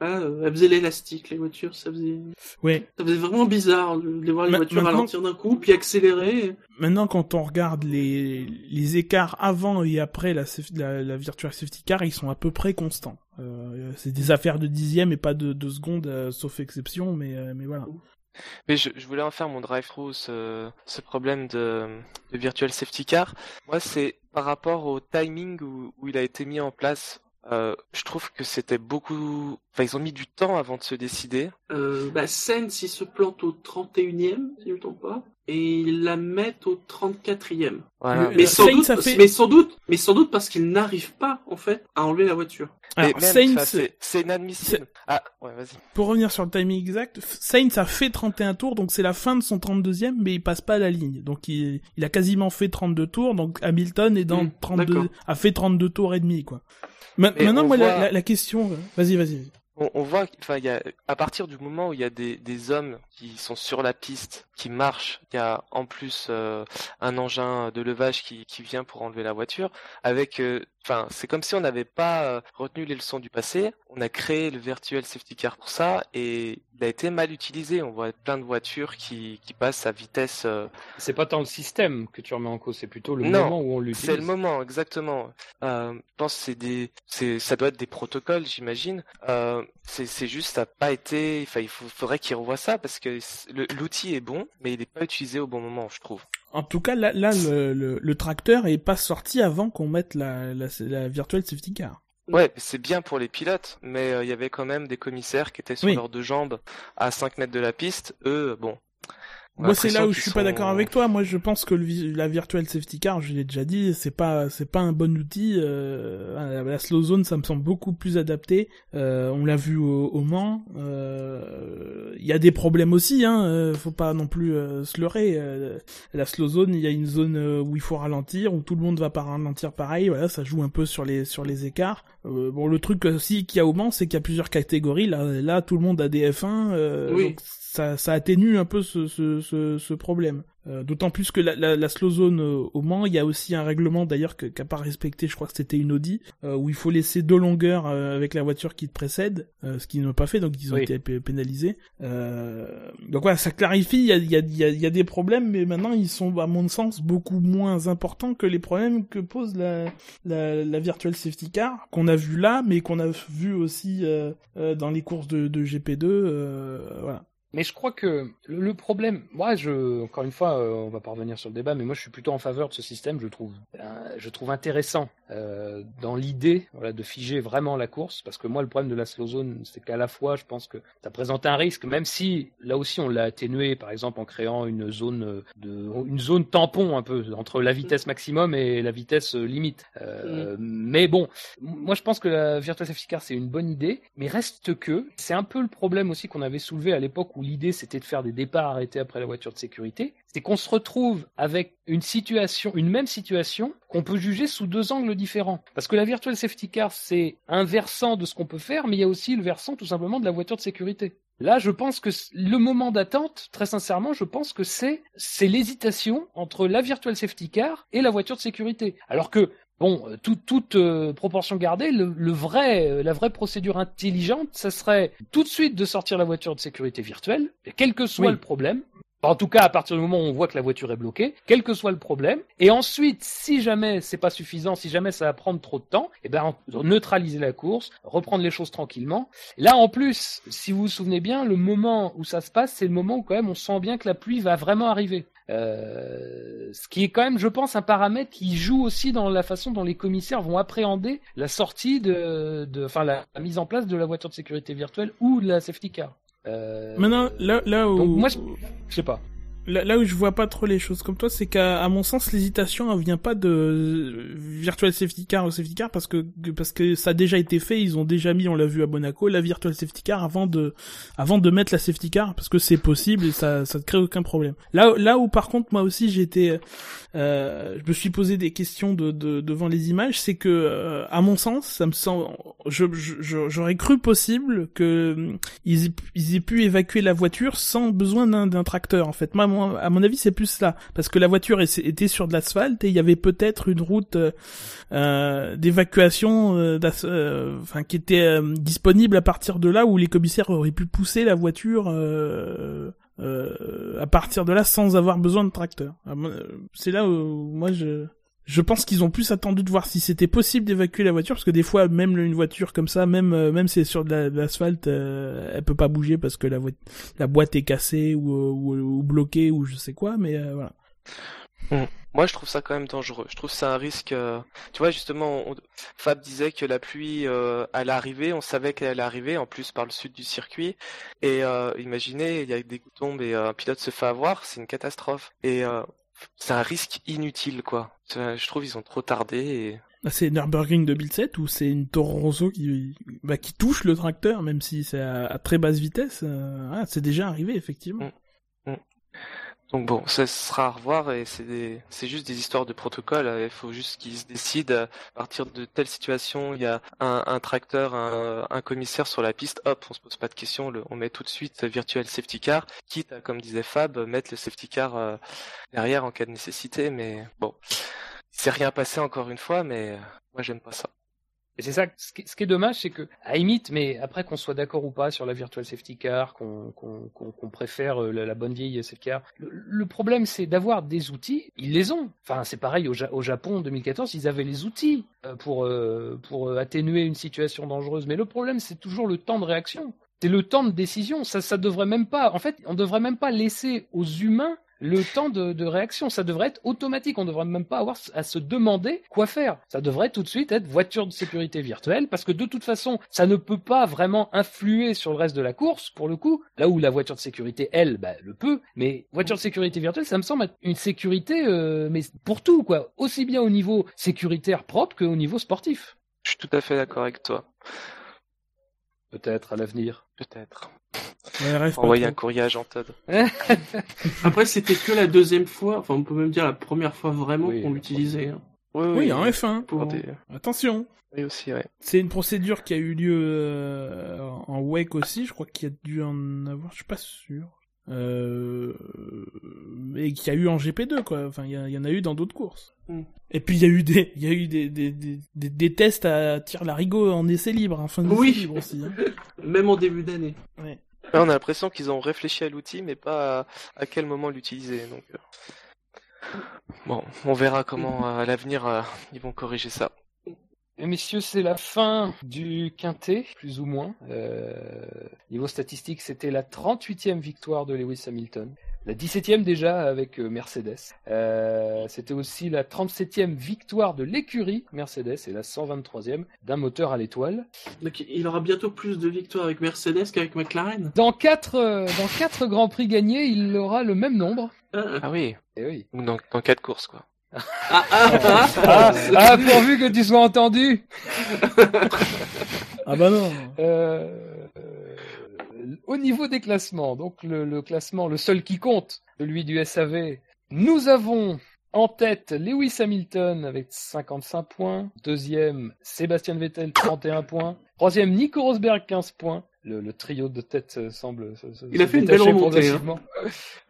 Là, euh, elles faisaient l'élastique, les voitures, ça faisait, Ouais. ça faisait vraiment bizarre de les voir les Ma- voitures maintenant- ralentir d'un coup, puis accélérer. Maintenant, quand on regarde les, les écarts avant et après la, saf- la, la Virtual Safety Car, ils sont à peu près constants. Euh, c'est des affaires de dixième et pas de, de secondes, euh, sauf exception, mais, euh, mais voilà. Mais je, je voulais en faire mon drive-through, ce, ce problème de, de Virtual Safety Car. Moi, c'est par rapport au timing où, où il a été mis en place. Euh, je trouve que c'était beaucoup... Enfin, ils ont mis du temps avant de se décider. Euh, bah, Sainz, il se plante au 31e, si je ne me trompe pas, et ils la mettent au 34e. Voilà. Mais sans, doute, fait- mais sans doute, mais sans doute parce qu'ils n'arrivent pas, en fait, à enlever la voiture. Alors, enfin, c'est inadmissible. Ah, ouais, vas-y. pour revenir sur le timing exact, Sainz a fait 31 tours, donc c'est la fin de son 32e, mais il passe pas la ligne. Donc il, il a quasiment fait 32 tours, donc Hamilton est dans Hmm, 32, d'accord. a fait 32 tours et demi, quoi. Ma- Mais maintenant, moi, la, voit- la, la question, euh, vas-y, vas-y. On, voit, enfin, il y a, à partir du moment où il y a des, des hommes qui sont sur la piste, qui marchent, il y a en plus euh, un engin de levage qui, qui vient pour enlever la voiture. Avec, euh, enfin, c'est comme si on n'avait pas euh, retenu les leçons du passé. On a créé le virtual safety car pour ça et il a été mal utilisé. On voit plein de voitures qui, qui passent à vitesse. euh, C'est pas tant le système que tu remets en cause, c'est plutôt le Non, moment où on l'utilise. C'est le moment, exactement. Euh, je pense que c'est des, c'est, ça doit être des protocoles, j'imagine. Euh, c'est, c'est juste, ça n'a pas été, enfin, il faut, faudrait qu'ils revoient ça parce que l'outil est bon, mais il n'est pas utilisé au bon moment, je trouve. En tout cas, là, là le, le, le tracteur est pas sorti avant qu'on mette la, la, la Virtual Safety Car. Ouais, c'est bien pour les pilotes, mais euh, il y avait quand même des commissaires qui étaient sur Oui. leurs deux jambes à 5 mètres de la piste. Eux, bon. Moi, c'est là où je suis pas d'accord avec toi. Moi, je pense que le, la virtual safety car, je l'ai déjà dit, c'est pas, c'est pas un bon outil. Euh, la, slow zone, ça me semble beaucoup plus adapté. Euh, on l'a vu au, au Mans. Euh, Il y a des problèmes aussi. Hein. euh, Faut pas non plus euh, se leurrer. Euh, la slow zone, il y a une zone où il faut ralentir, où tout le monde va pas ralentir pareil. Voilà, ça joue un peu sur les sur les écarts. Euh, bon, le truc aussi qu'il y a au Mans, c'est qu'il y a plusieurs catégories. Là, là, tout le monde a des F1. euh, Oui. donc ça, ça atténue un peu ce, ce, ce, ce problème. Euh, D'autant plus que la, la, la slow zone euh, au Mans, il y a aussi un règlement d'ailleurs qu'a pas respecté, je crois que c'était une Audi, euh, où il faut laisser deux longueurs avec la voiture qui te précède, euh, ce qu'ils n'ont pas fait, donc ils ont Oui. été pénalisés. Euh, donc voilà, ça clarifie, il y a, y, a, y, a, y a des problèmes, mais maintenant ils sont à mon sens beaucoup moins importants que les problèmes que pose la, la, la virtual safety car, qu'on a vu là, mais qu'on a vu aussi euh, euh, dans les courses de, de GP2, euh, voilà. Mais je crois que le, problème, moi, je, encore une fois, euh, on va pas revenir sur le débat, mais moi, je suis plutôt en faveur de ce système. Je trouve, euh, je trouve intéressant euh, dans l'idée, voilà, de figer vraiment la course, parce que moi, le problème de la slow zone, c'est qu'à la fois, je pense que ça présente un risque, même si là aussi, on l'a atténué, par exemple, en créant une zone de, une zone tampon un peu entre la vitesse maximum et la vitesse limite. Euh, Mais bon, moi, je pense que la virtual safety car, c'est une bonne idée, mais reste que c'est un peu le problème aussi qu'on avait soulevé à l'époque où l'idée c'était de faire des départs arrêtés après la voiture de sécurité, c'est qu'on se retrouve avec une situation, une même situation qu'on peut juger sous deux angles différents. Parce que la virtual safety car c'est un versant de ce qu'on peut faire, mais il y a aussi le versant tout simplement de la voiture de sécurité. Là, je pense que le moment d'attente, très sincèrement, je pense que c'est c'est l'hésitation entre la virtual safety car et la voiture de sécurité. Alors que Bon, euh, tout- toute euh, proportion gardée, le, le vrai, euh, la vraie procédure intelligente, ça serait tout de suite de sortir la voiture de sécurité virtuelle, et quel que soit Oui. le problème. En tout cas, à partir du moment où on voit que la voiture est bloquée, quel que soit le problème. Et ensuite, si jamais c'est pas suffisant, si jamais ça va prendre trop de temps, eh ben, neutraliser la course, reprendre les choses tranquillement. Là, en plus, si vous vous souvenez bien, le moment où ça se passe, c'est le moment où quand même on sent bien que la pluie va vraiment arriver. Euh, ce qui est quand même, je pense, un paramètre qui joue aussi dans la façon dont les commissaires vont appréhender la sortie de, de enfin la, la mise en place de la voiture de sécurité virtuelle ou de la safety car. Euh, Maintenant, là, là où... donc moi, je, je sais pas. Là, là où je vois pas trop les choses comme toi, c'est qu'à mon sens, l'hésitation elle vient pas de euh, virtual safety car ou safety car parce que parce que ça a déjà été fait, ils ont déjà mis, on l'a vu à Monaco, la virtual safety car avant de avant de mettre la safety car parce que c'est possible et ça ça ne crée aucun problème. Là là où par contre moi aussi j'étais euh, je me suis posé des questions de, de devant les images, c'est que euh, à mon sens, ça me semble j'aurais cru possible que euh, ils, aient- ils aient pu évacuer la voiture sans besoin d'un tracteur en fait. À mon avis, c'est plus ça. Parce que la voiture était sur de l'asphalte et il y avait peut-être une route euh, euh, d'évacuation euh, euh, enfin, qui était disponible à partir de là où les commissaires auraient pu pousser la voiture à partir de là sans avoir besoin de tracteur. Euh, C'est là où moi je... Je pense qu'ils ont plus attendu de voir si c'était possible d'évacuer la voiture parce que des fois même une voiture comme ça, même euh, même si c'est sur de la- de l'asphalte, euh, elle peut pas bouger parce que la, la boîte est cassée ou, euh, ou, bloquée ou je sais quoi. Mais euh, voilà. Moi, je trouve ça quand même dangereux. Je trouve c'est un risque. euh, Tu vois, justement, Fab disait que la pluie euh, allait arriver. On savait qu'elle allait arriver, en plus par le sud du circuit. Et euh, imaginez, il y a des tombent et euh, un pilote se fait avoir, c'est une catastrophe. Et euh, c'est un risque inutile, quoi. Je trouve ils ont trop tardé. Et... Là, c'est Nürburgring 2007 ou c'est une Toro Rosso qui bah, qui touche le tracteur même si c'est à, à très basse vitesse. euh, ah, c'est déjà arrivé effectivement. Donc bon, ça sera à revoir et c'est des... c'est juste des histoires de protocole. Il faut juste qu'ils se décident à partir de telle situation. Il y a un, un tracteur, un, un commissaire sur la piste. Hop, on se pose pas de questions. le- on met tout de suite virtuel safety car, quitte à, comme disait Fab, mettre le safety car euh, derrière en cas de nécessité. Mais bon, c'est rien passé encore une fois. Mais euh, moi j'aime pas ça. Et c'est ça, ce qui, est dommage, c'est que, à limite, mais après qu'on soit d'accord ou pas sur la virtual safety car, qu'on préfère euh, la, la bonne vieille safety car, le, problème c'est d'avoir des outils, ils les ont. Enfin, c'est pareil au, Ja- au Japon en 2014, ils avaient les outils euh, pour, euh, pour atténuer une situation dangereuse. Mais le problème, c'est toujours le temps de réaction. C'est le temps de décision. Ça, ça devrait même pas. En fait, on devrait même pas laisser aux humains le temps de, de réaction. Ça devrait être automatique. On devrait même pas avoir à se demander quoi faire. Ça devrait tout de suite être voiture de sécurité virtuelle parce que de toute façon, ça ne peut pas vraiment influer sur le reste de la course pour le coup. Là où la voiture de sécurité, elle, bah, le peut. Mais voiture de sécurité virtuelle, ça me semble être une sécurité, euh, mais pour tout quoi. Aussi bien au niveau sécuritaire propre qu'au niveau sportif. Je suis tout à fait d'accord avec toi. Peut-être à l'avenir. Peut-être. Ouais, Envoyer un courrier à Jean Todd. Après, c'était que la deuxième fois, enfin, on peut même dire la première fois vraiment Oui, qu'on l'utilisait. hein. Oui, Oui, en F1. Pour- Pour des... Attention. Oui aussi, ouais. C'est une procédure qui a eu lieu euh, en WEC aussi, je crois qu'il y a dû en avoir, je suis pas sûr. Euh, et qu'il y a eu en GP2 quoi. Enfin, il y, en a eu dans d'autres courses. Mm. Et puis il y a eu des, il y a eu des, des, des, des, des tests à tir larigot en essai libre, en fin de Oui. libre aussi. hein. Même en début d'année. Ouais. Ouais, on a l'impression qu'ils ont réfléchi à l'outil, mais pas à, à quel moment l'utiliser. Donc, euh, bon, on verra comment euh, à l'avenir ils vont corriger ça. Et messieurs, c'est la fin du quintet, plus ou moins. Euh, niveau statistique, c'était la 38e victoire de Lewis Hamilton. La 17e déjà avec euh, Mercedes. Euh, c'était aussi la 37e victoire de l'écurie Mercedes et la 123e d'un moteur à l'étoile. Donc, il aura bientôt plus de victoires avec Mercedes qu'avec McLaren. Dans quatre, euh, dans quatre grands prix gagnés, il aura le même nombre. Ah, Ah oui, Et oui. ou dans, dans quatre courses, quoi. Ah, ah, ah, Ah, ah, pourvu que tu sois entendu. Ah bah non. Euh, euh, au niveau des classements, donc le, le classement, le seul qui compte, celui du SAV, nous avons en tête Lewis Hamilton avec 55 points, deuxième Sébastien Vettel 31 points, troisième Nico Rosberg 15 points. Le, le trio de tête euh, semble se, se- Il a se fait une belle remontée, hein.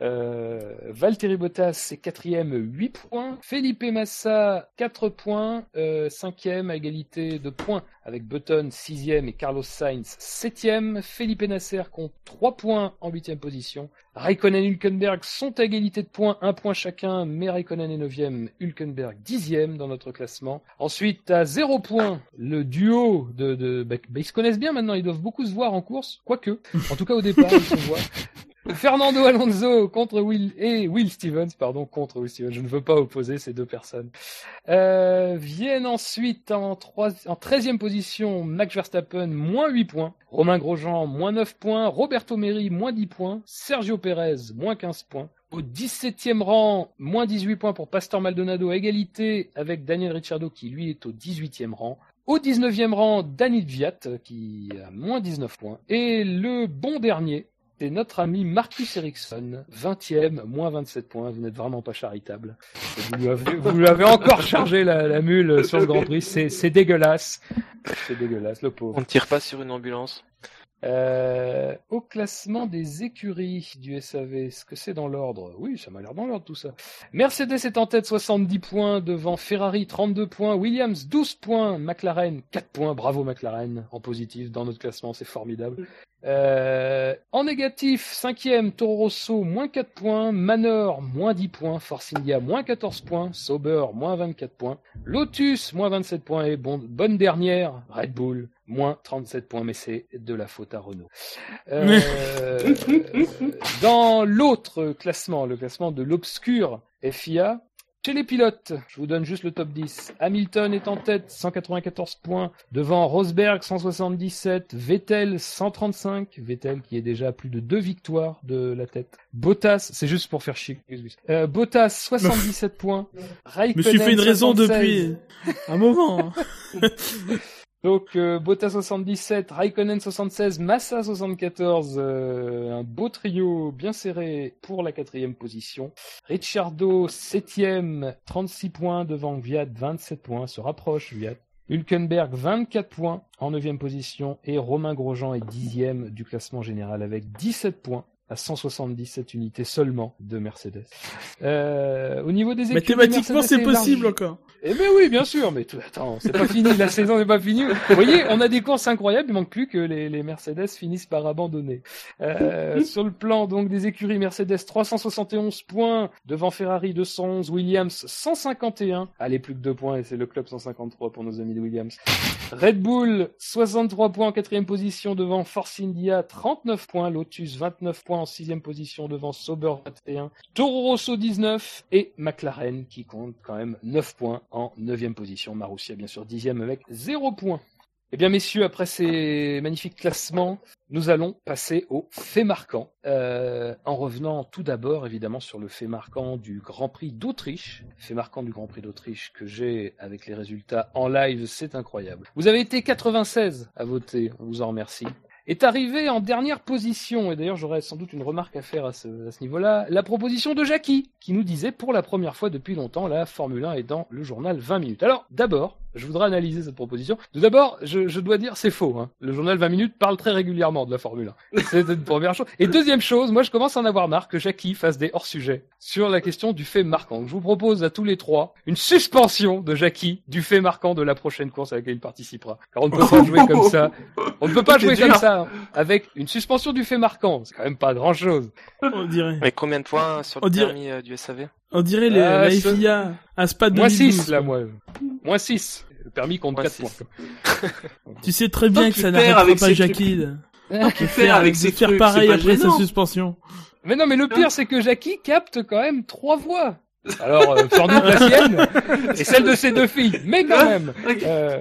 Euh, Valtteri Bottas c'est quatrième, 8 points. Felipe Massa 4 points, euh, cinquième à égalité de points avec Button sixième et Carlos Sainz septième. Felipe Nasser compte 3 points en huitième position. Raikkonen et Hülkenberg sont à égalité de points, un point chacun, mais Raikkonen est neuvième, Hülkenberg dixième dans notre classement. Ensuite, à zéro point, le duo de... de bah, bah, ils se connaissent bien maintenant, ils doivent beaucoup se voir en course, quoique. En tout cas au départ, ils se voient. Fernando Alonso contre Will et Will Stevens, pardon, contre Will Stevens. Je ne veux pas opposer ces deux personnes. Euh, viennent ensuite en, trois, en 13e position Max Verstappen, moins 8 points. Romain Grosjean, moins 9 points. Roberto Meri, moins 10 points. Sergio Perez, moins 15 points. Au 17e rang, moins 18 points pour Pastor Maldonado, à égalité avec Daniel Ricciardo qui lui est au 18e rang. Au 19e rang, Daniel Viat qui a moins 19 points. Et le bon dernier, c'est notre ami Marcus Ericsson, 20e, moins 27 points. Vous n'êtes vraiment pas charitable. Vous lui avez, vous lui avez encore chargé la, la mule sur le Grand Prix. C'est, c'est dégueulasse. C'est dégueulasse, le pauvre. On ne tire pas sur une ambulance. Euh, au classement des écuries du SAV, est-ce que c'est dans l'ordre? Oui, ça m'a l'air dans l'ordre tout ça. Mercedes est en tête 70 points devant Ferrari 32 points, Williams 12 points, McLaren 4 points. Bravo McLaren en positif dans notre classement, c'est formidable. Euh, en négatif, cinquième, Toro Rosso, moins 4 points, Manor, moins 10 points, Force India, moins 14 points, Sauber, moins 24 points, Lotus, moins 27 points, et bon, bonne dernière, Red Bull, moins 37 points, mais c'est de la faute à Renault. Euh, dans l'autre classement, le classement de l'obscur FIA, chez les pilotes, je vous donne juste le top 10. Hamilton est en tête, 194 points, devant Rosberg 177, Vettel 135, Vettel qui est déjà à plus de deux victoires de la tête. Bottas, c'est juste pour faire chier. Euh, Bottas 77 points. Je Raikkonen, me suis fait une raison 76. depuis un moment. Donc euh, Bottas 77, Raikkonen 76, Massa 74, euh, un beau trio bien serré pour la quatrième position. Ricciardo septième, 36 points devant Viat 27 points, se rapproche Viat. Hülkenberg 24 points en neuvième position et Romain Grosjean est dixième du classement général avec 17 points à 177 unités seulement de Mercedes. Euh, au niveau des équipes, Mathématiquement, c'est possible encore. eh ben oui, bien sûr, mais tout, attends, c'est pas fini, la saison n'est pas finie. Vous voyez, on a des courses incroyables, il manque plus que les, les Mercedes finissent par abandonner. Euh, sur le plan donc des écuries Mercedes, 371 points devant Ferrari 211, Williams 151. Allez, plus que deux points et c'est le club 153 pour nos amis de Williams. Red Bull 63 points en quatrième position devant Force India 39 points, Lotus 29 points en sixième position devant Sauber 21, Toro Rosso 19 et McLaren qui compte quand même 9 points en neuvième position. Marussia bien sûr dixième avec 0 points. Eh bien messieurs, après ces magnifiques classements, nous allons passer au fait marquant. Euh, en revenant tout d'abord évidemment sur le fait marquant du Grand Prix d'Autriche. Fait marquant du Grand Prix d'Autriche que j'ai avec les résultats en live, c'est incroyable. Vous avez été 96 à voter, on vous en remercie est arrivé en dernière position, et d'ailleurs j'aurais sans doute une remarque à faire à ce, à ce niveau-là, la proposition de Jackie, qui nous disait pour la première fois depuis longtemps, la Formule 1 est dans le journal 20 minutes. Alors d'abord, je voudrais analyser cette proposition. Tout d'abord, je, je dois dire c'est faux. Hein. Le journal 20 minutes parle très régulièrement de la Formule 1. C'est une première chose. Et deuxième chose, moi je commence à en avoir marre que Jackie fasse des hors-sujets sur la question du fait marquant. Donc, je vous propose à tous les trois une suspension de Jackie du fait marquant de la prochaine course à laquelle il participera. Car on ne peut pas jouer comme ça. On ne peut pas jouer dur. comme ça avec une suspension du fait marquant. C'est quand même pas grand chose. On dirait. Mais combien de points sur On le dirait- permis euh, du SAV On dirait les, Ah, la ce- FIA à Spa Moins 2012. 6 là, moi. Moins 6. Le permis compte Moins 4 six. points. Tu sais très bien Tant que ça n'arrêtera avec pas Jackie de, Qu'il fait avec ses faire trucs, pareil après sa suspension. Mais non, mais le pire, c'est que Jackie capte quand même trois voix. Alors, euh, sans doute la sienne et celle de ses deux filles. Mais quand même. Euh,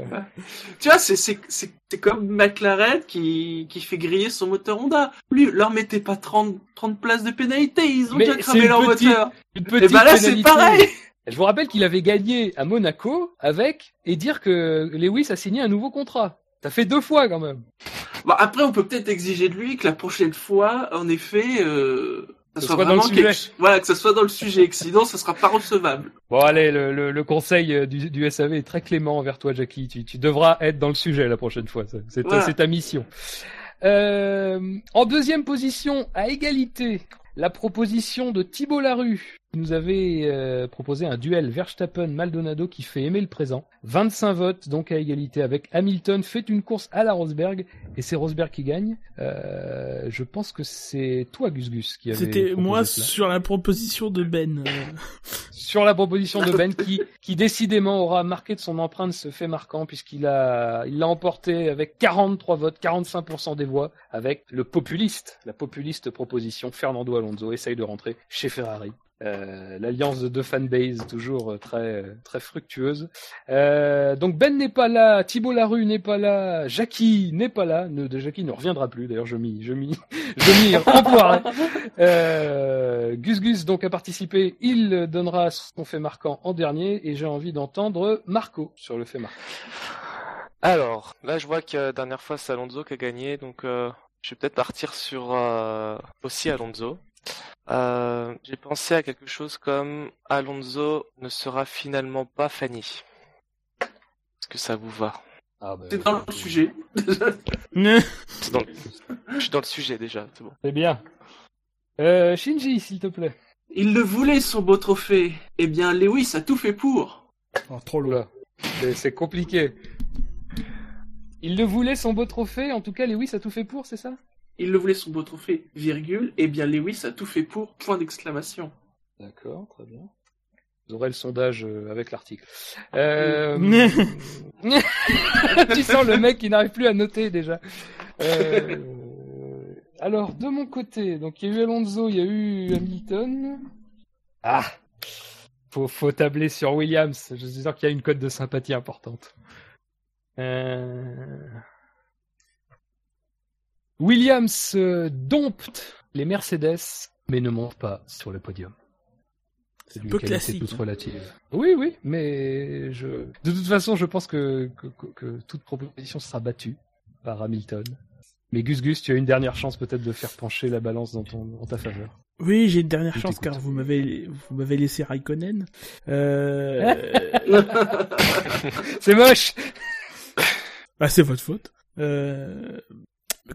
Tu vois, c'est c'est c'est c'est comme McLaren qui qui fait griller son moteur Honda. Lui, leur mettez pas 30 30 places de pénalité, ils ont Mais déjà cramé leur petite- moteur. une Et petite bah là, c'est pareil. Je vous rappelle qu'il avait gagné à Monaco avec et dire que Lewis a signé un nouveau contrat. Ça fait deux fois quand même. Bon, après, on peut peut-être exiger de lui que la prochaine fois, en effet, euh, ça Ce soit, soit dans le quelque... sujet. voilà, que ça soit dans le sujet, que sinon, ça sera pas recevable. Bon allez, le, le, le conseil euh, du, du SAV est très clément envers toi, Jackie. Tu, tu devras être dans le sujet la prochaine fois. C'est ta- Voilà. c'est ta mission. Euh, en deuxième position, à égalité, la proposition de Thibault Larue nous avait euh, proposé un duel Verstappen-Maldonado qui fait aimer le présent. 25 votes, donc à égalité avec Hamilton, fait une course à la Rosberg, et c'est Rosberg qui gagne. Euh, je pense que c'est toi, Gus Gus, qui avait C'était moi cela sur la proposition de Ben. sur la proposition de Ben qui, qui décidément aura marqué de son empreinte ce fait marquant puisqu'il a, il l'a emporté avec 43 votes, 45% des voix avec le populiste, la populiste proposition Fernando Alonso essaye de rentrer chez Ferrari. Euh, L'alliance de deux fanbases toujours euh, très très fructueuse. Euh, donc Ben n'est pas là, Thibault Larue n'est pas là, Jackie n'est pas là. Ne, de Jackie ne reviendra plus. D'ailleurs, je m'y je m'y je m'y. Euh, Gus Gus donc a participé. Il donnera son fait marquant en dernier et j'ai envie d'entendre Marco sur le fait marquant. Alors, là, je vois que la dernière fois, c'est Alonso qui a gagné, donc euh, je vais peut-être partir sur euh, aussi Alonso. Euh, J'ai pensé à quelque chose comme Alonso ne sera finalement pas Fanny. Est-ce que ça vous va? Ah, bah, C'est dans le sujet. C'est dans le- Je suis dans le sujet déjà, c'est bon. C'est bien. Euh, Shinji, s'il te plaît. Il le voulait, son beau trophée. Eh bien, Lewis a tout fait pour. Oh, trop c'est- c'est compliqué. Il le voulait, son beau trophée. En tout cas, Lewis a tout fait pour, c'est ça? Il le voulait, son beau trophée, virgule. Eh bien, Lewis a tout fait pour, point d'exclamation. D'accord, très bien. Vous aurez le sondage euh, avec l'article. Euh... tu sens le mec qui n'arrive plus à noter déjà. Euh, Alors, de mon côté, donc il y a eu Alonso, il y a eu Hamilton. Ah faut, faut tabler sur Williams. Je suis sûr qu'il y a une cote de sympathie importante. Euh... Williams euh, dompte les Mercedes, mais ne monte pas sur le podium. C'est un peu classique, toute hein. relative. Oui, oui, mais je... de toute façon, je pense que, que, toute proposition sera battue par Hamilton. Mais Gus Gus, tu as une dernière chance peut-être de faire pencher la balance dans, ton, en ta faveur. Oui, j'ai une dernière Je chance car vous m'avez vous m'avez laissé Raikkonen. Euh... C'est moche ah, c'est votre faute. Euh...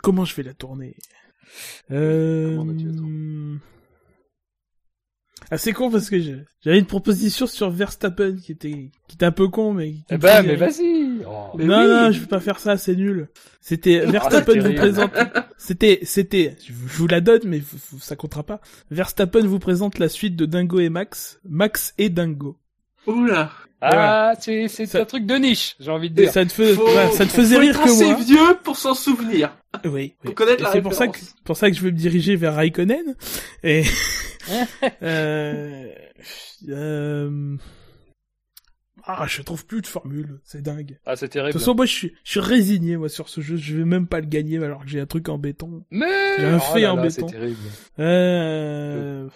Comment je vais la tourner euh... Ah, c'est con parce que je- j'avais une proposition sur Verstappen qui était qui était un peu con mais. Eh ben, mais vas-y Oh. Mais non, oui. non, je vais pas faire ça, c'est nul. C'était Verstappen c'est vous présente. C'était, c'était. Je vous la donne, mais ça comptera pas. Verstappen vous présente la suite de Dingo et Max. Max et Dingo. Oula. Ah, c'est c'est Ça- un truc de niche, j'ai envie de dire. Ça te fait, Faut- voilà, ça te faisait faut rire être que assez moi. vieux pour s'en souvenir. Oui. Oui. connaître Et la C'est pour ça que, pour ça que je veux me diriger vers Raikkonen. Et euh, euh, ah, je trouve plus de formule. C'est dingue. Ah, c'est De terrible. toute façon, moi, je suis, je suis résigné, moi, sur ce jeu. Je vais même pas le gagner, alors que j'ai un truc en béton. Mais J'ai un Oh fait là en là, béton. C'est terrible. Euh,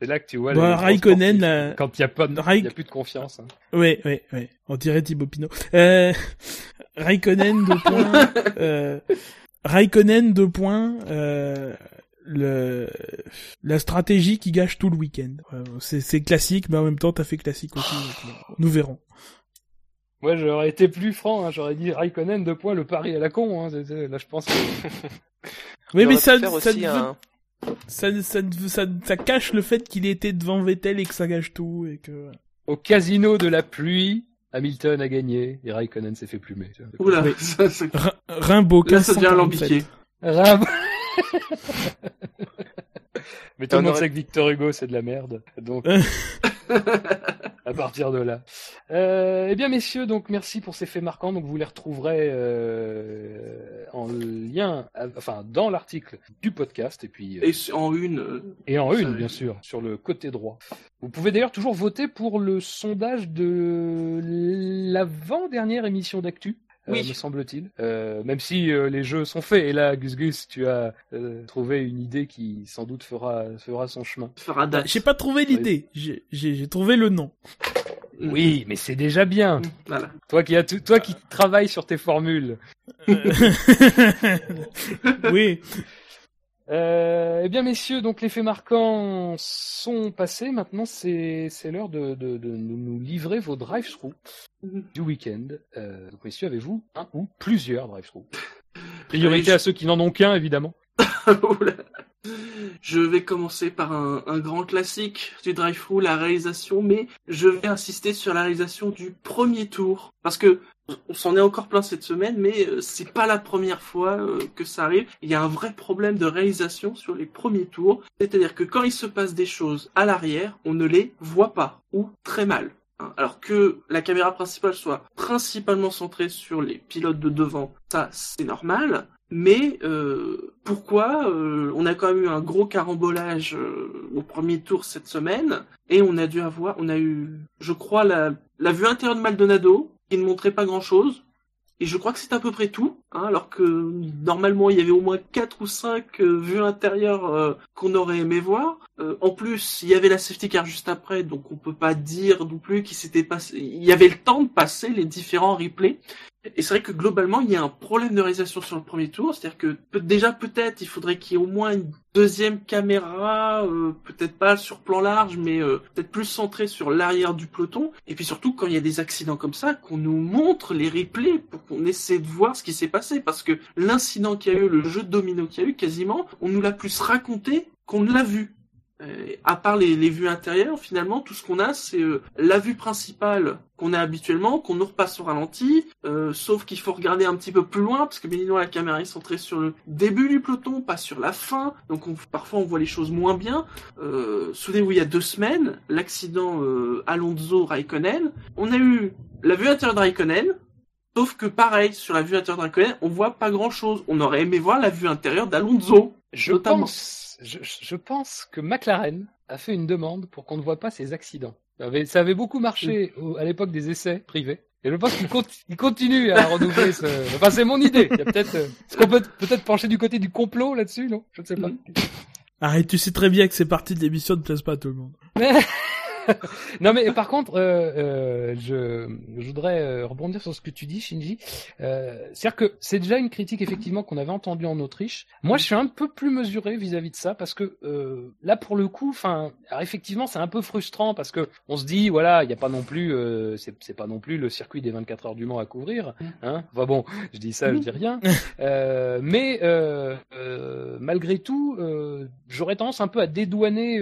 C'est là que tu vois Bah, les grands Raikkonen, là- quand il y a pas de, Raik- il y a plus de confiance. hein. Ouais, ouais, ouais. On dirait Thibaut Pinot. Euh, Raikkonen, deux points. Euh, Raikkonen, deux points. Euh, le, la stratégie qui gâche tout le week-end. Ouais, C'est, c'est classique, mais en même temps, t'as fait classique aussi. donc, euh, nous verrons. Moi, j'aurais été plus franc, hein, j'aurais dit Raikkonen, deux points, le pari à la con. Hein. Là, je pense que... Oui, mais ça, ça, aussi veut- ça, ça, ne veut- ça, ça cache le fait qu'il était devant Vettel et que ça gâche tout et que. Au casino de la pluie, Hamilton a gagné et Raikkonen s'est fait plumer. Oula. Oui. Ça, Rim- Rimbaud, Là, ça devient 1547. alambiqué. Ram- Mais tout le monde sait que Victor Hugo c'est de la merde, donc à partir de là. Euh, eh bien messieurs, donc merci pour ces faits marquants. Donc vous les retrouverez euh, en lien, à- enfin dans l'article du podcast et puis euh, Et su- en une. euh, et en une bien sûr sur le côté droit. Vous pouvez d'ailleurs toujours voter pour le sondage de l'avant-dernière émission d'actu. Euh, Oui. me semble-t-il. Euh, même si euh, les jeux sont faits. Et là, Gus Gus, tu as euh, trouvé une idée qui sans doute fera, fera son chemin. fera Bah, date. J'ai pas trouvé l'idée. J'ai, j'ai, j'ai trouvé le nom. Mm. Oui, mais c'est déjà bien. Voilà. Toi qui as tout, toi qui travailles sur tes formules. oui. Euh, eh bien, messieurs, donc les faits marquants sont passés. Maintenant, c'est l'heure de, de, de nous livrer vos drive-through Mhm. du week-end. Euh, donc, messieurs, avez-vous un ou plusieurs drive-through? Priorité à ceux qui n'en ont qu'un, évidemment. Je vais commencer par un, un grand classique du drive-thru, la réalisation, mais je vais insister sur la réalisation du premier tour. Parce que on s'en est encore plein cette semaine, mais euh, c'est pas la première fois euh, que ça arrive. Il y a un vrai problème de réalisation sur les premiers tours. C'est-à-dire que quand il se passe des choses à l'arrière, on ne les voit pas, ou très mal. hein. Alors que la caméra principale soit principalement centrée sur les pilotes de devant, ça c'est normal. Mais euh, pourquoi on a quand même eu un gros carambolage au premier tour cette semaine et on a dû avoir, on a eu, je crois la, la vue intérieure de Maldonado qui ne montrait pas grand chose et je crois que c'est à peu près tout. Hein, alors que normalement il y avait au moins quatre ou cinq euh, vues intérieures euh, qu'on aurait aimé voir. Euh, en plus, il y avait la safety car juste après, donc on peut pas dire non plus qu'il s'était passé. Il y avait le temps de passer les différents replays. Et c'est vrai que globalement, il y a un problème de réalisation sur le premier tour. C'est-à-dire que déjà peut-être il faudrait qu'il y ait au moins une deuxième caméra, peut-être pas sur plan large, mais peut-être plus centrée sur l'arrière du peloton. Et puis surtout quand il y a des accidents comme ça, qu'on nous montre les replays pour qu'on essaie de voir ce qui s'est passé. Parce que l'incident qu'il y a eu, le jeu de domino qu'il y a eu, quasiment, on nous l'a plus raconté qu'on ne l'a vu. Euh, à part les, vues intérieures, finalement, tout ce qu'on a, c'est euh, la vue principale qu'on a habituellement, qu'on nous repasse au ralenti, euh, sauf qu'il faut regarder un petit peu plus loin, parce que bien la caméra est centrée sur le début du peloton, pas sur la fin, donc on- parfois on voit les choses moins bien. Souvenez-vous, il y a deux semaines, l'accident Alonso-Raikkonen, on a eu la vue intérieure de Raikkonen, sauf que pareil, sur la vue intérieure Raikkonen, on voit pas grand-chose. On aurait aimé voir la vue intérieure d'Alonso. Je Notamment. pense, je, je pense que McLaren a fait une demande pour qu'on ne voit pas ces accidents. Ça avait, ça avait beaucoup marché au- à l'époque des essais privés. Et je pense qu'il conti- il continue à renouveler ce. Enfin, c'est mon idée. Il y a peut-être, euh, est-ce qu'on peut peut-être pencher du côté du complot là-dessus, non? Je ne sais pas. Arrête, tu sais très bien que c'est parti de l'émission ne plaise pas à tout le monde. non mais par contre, euh, euh, je, je voudrais euh, rebondir sur ce que tu dis, Shinji. Euh, C'est-à-dire que c'est déjà une critique effectivement qu'on avait entendue en Autriche. Moi, je suis un peu plus mesuré vis-à-vis de ça parce que euh, là, pour le coup, enfin, effectivement, c'est un peu frustrant parce que on se dit, voilà, il n'y a pas non plus, euh, c'est pas non plus le circuit des 24 heures du Mans à couvrir. Hein enfin bon, je dis ça, je dis rien. Euh, mais euh, euh, malgré tout, euh, j'aurais tendance un peu à dédouaner.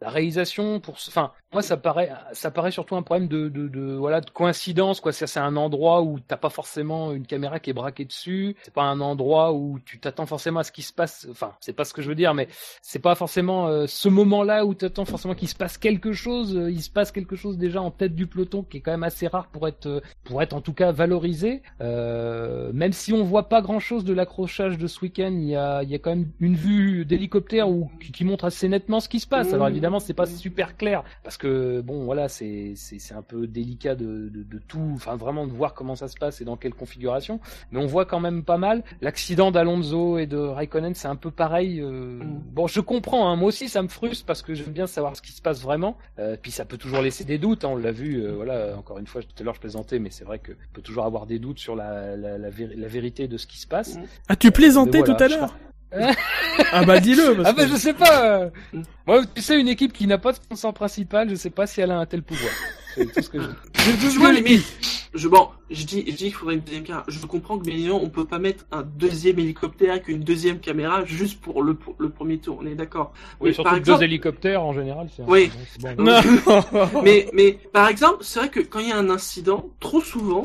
La réalisation pour enfin moi ça paraît ça paraît surtout un problème de de, de voilà de coïncidence quoi. C'est c'est un endroit où t'as pas forcément une caméra qui est braquée dessus. C'est pas un endroit où tu t'attends forcément à ce qui se passe. Enfin c'est pas ce que je veux dire mais c'est pas forcément euh, ce moment là où t'attends forcément qu'il se passe quelque chose. Euh, il se passe quelque chose déjà en tête du peloton qui est quand même assez rare pour être euh, pour être en tout cas valorisé. Euh, même si on voit pas grand chose de l'accrochage de ce week-end il y a il y a quand même une vue d'hélicoptère où qui, qui montre assez nettement ce qui se passe. Alors évidemment c'est pas super clair parce que bon voilà c'est c'est c'est un peu délicat de, de de tout enfin vraiment de voir comment ça se passe et dans quelle configuration. Mais on voit quand même pas mal. L'accident d'Alonso et de Raikkonen c'est un peu pareil euh, bon je comprends hein, moi aussi ça me frustre parce que j'aime bien savoir ce qui se passe vraiment. Euh, puis ça peut toujours laisser des doutes hein, on l'a vu euh, voilà encore une fois tout à l'heure je plaisantais mais c'est vrai que peut toujours avoir des doutes sur la la, la, véri- la vérité de ce qui se passe. Ah, tu plaisantais mais voilà, tout à l'heure Ah bah dis-le. ah bah que- je sais pas. euh, Moi, tu sais, une équipe qui n'a pas de sponsor principal, je sais pas si elle a un tel pouvoir. C'est tout ce que je. Tu vois, je limite, je, bon, je dis, je dis qu'il faudrait une deuxième caméra. Je comprends que bien évidemment, on peut pas mettre un deuxième hélicoptère avec une deuxième caméra juste pour le, pour le premier tour. On est d'accord. Oui, Mais surtout par que exemple- deux hélicoptères en général. c'est Oui. c'est bon. Non. mais, mais par exemple, c'est vrai que quand il y a un incident, trop souvent,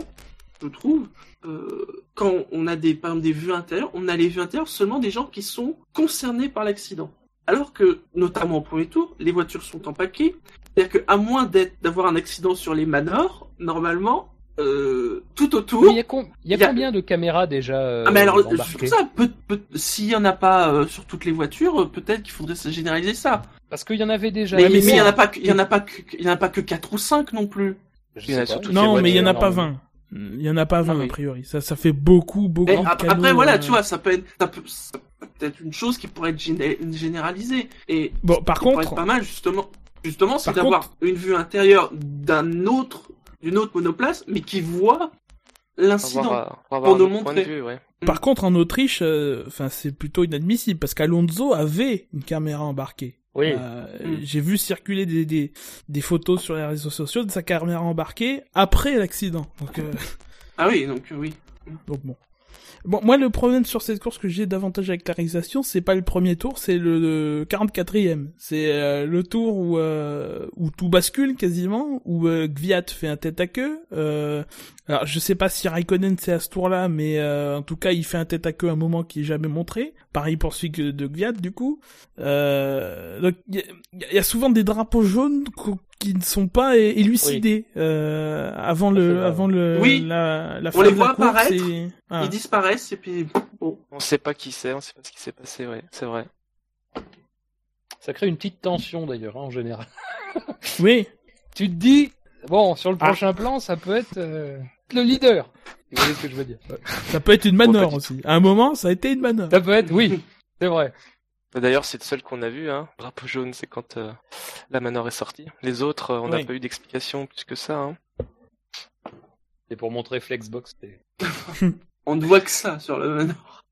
je trouve, euh, quand on a des, par exemple, des vues intérieures, on a les vues intérieures seulement des gens qui sont concernés par l'accident. Alors que, notamment au premier tour, les voitures sont empaquées. C'est-à-dire qu'à moins d'être, d'avoir un accident sur les manors, normalement, euh, tout autour. Mais Il y a, y y combien de caméras déjà euh, Ah mais alors, c'est pour ça, peut, peut- s'il y en a pas euh, sur toutes les voitures, euh, peut-être qu'il faudrait se généraliser ça. Parce qu'il y en avait déjà. Mais, mais mais il y en a pas, que- il y en a pas, que- il y en a pas que 4 ou 5 non plus. je Il y en a sais sur pas. toutes les Non, mais il y en a pas non, 20. Il y en a pas 20 Ah oui. a priori. Ça, ça fait beaucoup, beaucoup Et de canaux, après, voilà, euh. tu vois, ça peut être, ça peut, ça peut être une chose qui pourrait être géné- généralisée. Et Bon, par contre, être pas mal, justement, justement, c'est d'avoir une vue intérieure d'un autre, d'une autre monoplace, mais qui voit l'incident. avoir, pour nous montrer. vue, ouais. par contre, en Autriche, euh, enfin, c'est plutôt inadmissible parce qu'Alonso avait une caméra embarquée. Oui. Euh, Mm. J'ai vu circuler des, des, des photos sur les réseaux sociaux de sa caméra embarquée après l'accident. Donc, euh, Ah oui, donc euh, oui. donc bon. Bon, moi, le problème sur cette course que j'ai davantage avec la réalisation, c'est pas le premier tour, c'est le, le 44e. C'est euh, le tour où, euh, où tout bascule quasiment, où euh, Gviat fait un tête à queue. Alors, je sais pas si Raikkonen c'est à ce tour-là, mais euh, en tout cas, il fait un tête à queue à un moment qui est jamais montré. Pareil pour celui de Gviat, du coup. Euh, donc, il y, a- il y a souvent des drapeaux jaunes qui ne sont pas élucidés euh, avant C'est le, avant le, Oui. la, la On fin les de la voit apparaître. et- Ah. Ils disparaissent et puis bon. On sait pas qui c'est, on sait pas ce qui s'est passé, ouais, c'est vrai. Ça crée une petite tension d'ailleurs hein, en général. Oui. Tu te dis, bon, sur le prochain plan, ça peut être euh, le leader. Vous voyez ce que je veux dire Ça peut être une manœuvre aussi. À un moment, ça a été une manœuvre. Ça peut être, oui, c'est vrai. D'ailleurs, c'est le seul qu'on a vu, hein. Drapeau jaune, c'est quand euh, la manœuvre est sortie. Les autres, euh, on n'a Oui. pas eu d'explication plus que ça, hein. C'est pour montrer Flexbox. c'est- On ne voit que ça sur le manor.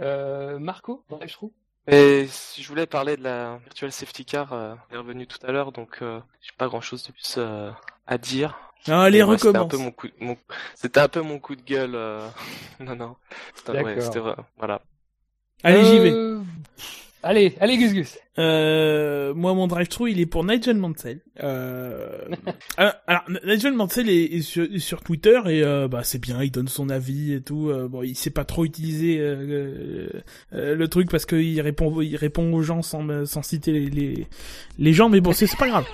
Euh, Marco, Drive Through Et si je voulais parler de la Virtual Safety Car, euh, elle est revenue tout à l'heure, donc euh, j'ai pas grand chose de plus euh, à dire. Ah, allez, moi, C'était un recommence. peu mon coup, mon- c'était un peu mon coup de gueule. euh, non, non. C'était- ouais, D'accord. c'était vrai. Voilà. Allez, j'y vais. Euh, Allez, allez, Gus Gus. Euh, moi, mon drive-thru, il est pour Nigel Mansell. Euh... alors, alors, Nigel Mansell est, est sur, est sur Twitter et euh, bah c'est bien, il donne son avis et tout. Euh, bon, il sait pas trop utiliser euh, euh, euh, le truc parce qu'il répond, il répond aux gens sans, sans citer les, les, les gens, mais bon, c'est c'est pas grave.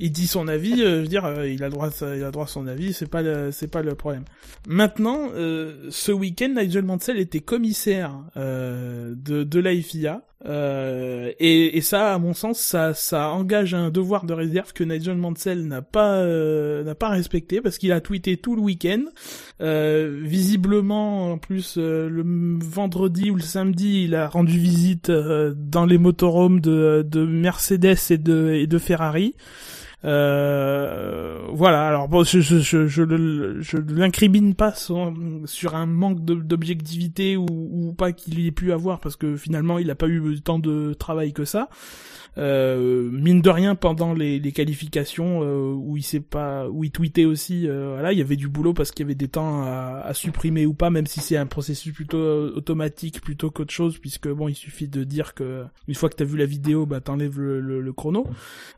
Il dit son avis, euh, je veux dire, euh, il a droit, il a droit à son avis, c'est pas le, c'est pas le problème. Maintenant, euh, ce week-end, Nigel Mansell était commissaire euh, de, de la FIA. Euh, et, et ça, à mon sens, ça, ça engage un devoir de réserve que Nigel Mansell n'a pas, euh, n'a pas respecté parce qu'il a tweeté tout le week-end. Visiblement, en plus, le vendredi ou le samedi, il a rendu visite dans les motorhomes de, de Mercedes et de, et de Ferrari. Euh, voilà. Alors bon, je je je je, l'incrimine pas sur, un manque d'objectivité ou, ou pas qu'il ait pu avoir parce que finalement il a pas eu tant de travail que ça. Euh, mine de rien pendant les, les qualifications euh, où il s'est pas où il tweetait aussi euh, voilà il y avait du boulot parce qu'il y avait des temps à, à supprimer ou pas même si c'est un processus plutôt euh, automatique plutôt qu'autre chose puisque bon il suffit de dire que une fois que t'as vu la vidéo bah t'enlèves le, le, le chrono.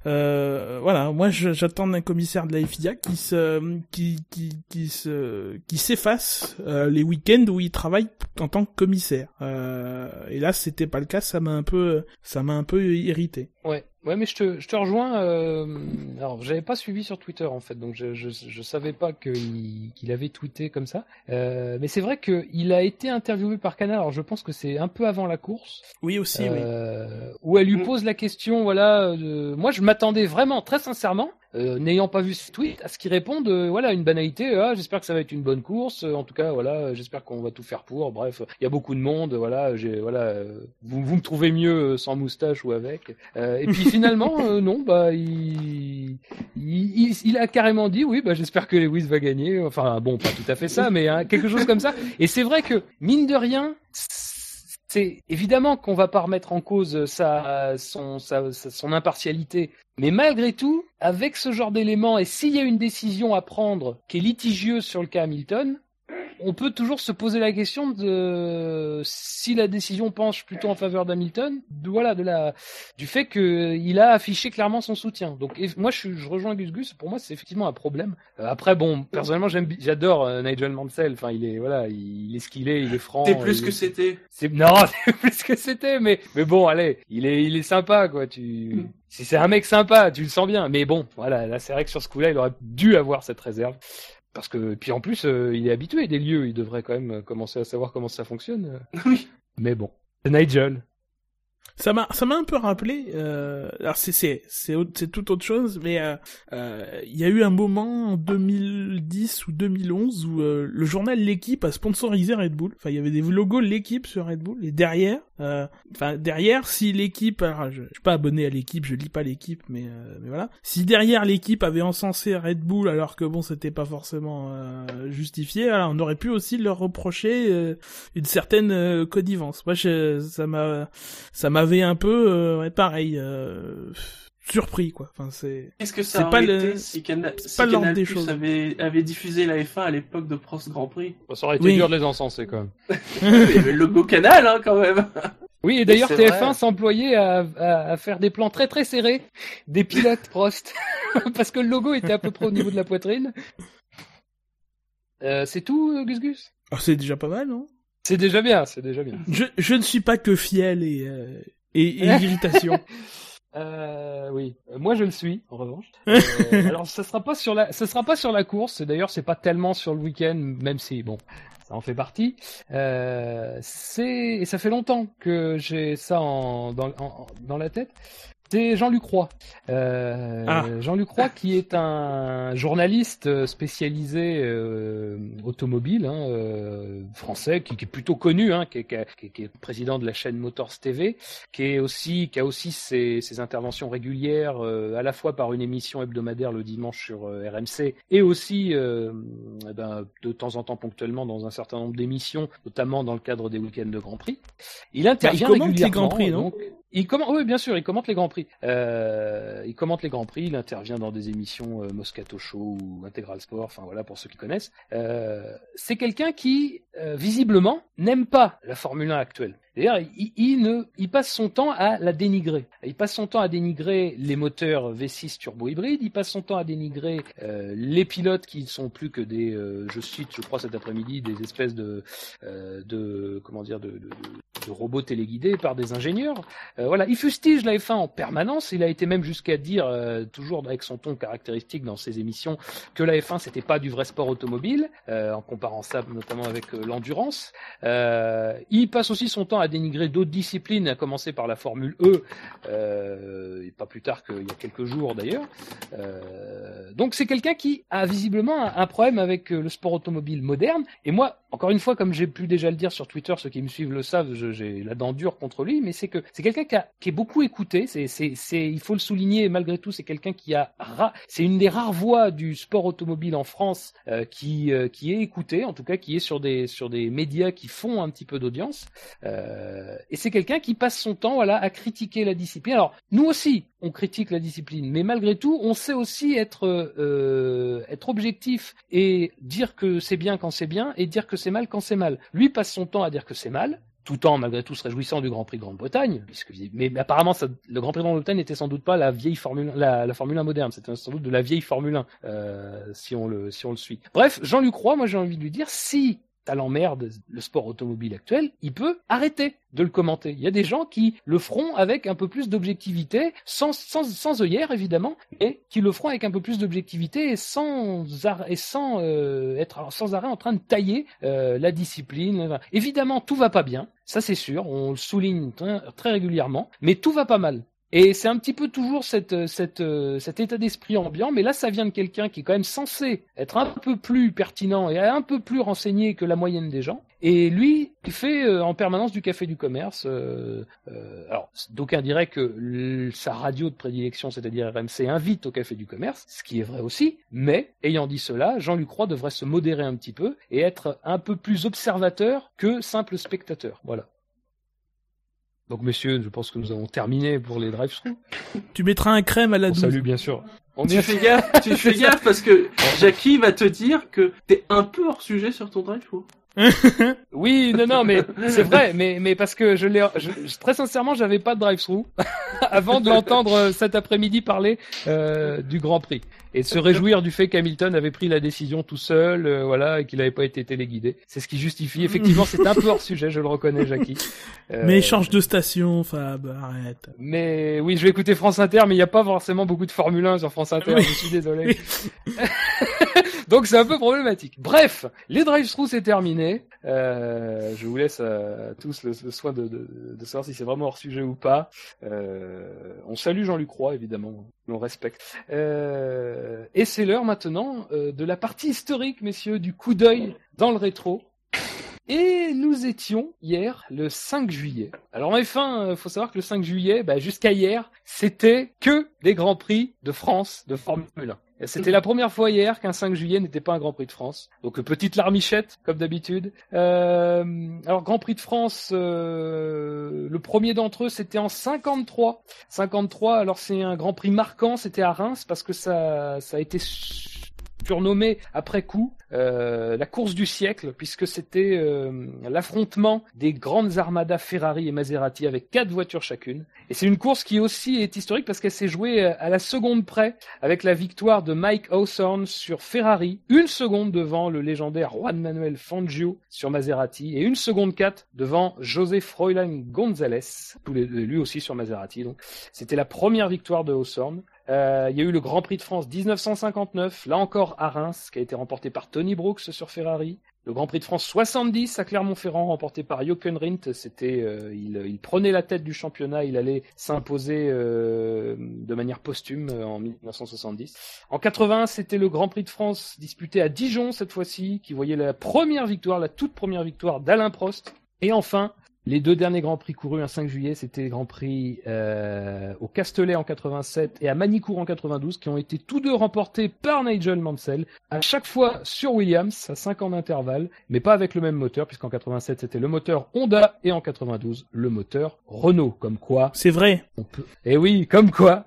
Euh, voilà. Moi j'attends d'un commissaire de la FIA qui se qui qui qui se qui s'efface les week-ends où il travaille en tant que commissaire. Euh, et là c'était pas le cas ça m'a un peu ça m'a un peu irrité Ouais, ouais, mais je te, je te rejoins. Euh... Alors, j'avais pas suivi sur Twitter en fait, donc je, je, je savais pas qu'il qu'il avait tweeté comme ça. Euh, mais c'est vrai que il a été interviewé par Canal. Alors, je pense que c'est un peu avant la course, oui aussi oui euh, où elle lui pose la question. Voilà, moi, je m'attendais vraiment, très sincèrement, euh, n'ayant pas vu ce tweet, à ce qu'il réponde. euh, voilà, une banalité. Ah, j'espère que ça va être une bonne course. Euh, En tout cas, voilà, euh, j'espère qu'on va tout faire pour. Bref, il y a beaucoup de monde. Voilà, j'ai, voilà, euh, vous, vous me trouvez mieux euh, sans moustache ou avec. Euh, et puis finalement, euh, non, bah, il, il, il, a carrément dit, oui, bah, j'espère que Lewis va gagner. Enfin, bon, pas tout à fait ça, mais hein, quelque chose comme ça. Et c'est vrai que mine de rien, c'est évidemment qu'on va pas remettre en cause sa, son, sa- son impartialité, mais malgré tout, avec ce genre d'éléments, et s'il y a une décision à prendre qui est litigieuse sur le cas Hamilton, on peut toujours se poser la question de si la décision penche plutôt en faveur d'Hamilton, de, voilà, de la, du fait qu'il a affiché clairement son soutien. Donc et moi je, je rejoins Gus Gus, pour moi c'est effectivement un problème. Euh, après bon, personnellement j'aime, j'adore euh, Nigel Mansell. Enfin il est voilà, il, est ce qu'il est, il est franc. C'est plus il que c'était. c'est non, c'est plus que c'était, mais mais bon, allez, il est il est sympa quoi. Tu si c'est un mec sympa, tu le sens bien. Mais bon, voilà, là c'est vrai que sur ce coup-là, il aurait dû avoir cette réserve parce que puis en plus, euh, il est habitué des lieux, il devrait quand même euh, commencer à savoir comment ça fonctionne. Oui. Mais bon, c'est Nigel. Ça m'a, ça m'a un peu rappelé. Euh, alors c'est, c'est, c'est, c'est tout autre chose, mais euh, euh, il y a eu un moment en 2010 ou 2011 où euh, le journal L'équipe a sponsorisé Red Bull. Enfin, il y avait des logos L'équipe sur Red Bull. Et derrière, euh, enfin derrière, si l'équipe, je, je suis pas abonné à l'équipe, je lis pas l'équipe, mais, euh, mais voilà. Si derrière l'équipe avait encensé Red Bull alors que bon, c'était pas forcément euh, justifié, on aurait pu aussi leur reprocher euh, une certaine euh, connivence. Moi, je, ça m'a ça m'avait un peu ouais, pareil surpris quoi enfin c'est Qu'est-ce que C'est ça pas aurait le- été si, Cana- c'est si pas l'ordre Canal des Plus choses. avait, avait diffusé la F1 à l'époque de Prost Grand Prix Ça aurait été Oui. dur de les encenser quand même. Il y avait le logo Canal hein, quand même. Oui, et d'ailleurs c'est TF1 vrai. s'employait à, à, à faire des plans très très serrés des pilotes Prost parce que le logo était à peu près au niveau de la poitrine. Euh, c'est tout, euh, Gus Gus? Oh, c'est déjà pas mal non? C'est déjà bien, c'est déjà bien. je, je ne suis pas que fiel et euh, et, et irritation Euh, oui, Euh, moi je le suis en revanche. Euh, alors ça sera pas sur la, ça sera pas sur la course. D'ailleurs c'est pas tellement sur le week-end, même si bon, ça en fait partie. Euh, c'est, et ça fait longtemps que j'ai ça en, dans, en- dans la tête. C'est Jean-Luc Roy. Euh, Ah. Jean-Luc Roy qui est un journaliste euh, spécialisé euh, automobile hein, euh, français, qui, qui est plutôt connu, hein, qui, est, qui est- qui est- président de la chaîne Motors TV, qui est aussi qui a aussi ses, ses interventions régulières euh, à la fois par une émission hebdomadaire le dimanche sur euh, RMC et aussi euh, eh ben, de temps en temps ponctuellement dans un certain nombre d'émissions, notamment dans le cadre des week-ends de Grand Prix. Il intervient Bah, les régulièrement, Grands Prix, non? donc- il commente, oui, bien sûr, il commente les grands prix. Euh, il commente les grands prix, il intervient dans des émissions euh, Moscato Show ou Intégral Sport, enfin voilà pour ceux qui connaissent. Euh, c'est quelqu'un qui, euh, visiblement, n'aime pas la Formule 1 actuelle. D'ailleurs, il, ne, il passe son temps à la dénigrer. Il passe son temps à dénigrer les moteurs V6 turbo hybrides. Il passe son temps à dénigrer euh, les pilotes qui ne sont plus que des, euh, je cite, je crois cet après-midi, des espèces de, euh, de, comment dire, de, de- de robots téléguidés par des ingénieurs. Euh, voilà, il fustige la F1 en permanence. Il a été même jusqu'à dire, euh, toujours avec son ton caractéristique dans ses émissions, que la F1 c'était pas du vrai sport automobile, euh, en comparant ça notamment avec l'endurance. Il passe aussi son temps à dénigrer d'autres disciplines, à commencer par la Formule E, et pas plus tard qu'il y a quelques jours d'ailleurs. Donc c'est quelqu'un qui a visiblement un, un problème avec le sport automobile moderne. Et moi, encore une fois, comme j'ai pu déjà le dire sur Twitter, ceux qui me suivent le savent, j'ai la dent dure contre lui, mais c'est que c'est quelqu'un qui, est beaucoup écouté. Il faut le souligner. Malgré tout, c'est quelqu'un qui a, c'est une des rares voix du sport automobile en France euh, qui, euh, qui est écouté, en tout cas qui est sur des, sur des médias qui font un petit peu d'audience. Euh, et c'est quelqu'un qui passe son temps, voilà, à critiquer la discipline. Alors nous aussi, on critique la discipline, mais malgré tout, on sait aussi être, être objectif et dire que c'est bien quand c'est bien et dire que c'est mal quand c'est mal. Lui passe son temps à dire que c'est mal, tout en malgré tout se réjouissant du Grand Prix de Grande-Bretagne, mais, apparemment le Grand Prix de Grande-Bretagne n'était sans doute pas la vieille Formule, la, la Formule 1 moderne, c'était sans doute de la vieille Formule 1 euh, si on le si on le suit. Bref, Jean-Luc Roy, moi j'ai envie de lui dire si ça l'emmerde le sport automobile actuel, il peut arrêter de le commenter. Il y a des gens qui le feront avec un peu plus d'objectivité, sans, sans, sans œillère évidemment, mais qui le feront avec un peu plus d'objectivité et sans, et sans euh, être sans arrêt en train de tailler euh, la discipline. Évidemment, tout va pas bien, ça c'est sûr, on le souligne très régulièrement, mais tout va pas mal. Et c'est un petit peu toujours cette, cette, euh, cet état d'esprit ambiant, mais là ça vient de quelqu'un qui est quand même censé être un peu plus pertinent et un peu plus renseigné que la moyenne des gens. Et lui, il fait euh, en permanence du café du commerce. euh, euh, alors, d'aucuns diraient que sa radio de prédilection, c'est-à-dire RMC, invite au café du commerce, ce qui est vrai aussi. Mais, ayant dit cela, Jean-Luc devrait se modérer un petit peu et être un peu plus observateur que simple spectateur. Voilà. Donc, messieurs, je pense que nous avons terminé pour les drive-through. Tu mettras un crème à la On douce. salue bien sûr. On Tu fais gaffe, tu fais gaffe parce que Jackie va te dire que t'es un peu hors sujet sur ton drive. ou Oui, non, non, mais c'est vrai, mais, mais parce que je l'ai, très sincèrement, j'avais pas de drive-through avant de l'entendre euh, cet après-midi parler euh, du Grand Prix et de se réjouir du fait qu'Hamilton avait pris la décision tout seul, euh, voilà, et qu'il n'avait pas été téléguidé. C'est ce qui justifie. Effectivement, c'est un peu hors sujet, je le reconnais, Jackie. Euh, Mais change de station, Fab, arrête. mais oui, je vais écouter France Inter, mais il n'y a pas forcément beaucoup de Formule 1 sur France Inter, Oui. je suis désolé. Donc c'est un peu problématique. Bref, les drive-through c'est terminé. Euh, je vous laisse euh, tous le, soin de, de, de savoir si c'est vraiment hors sujet ou pas. Euh, on salue Jean-Luc Roy, évidemment, on respecte. Et c'est l'heure maintenant de la partie historique, messieurs, du coup d'œil dans le rétro. Et nous étions hier le 5 juillet. Alors en F1, euh, faut savoir que le 5 juillet, bah, jusqu'à hier, c'était que des grands prix de France de Formule 1. C'était la première fois hier qu'un 5 juillet n'était pas un Grand Prix de France. Donc euh, petite larmichette, comme d'habitude. Euh, alors Grand Prix de France, euh, le premier d'entre eux, c'était en 53. 53, alors c'est un Grand Prix marquant, c'était à Reims, parce que ça, ça a été surnommé après coup euh, la course du siècle puisque c'était euh, l'affrontement des grandes armadas Ferrari et Maserati avec quatre voitures chacune. Et c'est une course qui aussi est historique parce qu'elle s'est jouée euh, à la seconde près avec la victoire de Mike Hawthorne sur Ferrari une seconde devant le légendaire Juan Manuel Fangio sur Maserati et une seconde quatre devant José Froilan González lui aussi sur Maserati donc. C'était la première victoire de Hawthorne Euh, il y a eu le Grand Prix de France 1959, là encore à Reims, qui a été remporté par Tony Brooks sur Ferrari. Le Grand Prix de France 70 à Clermont-Ferrand, remporté par Jochen Rindt. C'était, euh, il, prenait la tête du championnat, il allait s'imposer euh, de manière posthume en 1970. En 81, c'était le Grand Prix de France disputé à Dijon cette fois-ci, qui voyait la première victoire, la toute première victoire d'Alain Prost. Et enfin, les deux derniers Grands Prix courus un 5 juillet, c'était les Grands Prix euh, au Castellet en 87 et à Manicourt en 92, qui ont été tous deux remportés par Nigel Mansell, à chaque fois sur Williams, à 5 ans d'intervalle, mais pas avec le même moteur, puisqu'en 87 c'était le moteur Honda et en 92 le moteur Renault, comme quoi C'est vrai. on peut... Et oui, comme quoi,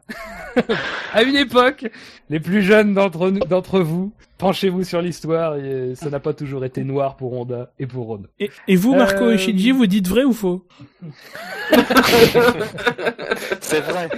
à une époque, les plus jeunes d'entre nous, d'entre vous, penchez-vous sur l'histoire, et ça n'a pas toujours été noir pour Honda et pour Renault. Et, et vous, Marco Euh, et Shinji, vous dites vrai ou faux? C'est vrai.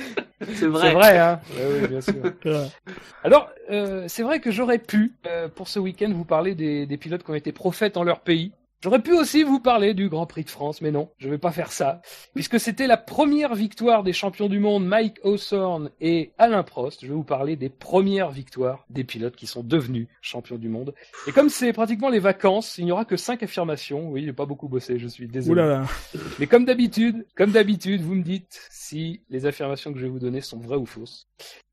C'est vrai. C'est vrai, hein Ouais, Oui, bien sûr. Alors, euh, c'est vrai que j'aurais pu, euh, pour ce week-end, vous parler des, des pilotes qui ont été prophètes en leur pays. J'aurais pu aussi vous parler du Grand Prix de France, mais non, je vais pas faire ça, puisque c'était la première victoire des champions du monde Mike Hawthorne et Alain Prost. Je vais vous parler des premières victoires des pilotes qui sont devenus champions du monde. Et comme c'est pratiquement les vacances, il n'y aura que cinq affirmations. Oui, j'ai pas beaucoup bossé, je suis désolé. Ouh là là. Mais comme d'habitude, comme d'habitude, vous me dites si les affirmations que je vais vous donner sont vraies ou fausses.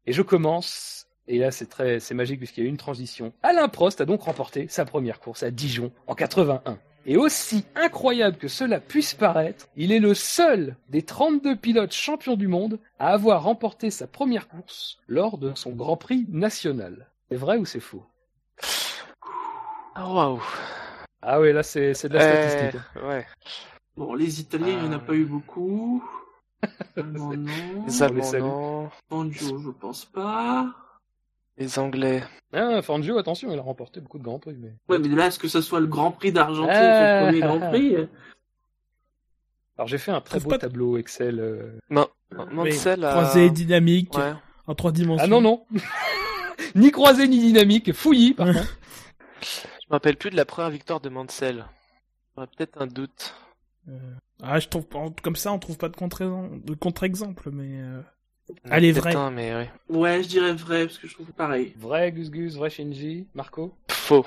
Et je commence. Et là, c'est très, c'est magique puisqu'il y a eu une transition. Alain Prost a donc remporté sa première course à Dijon en 81. Et aussi incroyable que cela puisse paraître, il est le seul des 32 pilotes champions du monde à avoir remporté sa première course lors de son Grand Prix national. C'est vrai ou c'est faux? Ah, Waouh. Ah oui, là, c'est, c'est de la Euh, statistique. ouais. Bon, les Italiens, il n'y en a Ah. pas eu beaucoup. Non, non. Les Allemands, non. Je pense pas. Les Anglais. Ah, Fangio, attention, il a remporté beaucoup de Grands Prix. Mais... Ouais, mais là, est-ce que ça soit le Grand Prix d'Argentine, Ah. son premier Grand Prix Alors j'ai fait un très beau pas- tableau Excel. euh. Mansell a... Croisé dynamique Ouais. en trois dimensions. Ah non non, ni croisé ni dynamique, fouillis par contre. Je me rappelle plus de la première victoire de Mansell. J'aurais peut-être un doute. Ah, je trouve pas- comme ça, on trouve pas de contre- de contre-exemple, mais euh, Il y en a Allez, peut-être vrai. un, mais ouais. Ouais, je dirais vrai, parce que je trouve pareil. Vrai Gus Gus, vrai Shinji, Marco. Faux.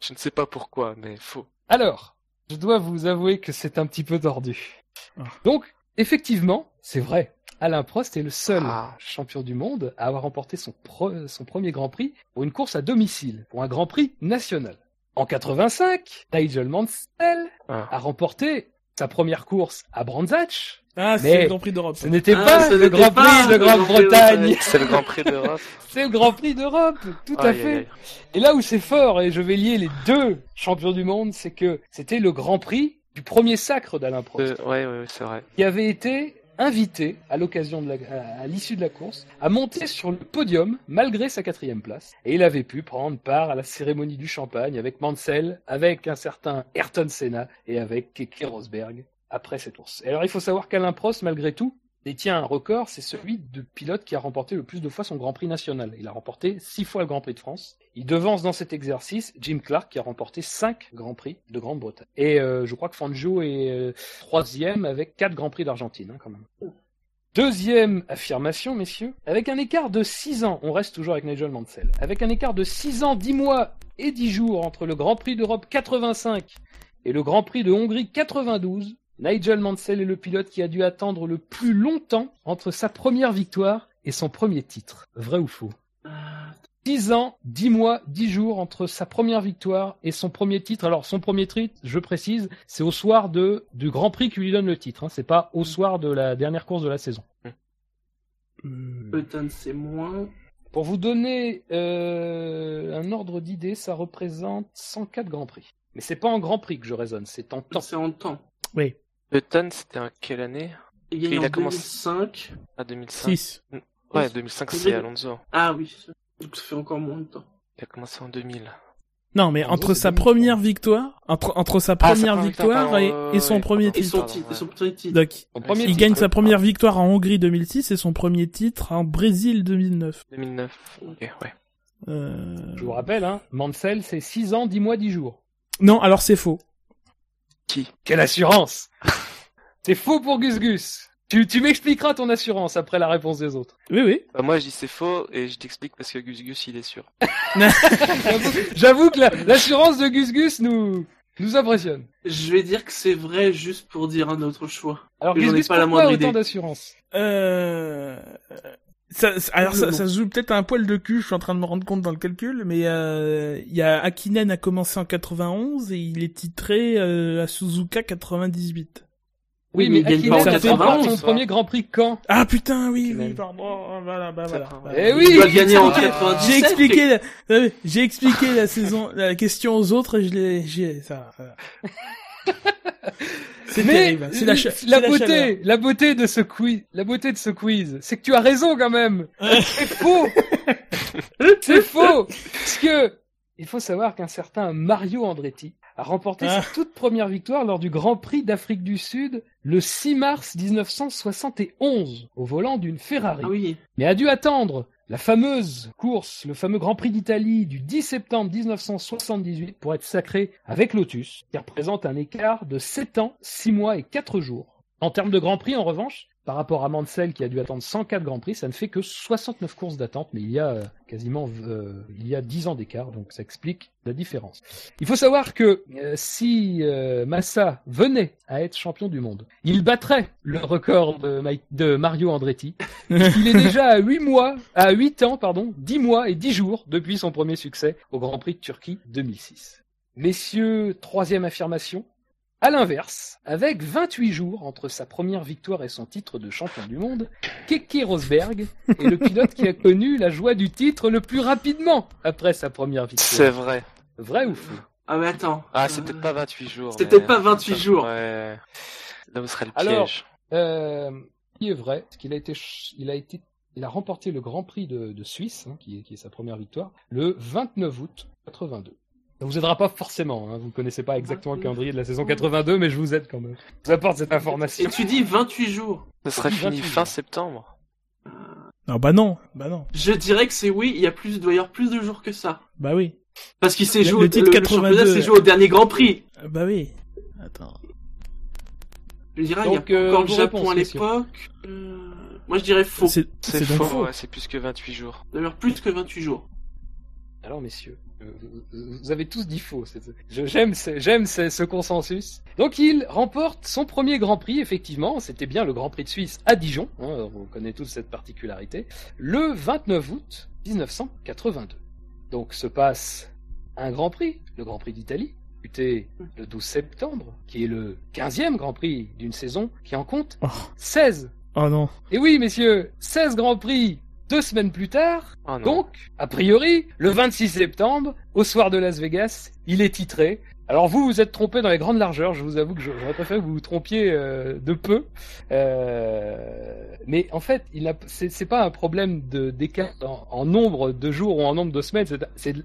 Je ne sais pas pourquoi, mais faux. Alors, je dois vous avouer que c'est un petit peu tordu. Ah. Donc effectivement, c'est vrai. Alain Prost est le seul Ah. champion du monde à avoir remporté son, pro- son premier Grand Prix pour une course à domicile, pour un Grand Prix national. En 85, Nigel Mansell Ah. a remporté sa première course à Brandzach. ah, c'est Mais- le Grand Prix d'Europe. Ce n'était Ah, pas ce le Grand Prix de Grande-Bretagne. C'est le Grand Prix d'Europe. C'est le Grand Prix d'Europe, tout à fait. Et là où c'est fort, et je vais lier les deux champions du monde, c'est que c'était le Grand Prix du premier sacre d'Alain Prost, Euh, ouais, ouais, c'est vrai. qui avait été invité à l'occasion de la, à, l'issue de la course à monter sur le podium malgré sa quatrième place. Et il avait pu prendre part à la cérémonie du champagne avec Mansell, avec un certain Ayrton Senna et avec Keke Rosberg après cette course. Et alors il faut savoir qu'Alain Prost, malgré tout, détient un record, c'est celui de pilote qui a remporté le plus de fois son Grand Prix national. Il a remporté six fois le Grand Prix de France. Il devance dans cet exercice Jim Clark qui a remporté cinq Grands Prix de Grande-Bretagne. Et euh, je crois que Fangio est euh, troisième avec quatre Grands Prix d'Argentine hein, quand même. Deuxième affirmation, messieurs. Avec un écart de 6 ans, on reste toujours avec Nigel Mansell. Avec un écart de 6 ans, 10 mois et 10 jours entre le Grand Prix d'Europe 85 et le Grand Prix de Hongrie 92, Nigel Mansell est le pilote qui a dû attendre le plus longtemps entre sa première victoire et son premier titre. Vrai ou faux? Euh, 10 ans, 10 mois, 10 jours entre sa première victoire et son premier titre. Alors, son premier titre, je précise, c'est au soir de, du Grand Prix qui lui donne le titre. Hein. C'est pas au soir de la dernière course de la saison. Hmm. Button, c'est moins. Pour vous donner euh, un ordre d'idée, ça représente 104 Grands Prix. Mais c'est pas en Grand Prix que je raisonne, c'est en temps. C'est en temps. Oui, Button, c'était en quelle année? Il gagne Il en a commencé- 2005. À 2005 6. Ouais, 2005, c'est Alonso. Ah oui. Donc ça fait encore moins de temps. Il a commencé en 2000. Non, mais entre sa 2003. première victoire, entre, entre sa Ah, première victoire et, et son premier titre. son pardon, titre, et ouais. son premier titre. Donc, Son premier il titre. gagne sa première victoire en Hongrie 2006 et son premier titre en Brésil 2009. 2009. Ok, ouais. Euh... Je vous rappelle, hein, Mansell, c'est 6 ans, 10 mois, 10 jours. Non, alors c'est faux. Quelle assurance C'est faux pour Gus Gus. Tu, tu m'expliqueras ton assurance après la réponse des autres. Oui, oui. Bah, moi, je dis c'est faux et je t'explique parce que Gus Gus, il est sûr. J'avoue- que la- l'assurance de Gus Gus nous, nous impressionne. Je vais dire que c'est vrai juste pour dire un autre choix. Alors Gus j'en ai Gus, pas la moindre autant idée. d'assurance? Euh... Ça, ça- alors ça, ça se joue peut-être à un poil de cul, je suis en train de me rendre compte dans le calcul, mais euh, il y a Akinen a commencé en 91 et il est titré euh, à Suzuka 98. Oui, mais mais Akinen pas en a fait 91, son ça. premier Grand Prix quand? Ah putain, oui, Akinen. oui, pardon, oh, voilà, bah voilà. Ça, voilà. Eh oui Il doit gagner en c'est- 97. J'ai expliqué, la... euh, j'ai expliqué la saison, la question aux autres et je l'ai, j'ai, ça. voilà. C'est Mais terrible. C'est la, cha- c'est la la beauté, chaleur. la beauté de ce quiz, la beauté de ce quiz, c'est que tu as raison quand même. C'est faux. c'est faux. Parce que il faut savoir qu'un certain Mario Andretti a remporté Ah. sa toute première victoire lors du Grand Prix d'Afrique du Sud le 6 mars 1971 au volant d'une Ferrari. Ah oui. Mais a dû attendre la fameuse course, le fameux Grand Prix d'Italie du 10 septembre 1978 pour être sacré avec Lotus, qui représente un écart de 7 ans, 6 mois et 4 jours. En termes de Grand Prix, en revanche, par rapport à Mansell qui a dû attendre 104 Grands Prix, ça ne fait que 69 courses d'attente, mais il y a euh, quasiment euh, il y a 10 ans d'écart, donc ça explique la différence. Il faut savoir que euh, si euh, Massa venait à être champion du monde, il battrait le record de, Mario Andretti. il est déjà à 8 mois, à 8 ans, pardon, 10 mois et 10 jours depuis son premier succès au Grand Prix de Turquie 2006. Messieurs, troisième affirmation. À l'inverse, avec 28 jours entre sa première victoire et son titre de champion du monde, Keke Rosberg est le pilote qui a connu la joie du titre le plus rapidement après sa première C'est victoire. vrai. Vrai ou faux? Ah mais attends. Ah, c'est Euh, peut-être pas 28 jours. C'était mais- pas 28 jours. Ouais. Là où serait le Alors, piège. Euh, il est vrai, parce qu'il a été, ch- il a été, il a remporté le Grand Prix de, de Suisse, hein, qui, est, qui est sa première victoire, le 29 août 82. Ça vous aidera pas forcément, hein, vous ne connaissez pas exactement le calendrier de la saison 82, mais je vous aide quand même. Je vous apporte cette information. Et tu dis 28 jours. Ce serait fini 28 fin septembre. Non, bah non, bah non. Je dirais que c'est oui, il y a plus, doit y avoir plus de jours que ça. Bah oui. Parce qu'il s'est joué, le titre le, le championnat 82. s'est joué au dernier Grand Prix. Ah, Bah oui. Attends. Je dirais, Donc, il y a euh, encore le Japon à l'époque. Euh, Moi je dirais faux. C'est faux, faux. ouais, c'est plus que 28 jours. D'ailleurs plus que 28 jours. Alors messieurs, vous- vous avez tous dit faux. J'aime ce consensus. Donc il remporte son premier Grand Prix, effectivement. C'était bien le Grand Prix de Suisse à Dijon. hein, on connaît tous cette particularité. Le 29 août 1982. Donc se passe un Grand Prix, le Grand Prix d'Italie, disputé le 12 septembre, qui est le 15e Grand Prix d'une saison qui en compte Oh. 16. Oh non. Et oui, messieurs, 16 Grands Prix deux semaines plus tard. Oh non. Donc, a priori, le 26 septembre, au soir de Las Vegas, il est titré. Alors vous, vous êtes trompé dans les grandes largeurs. Je vous avoue que j'aurais préféré que vous vous trompiez euh, de peu. Euh, mais en fait, il a, c'est, pas un problème de d'écart en, en nombre de jours ou en nombre de semaines.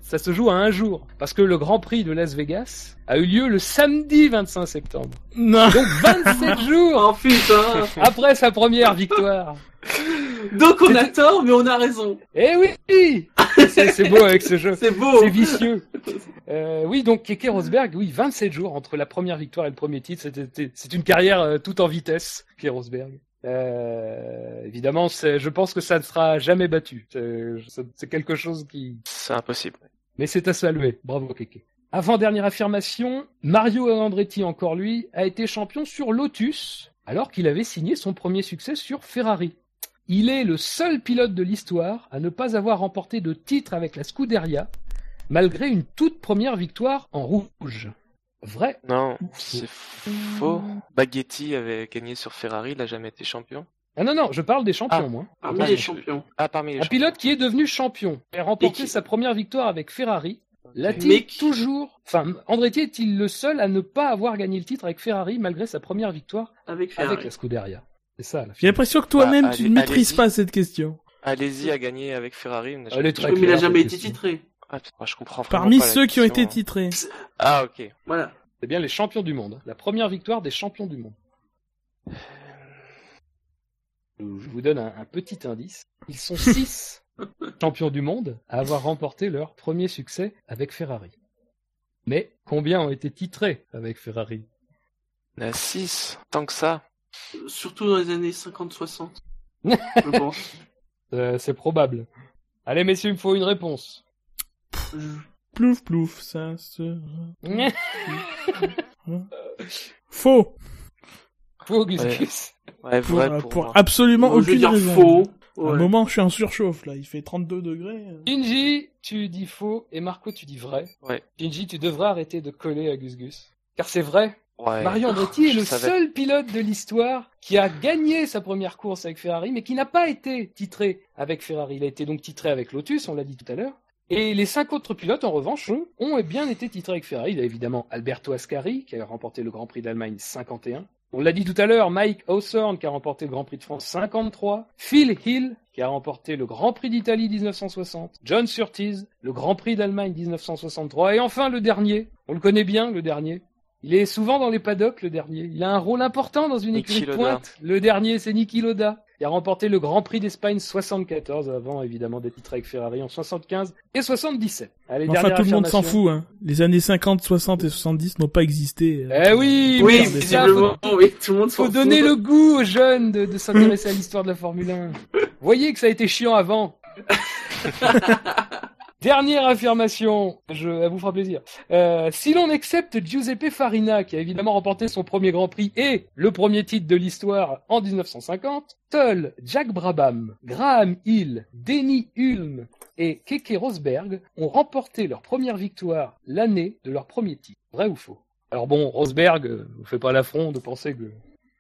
Ça se joue à un jour parce que le Grand Prix de Las Vegas a eu lieu le samedi 25 septembre. Non. Donc 27 jours Oh putain après sa première victoire. Donc on a tort, mais on a raison. Eh oui C'est beau avec ce jeu. C'est beau. C'est vicieux. Euh, oui, donc Keke Rosberg, oui, 27 jours entre la première victoire et le premier titre. C'était- C'est une carrière euh, tout en vitesse, Keke Rosberg. Euh, évidemment, c'est- je pense que ça ne sera jamais battu. C'est c'est quelque chose qui... C'est impossible. Mais c'est à saluer. Bravo Keke. Avant-dernière affirmation, Mario Andretti, encore lui, a été champion sur Lotus, alors qu'il avait signé son premier succès sur Ferrari. Il est le seul pilote de l'histoire à ne pas avoir remporté de titre avec la Scuderia, malgré une toute première victoire en rouge. Vrai Non, c'est faux. Baghetti avait gagné sur Ferrari, il a jamais été champion. Ah non, non, je parle des champions, Ah. moi. Parmi Ah, les je- champions. Ah, parmi les Un champions. pilote qui est devenu champion et a remporté Et qui- sa première victoire avec Ferrari. L'a-t-il Mais toujours Enfin, Andretti est-il le seul à ne pas avoir gagné le titre avec Ferrari malgré sa première victoire Avec Ferrari. avec la Scuderia? C'est ça, la J'ai l'impression que toi-même Bah, tu allez- ne maîtrises allez-y. pas cette question. Allez-y a gagné avec Ferrari. mais n'a jamais été très Oui, mais il a claire, jamais cette été question. titré. Ah, putain, je comprends Parmi pas ceux qui ont été question. titrés. Ah, ok. Voilà. C'est bien les champions du monde. La première victoire des champions du monde. Je vous donne un, un petit indice. Ils sont six champions du monde à avoir remporté leur premier succès avec Ferrari. Mais combien ont été titrés avec Ferrari? On a 6. Tant que ça. Surtout dans les années 50-60. je pense. Euh, c'est probable. Allez, messieurs, il me faut une réponse. Plouf, plouf, ça se... Faux Faux, Gus Gus. Ouais, Pour, vrai euh, pour, pour moi. absolument Moi, je vais aucune dire raison. faux. À un Ouais. moment, je suis en surchauffe, là. Il fait 32 degrés. Shinji, tu dis faux et Marco, tu dis vrai. Ouais. Shinji, tu devrais arrêter de coller à Gus Gus. Car c'est vrai, Ouais. Mario Andretti est le savais. seul pilote de l'histoire qui a gagné sa première course avec Ferrari, mais qui n'a pas été titré avec Ferrari. Il a été donc titré avec Lotus, on l'a dit tout à l'heure. Et les cinq autres pilotes, en revanche, eux, ont bien été titrés avec Ferrari. Il y a évidemment Alberto Ascari, qui a remporté le Grand Prix d'Allemagne 51. On l'a dit tout à l'heure, Mike Hawthorne, qui a remporté le Grand Prix de France 53. Phil Hill, qui a remporté le Grand Prix d'Italie 1960. John Surtees, le Grand Prix d'Allemagne 1963. Et enfin, le dernier. On le connaît bien, le dernier. Il est souvent dans les paddocks, le dernier. Il a un rôle important dans une écurie de pointe. Le dernier, c'est Niki Loda. Il a remporté le Grand Prix d'Espagne 74, avant évidemment d'être titré avec Ferrari en 75 et 77. Allez, Enfin, tout le monde s'en fout, hein. Les années 50, 60 et 70 n'ont pas existé. euh, Eh oui, Oui, mais c'est ça, visiblement, faut, oui, tout le monde s'en faut fout. donner le goût aux jeunes de, de s'intéresser à l'histoire de la Formule 1. Voyez que ça a été chiant avant. Dernière affirmation, je, elle vous fera plaisir. Euh, si l'on accepte Giuseppe Farina, qui a évidemment remporté son premier Grand Prix et le premier titre de l'histoire en 1950, seuls Jack Brabham, Graham Hill, Denny Hulme et Keke Rosberg ont remporté leur première victoire l'année de leur premier titre. Vrai ou faux? Alors bon, Rosberg, euh, vous fait pas l'affront de penser que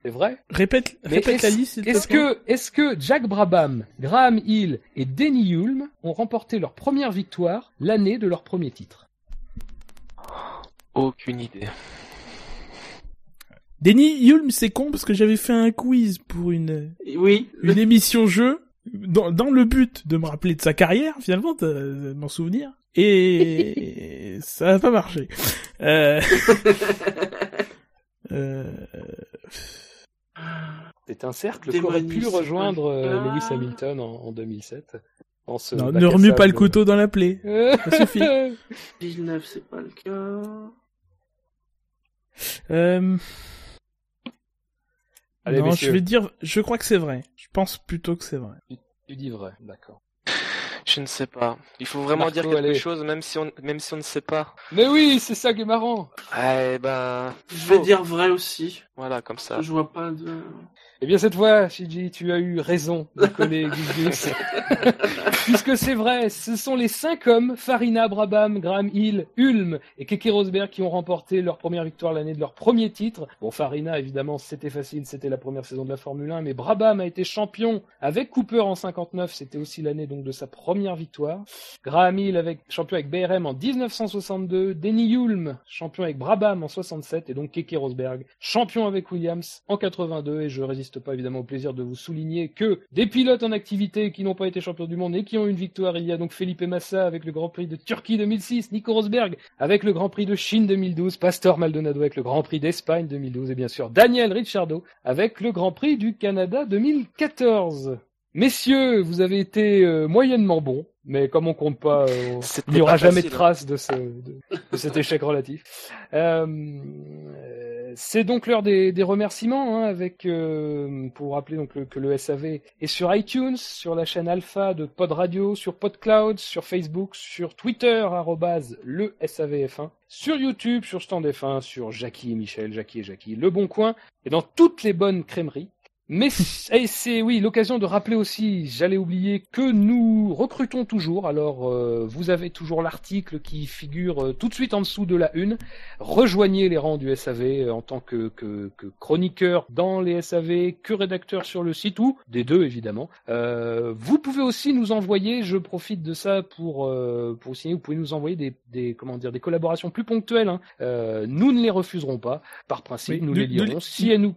c'est vrai. Répète, la est-ce- liste, que, est-ce que Jack Brabham, Graham Hill et Denny Hulme ont remporté leur première victoire l'année de leur premier titre? Aucune idée. Denny Hulme, c'est con parce que j'avais fait un quiz pour une, Oui, une émission jeu dans, dans le but de me rappeler de sa carrière, finalement, de, de m'en souvenir. Et ça n'a pas marché. Euh... euh... C'est un cercle qu'aurait pu rejoindre euh, Ah. Lewis Hamilton en, en 2007. en ce Non, ne remue pas le couteau dans la plaie. Ça suffit. Villeneuve, c'est pas le cas. Euh... Allez, non, messieurs. je vais dire, je crois que c'est vrai. Je pense plutôt que c'est vrai. Tu dis vrai, d'accord. Je ne sais pas. Il faut vraiment Marco, dire quelque allez. chose, même si on, même si on ne sait pas. Mais oui, c'est ça qui est marrant. Eh ben, Je vais dire vrai aussi. Voilà, comme ça. Je vois pas de. Eh bien, cette fois, Shiji, tu as eu raison de coller Gus. Puisque c'est vrai, ce sont les cinq hommes, Farina, Brabham, Graham Hill, Ulm et Keke Rosberg, qui ont remporté leur première victoire l'année de leur premier titre. Bon, Farina, évidemment, c'était facile, c'était la première saison de la Formule 1, mais Brabham a été champion avec Cooper en 59, c'était aussi l'année donc de sa première victoire. Graham Hill avec, champion avec BRM en 1962, Denny Hulme, champion avec Brabham en 67, et donc Keke Rosberg, champion avec Williams en 82, et je résiste pas évidemment au plaisir de vous souligner que des pilotes en activité qui n'ont pas été champions du monde et qui ont une victoire, il y a donc Felipe Massa avec le Grand Prix de Turquie 2006, Nico Rosberg avec le Grand Prix de Chine 2012, Pastor Maldonado avec le Grand Prix d'Espagne 2012, et bien sûr Daniel Ricciardo avec le Grand Prix du Canada 2014. Messieurs, vous avez été euh, moyennement bons, mais comme on compte pas, euh, il n'y aura jamais de hein. trace de, ce, de, de cet échec relatif. Euh, euh, c'est donc l'heure des, des remerciements, hein, avec euh, pour rappeler donc le- que le SAV est sur iTunes, sur la chaîne Alpha de Pod Radio, sur PodCloud, sur Facebook, sur Twitter le SAVF1, sur YouTube, sur Stand F1, sur Jackie et Michel, Jackie et Jackie, Le Bon Coin, et dans toutes les bonnes crèmeries. Mais c'est oui l'occasion de rappeler aussi, j'allais oublier que nous recrutons toujours. Alors euh, vous avez toujours l'article qui figure euh, tout de suite en dessous de la une. Rejoignez les rangs du SAV euh, en tant que, que, que chroniqueur dans les SAV, que rédacteur sur le site ou des deux évidemment. Vous pouvez aussi nous envoyer, je profite de ça pour pour signer, vous pouvez nous envoyer des, des comment dire des collaborations plus ponctuelles. hein. Nous ne les refuserons pas par principe, Oui, nous les lirons si elles nous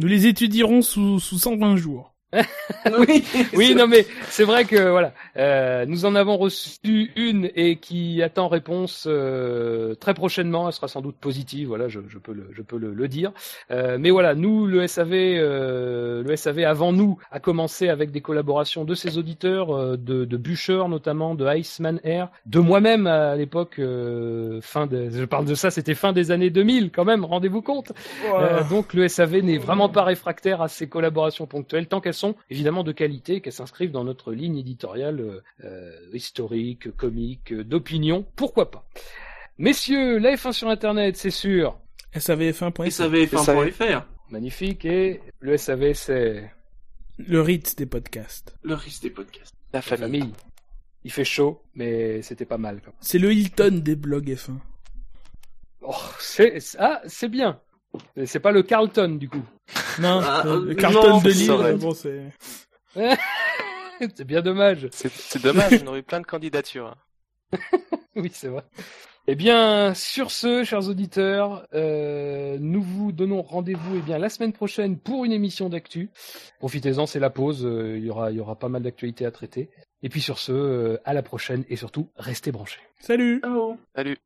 Nous les étudierons sous, sous 120 jours. oui, Oui, non mais c'est vrai que voilà, euh, nous en avons reçu une et qui attend réponse euh, très prochainement. Elle sera sans doute positive. Voilà, je, je peux le, je peux le, le dire. Euh, mais voilà, nous le SAV, euh, le SAV avant nous a commencé avec des collaborations de ses auditeurs, euh, de, de Bûcher notamment, de Iceman Air, de moi-même à l'époque. euh, fin de, je parle de ça, c'était fin des années 2000 quand même. Rendez-vous compte. Euh, donc le SAV n'est vraiment pas réfractaire à ces collaborations ponctuelles tant qu'elles sont évidemment de qualité, qu'elles s'inscrivent dans notre ligne éditoriale euh, euh, historique, comique, euh, d'opinion, pourquoi pas. Messieurs, la F1 sur Internet, c'est sûr, SAVF1.fr. SAVF1.fr. magnifique, et le SAV, c'est Le Ritz des podcasts. Le risque des podcasts. La la famille. Il fait chaud, mais c'était pas mal. C'est le Hilton des blogs F1. Oh, c'est ah, c'est bien. C'est pas le Carlton du coup. Non, Ah, euh, le euh, Carlton non, de Lille, bon, c'est... c'est bien dommage. C'est c'est dommage, on aurait eu plein de candidatures. Oui, c'est vrai. Eh bien, sur ce, chers auditeurs, euh, nous vous donnons rendez-vous eh bien la semaine prochaine pour une émission d'actu. Profitez-en, c'est la pause. euh, il y aura, il y aura pas mal d'actualités à traiter. Et puis sur ce, euh, à la prochaine et surtout, restez branchés. Salut Ciao. Salut.